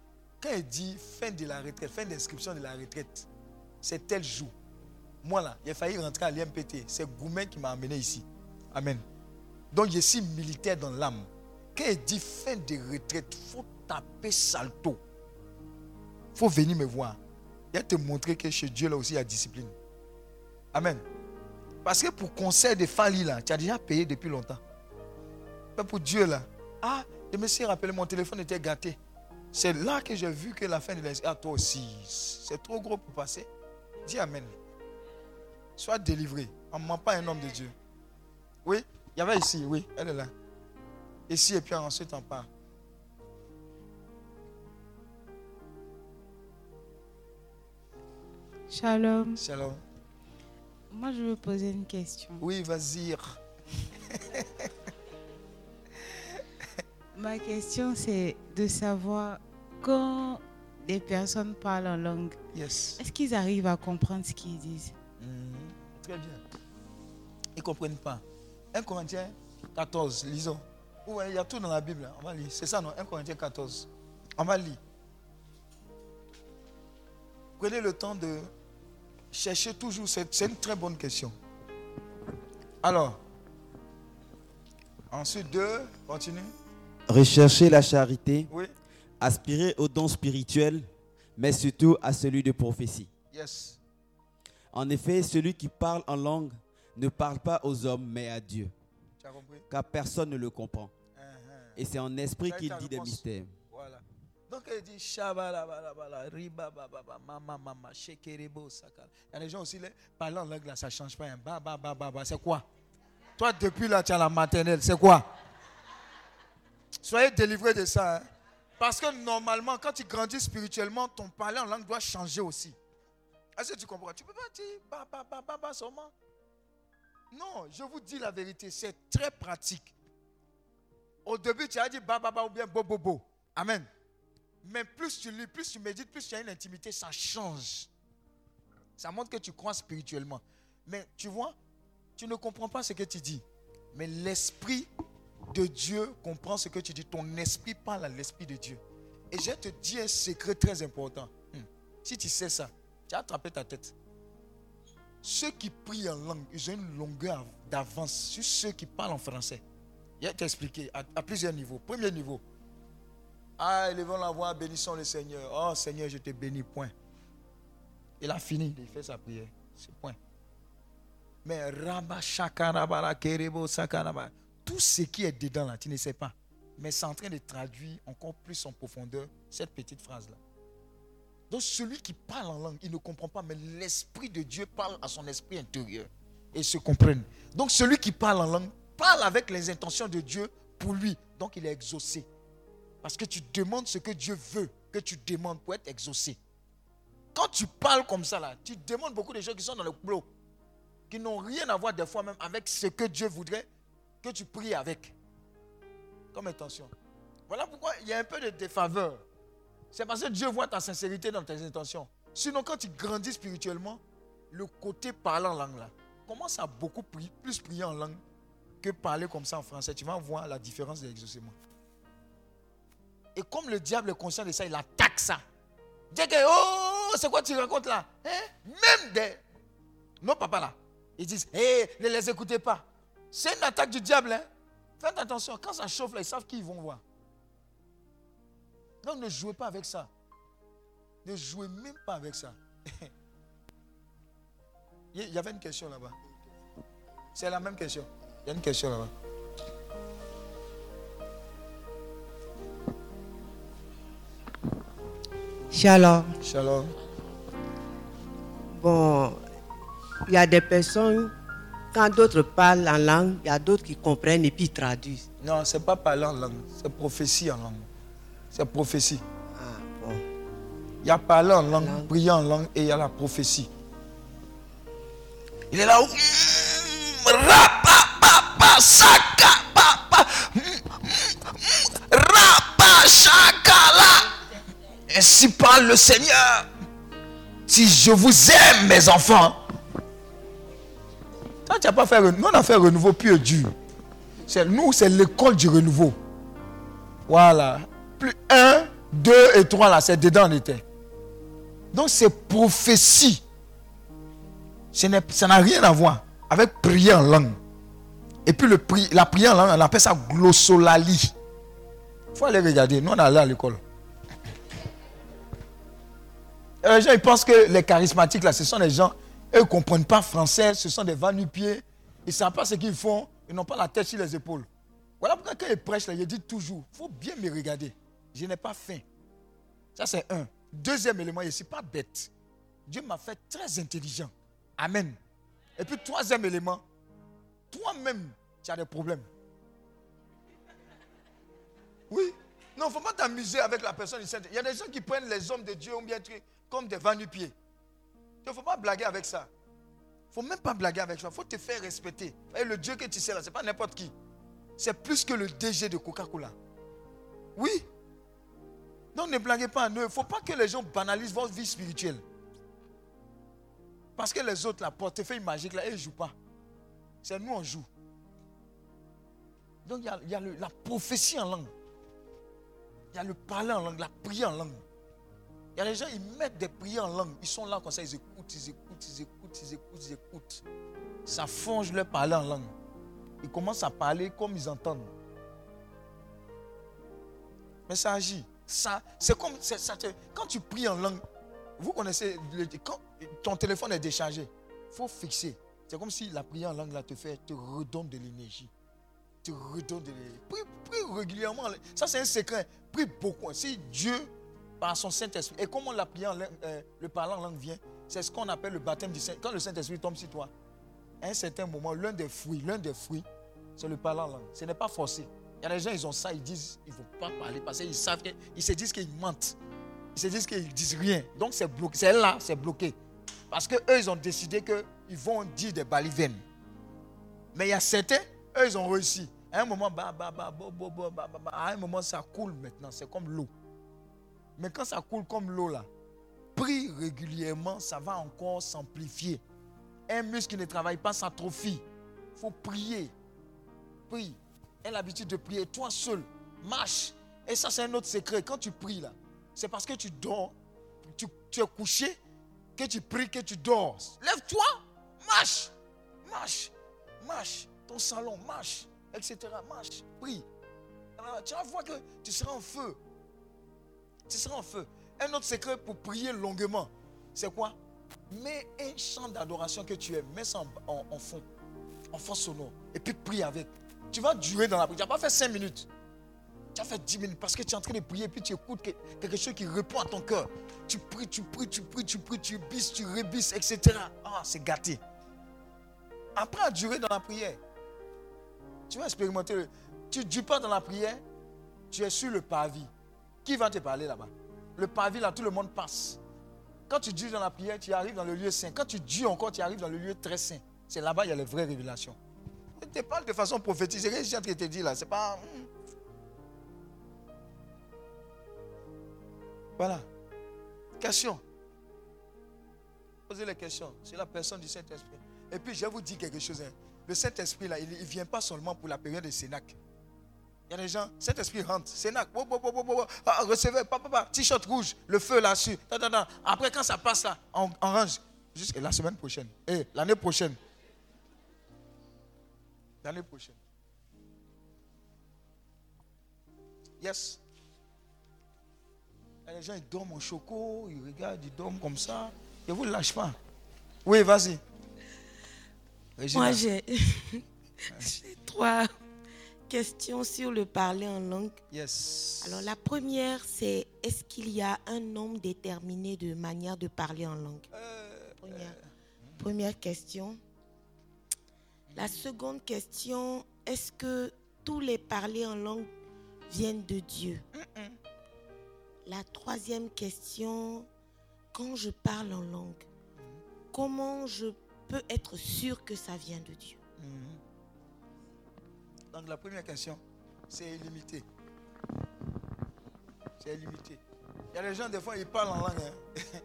Quand il dit fin de la retraite, fin d'inscription de la retraite, c'est tel jour. Moi là, a failli rentrer à l'IMPT. C'est Goumen qui m'a amené ici. Amen. Donc je suis militaire dans l'âme. Quand il dit fin de retraite, il faut taper salto. Il faut venir me voir. Il va te montrer que chez Dieu là aussi il y a discipline. Amen. Parce que pour conseil de Fali là, tu as déjà payé depuis longtemps. Mais pour Dieu là, ah, je me suis rappelé, mon téléphone était gâté. C'est là que j'ai vu que la fin de l'esprit, ah toi aussi, c'est trop gros pour passer. Dis Amen. Sois délivré. On ne ment pas un homme de Dieu. Oui, il y avait ici, oui, elle est là. Ici et puis ensuite on part. Shalom. Shalom. Moi, je veux poser une question. Oui, vas-y. Ma question, c'est de savoir quand des personnes parlent en langue, Yes. est-ce qu'ils arrivent à comprendre ce qu'ils disent? Mhm. Très bien. Ils ne comprennent pas. 1 Corinthiens 14, lisons. Ouais, il y a tout dans la Bible. On va lire. C'est ça, non? 1 Corinthiens 14. On va lire. Prenez le temps de chercher toujours. C'est une très bonne question. Alors, ensuite, deux, continue. Rechercher la charité, Oui. aspirer aux dons spirituels, mais surtout à celui de prophétie. Yes. En effet, celui qui parle en langue ne parle pas aux hommes, mais à Dieu, Tu as compris? Car personne ne le comprend. Uh-huh. Et c'est en esprit qu'il dit des mystères. Voilà. Donc elle dit. Il y a des gens aussi, là, parler en langue là, ça ne change pas. hein. Ba, ba, ba, ba, ba. C'est quoi? Toi, depuis là, tu as la maternelle. C'est quoi? Soyez délivrés de ça. hein. Parce que normalement, quand tu grandis spirituellement, ton parler en langue doit changer aussi. Est-ce que tu comprends? Tu ne peux pas dire ba, ba, ba, ba, ba seulement. Non, je vous dis la vérité, c'est très pratique. Au début, tu as dit ba, ba, ba ou bien bo, bo, bo. Amen. Mais plus tu lis, plus tu médites, plus tu as une intimité, ça change. Ça montre que tu crois spirituellement. Mais tu vois, tu ne comprends pas ce que tu dis. Mais l'esprit de Dieu comprend ce que tu dis. Ton esprit parle à l'esprit de Dieu. Et je te dis un secret très important. Hmm. Si tu sais ça, tu ta tête. Ceux qui prient en langue, ils ont une longueur d'avance sur ceux qui parlent en français. Il a t'expliqué à, à plusieurs niveaux. Premier niveau. Ah, élevons la voix, bénissons le Seigneur. Oh Seigneur, je te bénis, point. Il a fini, il fait sa prière. C'est point. Mais Rabba Shakarabara Kerebo Sakaraba, tout ce qui est dedans là, tu ne sais pas. Mais c'est en train de traduire encore plus en profondeur cette petite phrase-là. Donc celui qui parle en langue, il ne comprend pas, mais l'Esprit de Dieu parle à son esprit intérieur. Et se comprennent. Donc celui qui parle en langue parle avec les intentions de Dieu pour lui. Donc il est exaucé. Parce que tu demandes ce que Dieu veut que tu demandes pour être exaucé. Quand tu parles comme ça, tu demandes beaucoup de choses qui sont dans le bloc, qui n'ont rien à voir des fois même avec ce que Dieu voudrait que tu pries avec. Comme intention. Voilà pourquoi il y a un peu de défaveur. C'est parce que Dieu voit ta sincérité dans tes intentions. Sinon, quand tu grandis spirituellement, le côté parler en langue là, commence à beaucoup pri- plus prier en langue que parler comme ça en français. Tu vas voir la différence de l'exaucement. Et comme le diable est conscient de ça, il attaque ça. Dit que, oh, c'est quoi tu racontes là? Hein? Même des. Non, papa là. Ils disent, hé, ne les écoutez pas. C'est une attaque du diable. Hein? Faites attention, quand ça chauffe là, ils savent qui ils vont voir. Donc ne jouez pas avec ça. Ne jouez même pas avec ça. Il y avait une question là-bas. C'est la même question. Il y a une question là-bas. Shalom. Shalom. Bon, il y a des personnes, quand d'autres parlent en langue, il y a d'autres qui comprennent et puis ils traduisent. Non, c'est pas parler en langue, c'est prophétie en langue. C'est prophétie. Ah, il y a parlé en langue, langue, en langue et il y a la prophétie. Il est là où. Ainsi parle le Seigneur. Si je vous aime, mes enfants. Toi, tu n'as pas fait Nous, on a fait renouveau pur et dur. Nous, c'est l'école du renouveau. Voilà. Plus 1, 2 et 3, là, c'est dedans, on était. Donc, c'est prophétie. Ça n'a rien à voir avec prier en langue. Et puis, le pri- la prière en langue, on appelle ça glossolalie. Il faut aller regarder. Nous, on est allé à l'école. Les gens, ils pensent que les charismatiques, là, ce sont des gens, eux, ne comprennent pas français, ce sont des va-nu-pieds. Ils ne savent pas ce qu'ils font, ils n'ont pas la tête sur les épaules. Voilà pourquoi quand ils prêchent, là, ils disent toujours, il faut bien me regarder. Je n'ai pas faim. Ça, c'est un. Deuxième élément, je ne suis pas bête. Dieu m'a fait très intelligent. Amen. Et puis, troisième élément, toi-même, tu as des problèmes. Oui. Non, il ne faut pas t'amuser avec la personne du. Il y a des gens qui prennent les hommes de Dieu ou bien comme des va-nu-pieds. Il ne faut pas blaguer avec ça. Il ne faut même pas blaguer avec ça. Il faut te faire respecter. Et le Dieu que tu sais là, ce n'est pas n'importe qui. C'est plus que le DG de Coca-Cola. Oui. Donc ne blaguez pas. Il ne faut pas que les gens banalisent votre vie spirituelle. Parce que les autres, la portefeuille magique, là, ils ne jouent pas. C'est nous, on joue. Donc il y a, la prophétie en langue. Il y a le parler en langue, la prière en langue. Il y a des gens, ils mettent des prières en langue. Ils sont là comme ça, ils écoutent, ils écoutent, ils écoutent, ils écoutent, ils écoutent. Ça forge leur parler en langue. Ils commencent à parler comme ils entendent. Mais ça agit. Ça, c'est comme, ça quand tu pries en langue, vous connaissez, le- quand ton téléphone est déchargé, il faut fixer. C'est comme si la prière en langue te fait, te redonne de l'énergie. Te redonne de l'énergie. Prie, prie régulièrement. Ça, c'est un secret. Prie beaucoup. Si Dieu, par son Saint-Esprit, et comment la prière en langue, euh, le parler en langue vient, c'est ce qu'on appelle le baptême du Saint. Quand le Saint-Esprit tombe sur toi, à un certain moment, l'un des fruits, l'un des fruits, c'est le parler en langue. Ce n'est pas forcé y a des gens, ils ont ça, ils disent, ils ne vont pas parler parce qu'ils savent qu'ils se disent qu'ils mentent. Ils se disent qu'ils ne disent rien. Donc c'est bloqué. C'est là, c'est bloqué. Parce qu'eux, ils ont décidé qu'ils vont dire des balivernes. Mais il y a certains, eux, ils ont réussi. À un moment, bah, bah, bah, à un moment, ça coule maintenant. C'est comme l'eau. Mais quand ça coule comme l'eau, là, pris régulièrement, ça va encore s'amplifier. Un muscle qui ne travaille pas s'atrophie. Il faut prier. Prie. Aie l'habitude de prier. Toi seul, marche. Et ça, c'est un autre secret. Quand tu pries, là, c'est parce que tu dors, tu, es couché, que tu pries, que tu dors. Lève-toi, marche. Marche. Marche. Ton salon, marche. Etc. Marche. Prie. Alors, tu vas voir que tu seras en feu. Tu seras en feu. Un autre secret pour prier longuement, c'est quoi? Mets un chant d'adoration que tu aimes, mets ça en, en- en fond, en fond sonore, et puis prie avec. Tu vas durer dans la prière. Tu n'as pas fait 5 minutes. Tu as fait 10 minutes parce que tu es en train de prier, puis tu écoutes que- quelque chose qui répond à ton cœur. Tu pries, tu pries, tu pries, tu pries, tu bisses, tu rebisses, etc. Ah, c'est gâté. Apprends à durer dans la prière. Tu vas expérimenter. Tu ne dures pas dans la prière, tu es sur le parvis. Qui va te parler là-bas? Le parvis, là, tout le monde passe. Quand tu dures dans la prière, tu arrives dans le lieu saint. Quand tu dures encore, tu arrives dans le lieu très saint. C'est là-bas, il y a les vraies révélations. Je te parle de façon prophétique. C'est ce que te dire là. C'est pas. hmm. Voilà. Question. Posez les questions. C'est la personne du Saint-Esprit. Et puis, je vais vous dire quelque chose. hein. Le Saint-Esprit, là, il ne vient pas seulement pour la période de Sénac. Il y a des gens, Saint-Esprit rentre, Sénac, ah, recevez, papa, papa, t-shirt rouge, le feu là-dessus. Après, quand ça passe là, on, on range. Jusqu'à la semaine prochaine. Et l'année prochaine. L'année prochaine. Yes. Des gens, ils dorment en choco, ils regardent, ils dorment comme ça. Et vous ne lâchez pas. Oui, vas-y. Moi, j'ai trois questions sur le parler en langue. Yes. Alors, la première, c'est est-ce qu'il y a un nombre déterminé de manières de parler en langue? Première, première question. La seconde question, est-ce que tous les parler en langue viennent de Dieu? La troisième question, quand je parle en langue, comment je peux être sûr que ça vient de Dieu? Mhm. Donc la première question, c'est illimité. C'est illimité. Il y a des gens, des fois, ils parlent en langue. hein.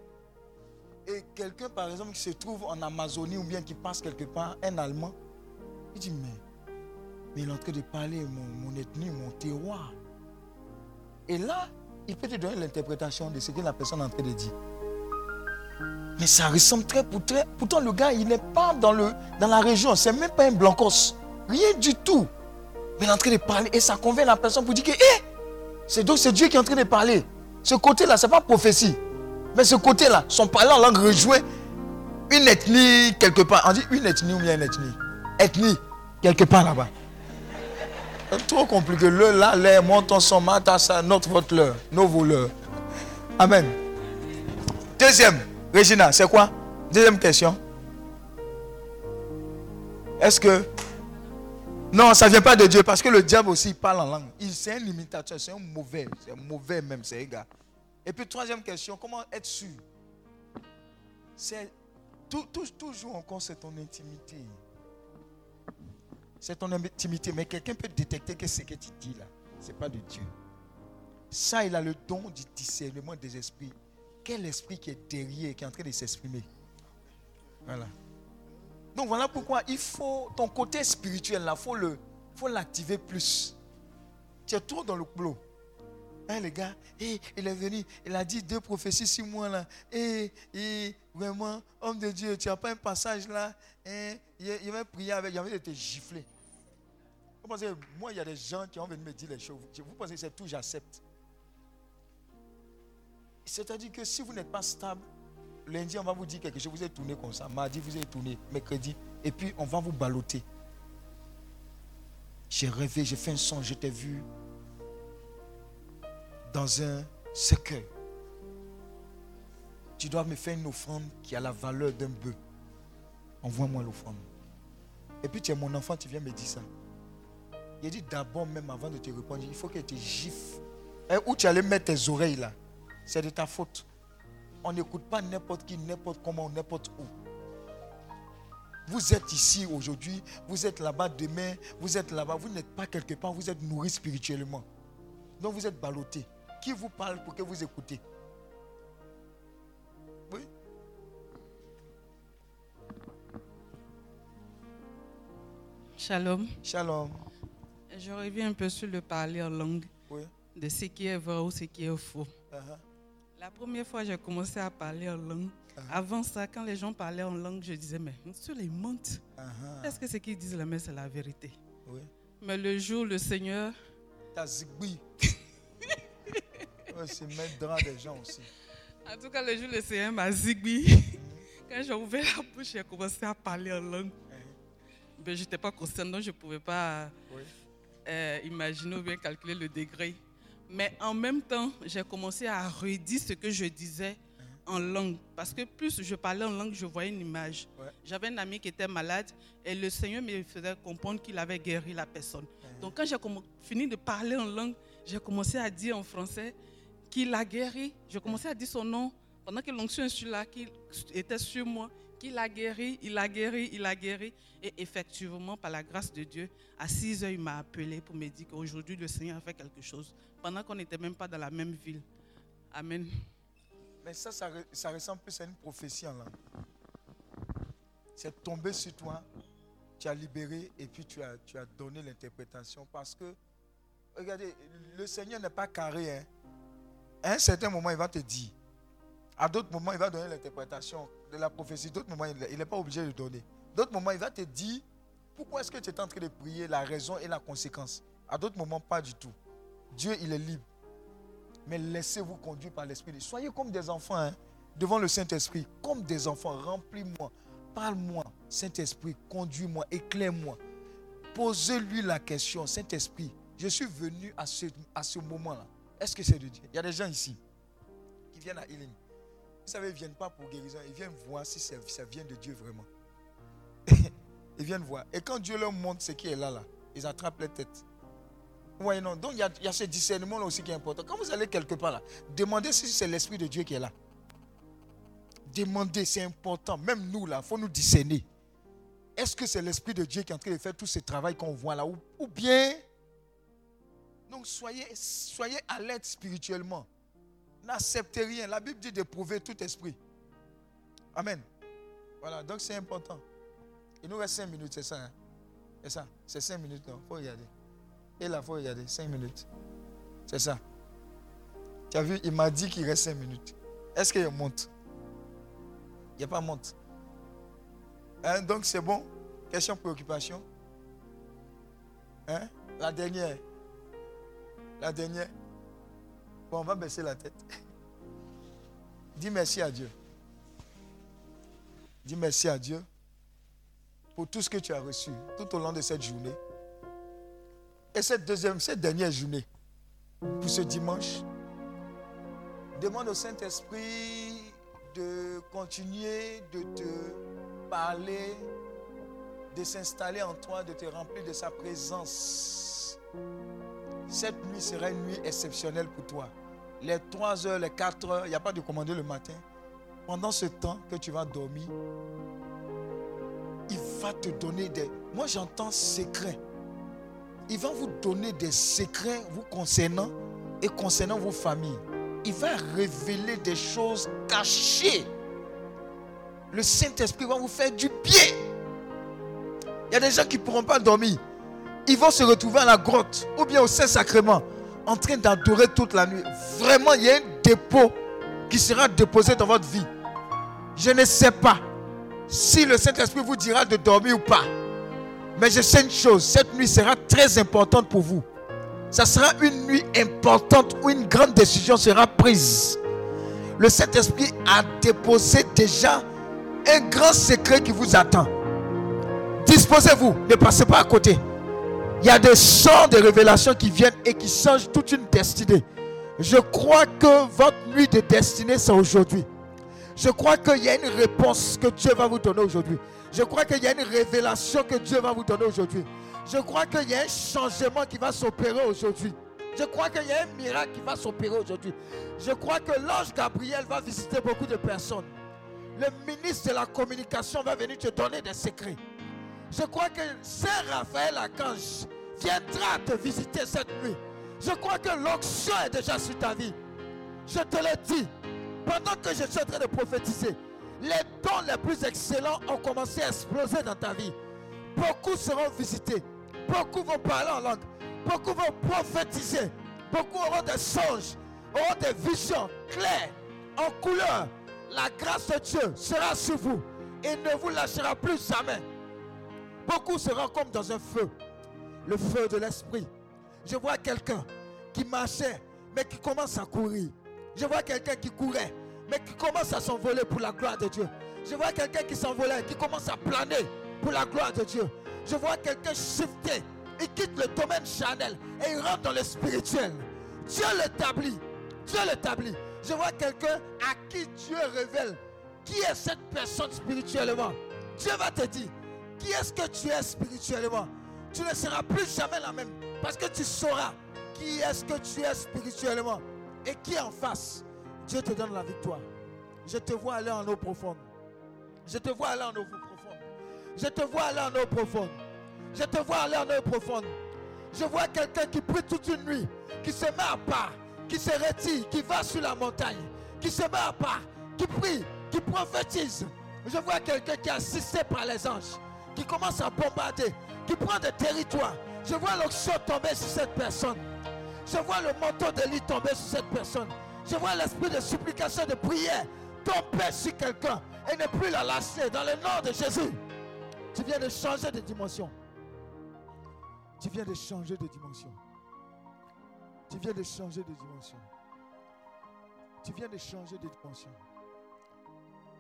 Et quelqu'un, par exemple, qui se trouve en Amazonie ou bien qui passe quelque part, un Allemand, il dit, mais, il est en train de parler mon, mon ethnie, mon terroir. Et là, il peut te donner l'interprétation de ce que la personne est en train de dire. Mais ça ressemble très pour très. Pourtant, le gars, il n'est pas dans, le, dans la région. C'est même pas un blancos. Rien du tout. Mais il est en train de parler. Et ça convainc la personne pour dire que, hé, c'est donc c'est Dieu qui est en train de parler. Ce côté-là, ce n'est pas prophétie. Mais ce côté-là, son parler en langue rejoint une ethnie quelque part. On dit une ethnie ou bien une ethnie? Ethnie, quelque part là-bas. Trop compliqué. Le, là, l'air, monte son matassa, notre votre leur, nos voleurs. Amen. Deuxième, Régina, c'est quoi? Deuxième question. Est-ce que. Non, ça ne vient pas de Dieu parce que le diable aussi il parle en langue. C'est un imitateur, c'est un mauvais. C'est mauvais même, c'est gars. Et puis, troisième question, comment être sûr? C'est. tou- tou- toujours encore, c'est ton intimité. C'est ton intimité. Mais quelqu'un peut détecter que ce que tu dis là, ce n'est pas de Dieu. Ça, il a le don du discernement des esprits. Quel esprit qui est derrière, qui est en train de s'exprimer Voilà. Donc voilà pourquoi il faut ton côté spirituel là, faut faut l'activer plus. Tu es trop dans le boulot. Hein, les gars, eh, il est venu, il a dit deux prophéties six mois là. Et, vraiment, homme de Dieu, tu n'as pas un passage là. hein, il, va prier avec, il a envie de te gifler. Vous pensez, moi, il y a des gens qui ont envie de me dire les choses. Vous pensez que c'est tout, j'accepte. C'est-à-dire que si vous n'êtes pas stable, lundi, on va vous dire quelque chose, vous êtes tourné comme ça. Mardi, vous êtes tourné. Mercredi, et puis on va vous balloter. J'ai rêvé, j'ai fait un son, je t'ai vu dans un cercueil. Tu dois me faire une offrande qui a la valeur d'un bœuf. Envoie-moi l'offrande. Et puis tu es mon enfant, tu viens me dire ça. Il dit d'abord, même avant de te répondre, il faut que tu gifles. Et où tu allais mettre tes oreilles là, c'est de ta faute. On n'écoute pas n'importe qui, n'importe comment, n'importe où. Vous êtes ici aujourd'hui, vous êtes là-bas demain, vous êtes là-bas, vous n'êtes pas quelque part, vous êtes nourri spirituellement. Donc vous êtes ballotté. Qui vous parle pour que vous écoutez? Shalom. Shalom. Je reviens un peu sur le parler en langue Oui. de ce qui est vrai ou ce qui est faux. Uh-huh. La première fois j'ai commencé à parler en langue, avant ça, quand les gens parlaient en langue, je disais, mais sur les montes, Uh-huh. est-ce que ce qu'ils disent là, mais c'est la vérité? Oui. Mais le jour, le Seigneur, T'as zigbi. ouais, c'est mettre des gens aussi. en tout cas, le jour, le Seigneur m'a zigbi. Quand j'ai ouvert la bouche, j'ai commencé à parler en langue. Ben, je n'étais pas consciente, donc je ne pouvais pas Oui. euh, imaginer ou bien calculer le degré. Mais en même temps, j'ai commencé à redire ce que je disais en langue. Parce que plus je parlais en langue, je voyais une image. Ouais. J'avais un ami qui était malade et le Seigneur me faisait comprendre qu'il avait guéri la personne. Donc quand j'ai fini de parler en langue, j'ai commencé à dire en français qu'il a guéri. Je commençais à dire son nom pendant que l'onction est sur là, qu'il était sur moi, qu'il a guéri, il a guéri, il a guéri. Et effectivement, par la grâce de Dieu, à 6 heures, il m'a appelé pour me dire qu'aujourd'hui, le Seigneur a fait quelque chose, pendant qu'on n'était même pas dans la même ville. Amen. Mais ça, ça, ça ressemble plus à une prophétie en langue. C'est tombé sur toi, tu as libéré et puis tu as, tu as donné l'interprétation. Parce que, regardez, le Seigneur n'est pas carré. hein. À un certain moment, il va te dire. À d'autres moments, il va donner l'interprétation de la prophétie. D'autres moments, il n'est pas obligé de donner. D'autres moments, il va te dire pourquoi est-ce que tu es en train de prier, la raison et la conséquence? À d'autres moments, pas du tout. Dieu, il est libre. Mais laissez-vous conduire par l'Esprit. Soyez comme des enfants hein, devant le Saint-Esprit. Comme des enfants. Remplis-moi. Parle-moi. Saint-Esprit, conduis-moi. Éclaire-moi. Posez-lui la question. Saint-Esprit, je suis venu à ce, à ce moment-là. Est-ce que c'est de Dieu? Il y a des gens ici qui viennent à Healing. Ils ne viennent pas pour guérison. Ils viennent voir si ça, vient de Dieu vraiment. ils viennent voir. Et quand Dieu leur montre ce qui est là, là ils attrapent les têtes. Non? Donc, il y a, il y a ce discernement-là aussi qui est important. Quand vous allez quelque part là, demandez si c'est l'Esprit de Dieu qui est là. Demandez, c'est important. Même nous, là, il faut nous discerner. Est-ce que c'est l'Esprit de Dieu qui est en train de faire tout ce travail qu'on voit là? Ou, ou bien. Donc, soyez, soyez alerte spirituellement. N'acceptez rien. La Bible dit d'éprouver tout esprit. Amen. Voilà, donc c'est important. Il nous reste 5 minutes, c'est ça. Hein? C'est ça. C'est 5 minutes, non? Il faut regarder. Et là, il faut regarder. 5 minutes. C'est ça. Tu as vu, il m'a dit qu'il reste 5 minutes. Est-ce qu'il monte Il n'y a pas monte. Hein, donc c'est bon? Question préoccupation? Hein? La dernière. La dernière. Bon, on va baisser la tête. Dis merci à Dieu. Dis merci à Dieu pour tout ce que tu as reçu tout au long de cette journée. Et cette deuxième, cette dernière journée, pour ce dimanche, demande au Saint-Esprit de continuer de te parler, de s'installer en toi, de te remplir de sa présence. Cette nuit sera une nuit exceptionnelle pour toi. Les 3 heures, les 4 heures, il n'y a pas de commandeur le matin. Pendant ce temps que tu vas dormir, il va te donner des... Moi j'entends secrets. Il va vous donner des secrets vous concernant et concernant vos familles. Il va révéler des choses cachées. Le Saint-Esprit va vous faire du pied. Il y a des gens qui ne pourront pas dormir. Ils vont se retrouver à la grotte ou bien au Saint-Sacrement en train d'adorer toute la nuit. Vraiment, il y a un dépôt qui sera déposé dans votre vie. Je ne sais pas si le Saint-Esprit vous dira de dormir ou pas. Mais je sais une chose, cette nuit sera très importante pour vous. Ça sera une nuit importante où une grande décision sera prise. Le Saint-Esprit a déposé déjà un grand secret qui vous attend. Disposez-vous, ne passez pas à côté. Il y a des sorts de révélations qui viennent et qui changent toute une destinée. Je crois que votre nuit de destinée, c'est aujourd'hui. Je crois qu'il y a une réponse que Dieu va vous donner aujourd'hui. Je crois qu'il y a une révélation que Dieu va vous donner aujourd'hui. Je crois qu'il y a un changement qui va s'opérer aujourd'hui. Je crois qu'il y a un miracle qui va s'opérer aujourd'hui. Je crois que l'ange Gabriel va visiter beaucoup de personnes. Le ministre de la communication va venir te donner des secrets. Je crois que Saint Raphaël Archange viendra te visiter cette nuit. Je crois que l'onction est déjà sur ta vie. Je te le dis, pendant que je suis en train de prophétiser, les dons les plus excellents ont commencé à exploser dans ta vie. Beaucoup seront visités. Beaucoup vont parler en langue. Beaucoup vont prophétiser. Beaucoup auront des songes, auront des visions claires, en couleur. La grâce de Dieu sera sur vous et ne vous lâchera plus jamais. Beaucoup seront comme dans un feu. Le feu de l'esprit. Je vois quelqu'un qui marchait, mais qui commence à courir. Je vois quelqu'un qui courait, mais qui commence à s'envoler pour la gloire de Dieu. Je vois quelqu'un qui s'envolait, qui commence à planer pour la gloire de Dieu. Je vois quelqu'un shifter. Il quitte le domaine charnel et il rentre dans le spirituel. Dieu l'établit. Dieu l'établit. Je vois quelqu'un à qui Dieu révèle qui est cette personne spirituellement. Dieu va te dire qui est-ce que tu es spirituellement? Tu ne seras plus jamais la même parce que tu sauras qui est-ce que tu es spirituellement et qui est en face? Dieu te donne la victoire. Je te vois aller en eau profonde. Je te vois aller en eau profonde. Je te vois aller en eau profonde. Je te vois aller en eau profonde. Je vois quelqu'un qui prie toute une nuit, qui se met à part, qui se retire, qui va sur la montagne, qui se met à part, qui prie, qui prophétise. Je vois quelqu'un qui est assisté par les anges, qui commence à bombarder, qui prend des territoires. Je vois l'onction tomber sur cette personne. Je vois le manteau de lit tomber sur cette personne. Je vois l'esprit de supplication, de prière tomber sur quelqu'un et ne plus la lâcher dans le nom de Jésus. Tu viens de changer de dimension. Tu viens de changer de dimension. Tu viens de changer de dimension. Tu viens de changer de dimension.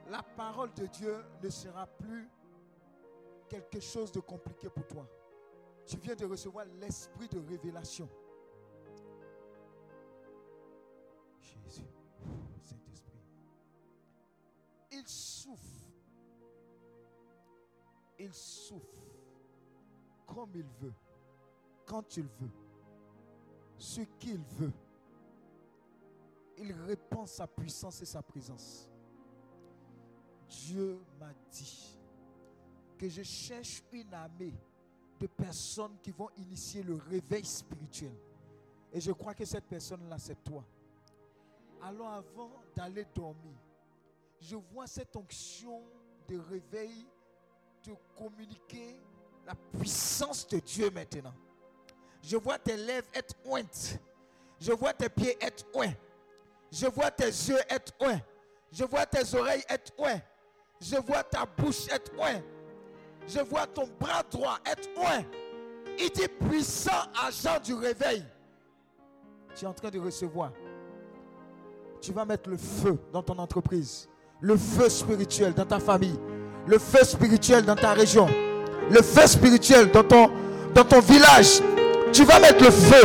La parole de Dieu ne sera plus quelque chose de compliqué pour toi. Tu viens de recevoir l'esprit de révélation. Jésus, Saint-Esprit. Il souffle. Il souffle comme il veut, quand il veut, ce qu'il veut. Il répand sa puissance et sa présence. Dieu m'a dit que je cherche une armée de personnes qui vont initier le réveil spirituel. Et je crois que cette personne-là, c'est toi. Alors avant d'aller dormir, je vois cette onction de réveil te communiquer la puissance de Dieu maintenant. Je vois tes lèvres être ointes. Je vois tes pieds être oints. Je vois tes yeux être oints. Je vois tes oreilles être oints. Je vois ta bouche être oint. Je vois ton bras droit être oint. Il dit puissant agent du réveil. Tu es en train de recevoir. Tu vas mettre le feu dans ton entreprise. Le feu spirituel dans ta famille. Le feu spirituel dans ta région. Le feu spirituel dans ton, dans ton village. Tu vas mettre le feu.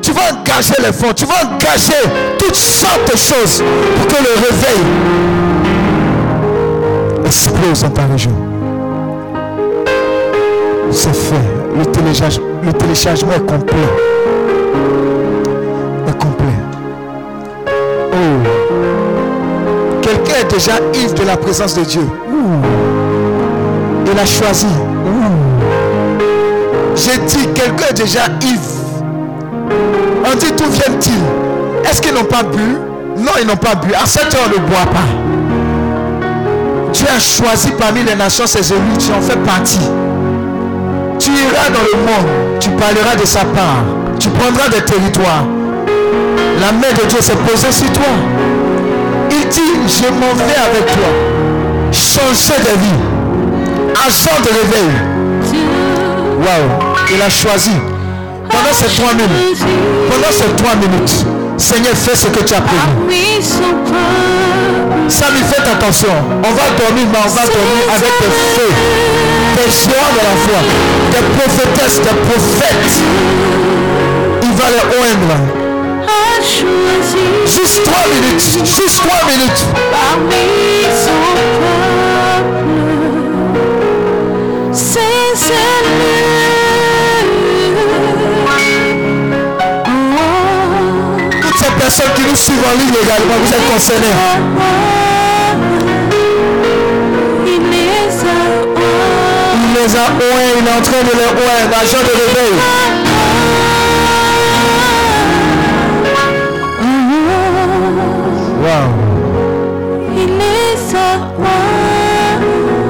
Tu vas engager les fonds. Tu vas engager toutes sortes de choses pour que le réveil explose dans ta région. C'est fait. Le, télécharge- le téléchargement est complet. Est complet. Oh. Quelqu'un est déjà ivre de la présence de Dieu. Il a choisi. J'ai dit, quelqu'un est déjà ivre. On dit, d'où viennent-ils? Est-ce qu'ils n'ont pas bu? Non, ils n'ont pas bu. À cette heure, on ne boit pas. Tu as choisi parmi les nations ses élus, tu en fais partie. Iras dans le monde, tu parleras de sa part, tu prendras des territoires. La main de Dieu s'est posée sur toi. Il dit, je m'en vais avec toi. Changer de vie. Agent de réveil. Waouh, il a choisi. Pendant ces trois minutes, pendant ces trois minutes, Seigneur, fais ce que tu as prévu. Samy, faites attention. On va dormir, mais on va dormir avec des feux, des géants de la foi, des prophétesses, des prophètes. Il va les oindre. Juste trois minutes, juste trois minutes. Nous suivent en ligne également, vous êtes concernés. Il les a oints, il est en train de les oindre, agent de réveil. Wow.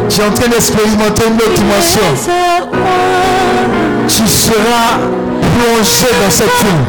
Es en train d'expérimenter une autre dimension. Tu seras plongé dans cette île.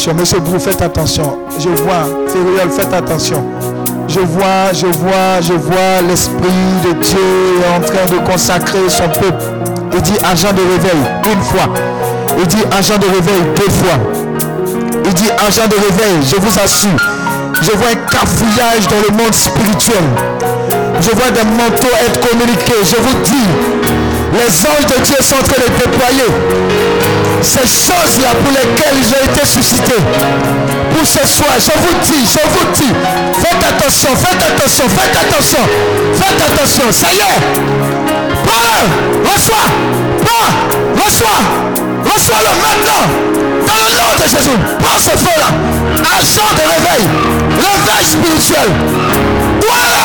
Attention. Monsieur Brou, faites attention. Je vois, Fériol, faites attention. Je vois, je vois, je vois l'Esprit de Dieu en train de consacrer son peuple. Il dit agent de réveil une fois. Il dit agent de réveil deux fois. Il dit agent de réveil, je vous assure. Je vois un cafouillage dans le monde spirituel. Je vois des manteaux être communiqués. Je vous dis, les anges de Dieu sont en train de déployer ces choses-là pour lesquelles ont été suscités. Pour ce soir, je vous dis, je vous dis, faites attention, faites attention, faites attention, faites attention. Ça y est. Prends-le, reçois, prends, reçois, reçois-le maintenant. Dans le nom de Jésus, prends ce feu-là. Agent de réveil, réveil spirituel. Voilà,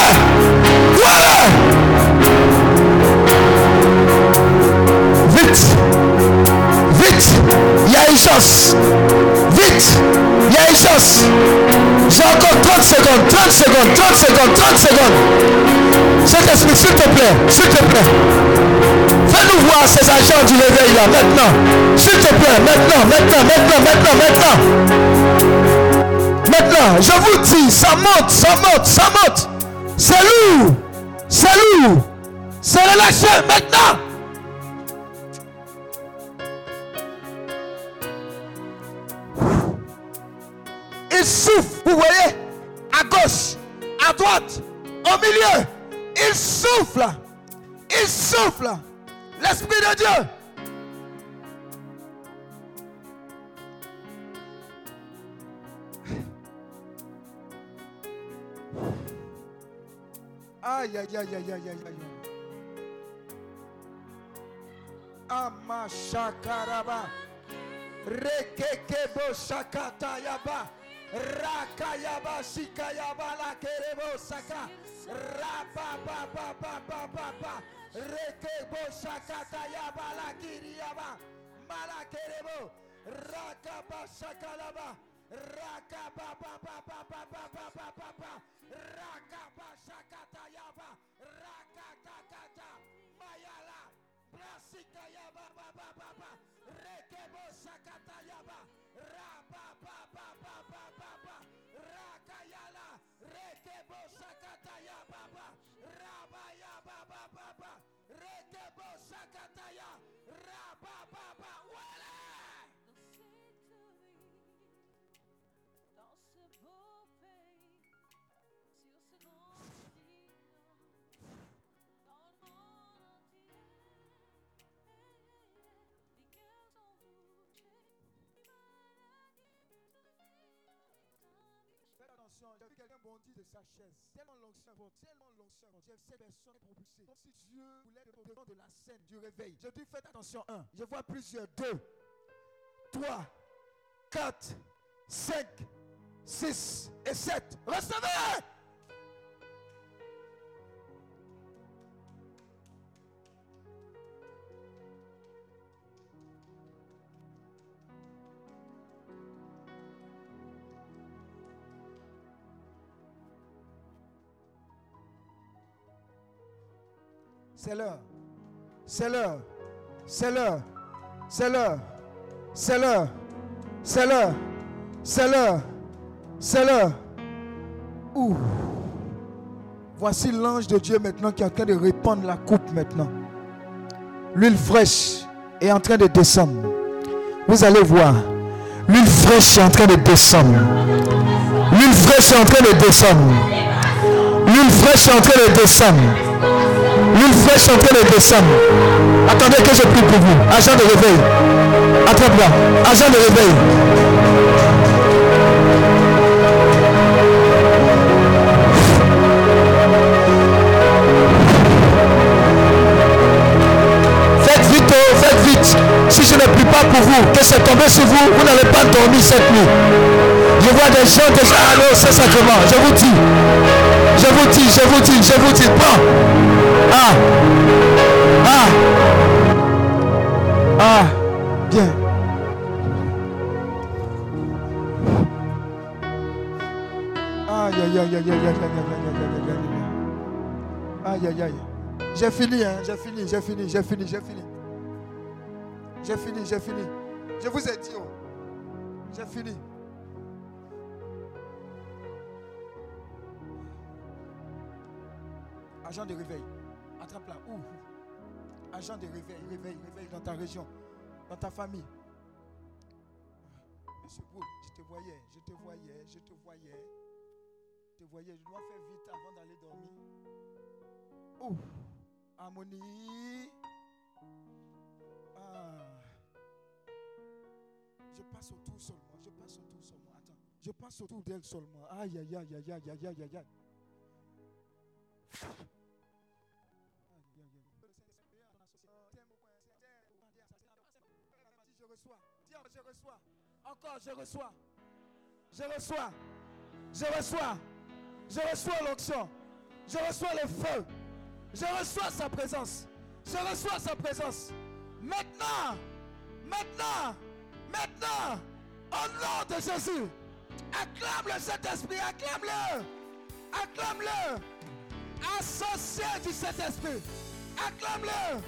Vite, il y a urgence. J'ai encore 30 secondes, 30 secondes, 30 secondes, 30 secondes. Cet esprit, s'il te plaît, s'il te plaît. Fais-nous voir ces agents du réveil là, maintenant. S'il te plaît, maintenant, maintenant, maintenant, maintenant, maintenant. Maintenant, je vous dis, ça monte, ça monte, ça monte. C'est lourd. C'est lourd. C'est relâché maintenant. Aïe, aïe, aïe, aïe, aïe, aïe, aïe. Amashakaraba. Rekekebo shakatayaba. Rakayaba shikayaba la kerebo saka. Rapa pa pa pa pa pa pa. Rekebo shakatayaba la kiriyaba. Malakerebo. Rakaba shakalaba. Rakaba pa pa pa pa pa pa pa pa pa. Rakaba shakatayaba. Vu quelqu'un bondir de sa chaise. Tellement l'onction bon, tellement l'onction bon. J'ai ces personnes propulsées. Comme si Dieu voulait le devant de la scène du réveil. Je dis faites attention. Un, je vois plusieurs. Deux, trois, quatre, cinq, six et sept. Recevez! C'est l'heure. C'est l'heure. C'est l'heure. C'est l'heure. C'est l'heure. C'est l'heure. C'est l'heure. C'est. Ouh. Voici l'ange de Dieu maintenant qui est en train de répandre la coupe maintenant. L'huile fraîche est en train de descendre. Vous allez voir. L'huile fraîche est en train de descendre. L'huile fraîche est en train de descendre. L'huile fraîche est en train de descendre. L'huile fraîche en train de. Attendez que je prie pour vous. Agent de réveil. Attrape-la. Agent de réveil. Faites vite, oh, faites vite. Si je ne prie pas pour vous, que c'est tombé sur vous, vous n'avez pas dormi cette nuit. Je vois des gens déjà au Saint-Sacrement. Je vous dis. Je vous dis, je vous dis, je vous dis. Prends. Ah. Ah. Ah. Bien. Aïe, aïe, aïe, aïe, aïe, aïe, aïe, aïe, aïe, aïe, aïe, aïe. J'ai fini, hein, j'ai fini, j'ai fini, j'ai fini, j'ai fini. J'ai fini, j'ai fini. Je vous ai dit, oh. J'ai fini. Agent de réveil. Attrape-la. Ouh. Agent de réveil, réveil, réveil dans ta région, dans ta famille. Monsieur Bou, je te voyais, je te voyais, je te voyais. Je te voyais, je dois faire vite avant d'aller dormir. Oh, harmonie. Ah. Je passe autour seulement, je passe autour seulement. Attends, je passe autour d'elle seulement. Aïe, aïe, aïe, aïe, aïe, aïe, aïe, aïe, Je reçois. Je reçois. Je reçois. Je reçois l'onction. Je reçois le feu. Je reçois sa présence. Je reçois sa présence. Maintenant. Maintenant. Maintenant. Au nom de Jésus. Acclame le Saint-Esprit. Acclame-le. Acclame-le. Associé du Saint-Esprit. Acclame-le.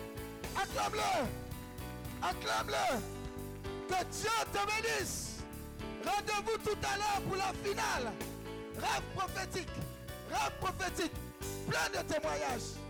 Acclame-le. Acclame-le. Que Dieu te bénisse. Rendez-vous tout à l'heure pour la finale. Rêve prophétique. Rêve prophétique. Plein de témoignages.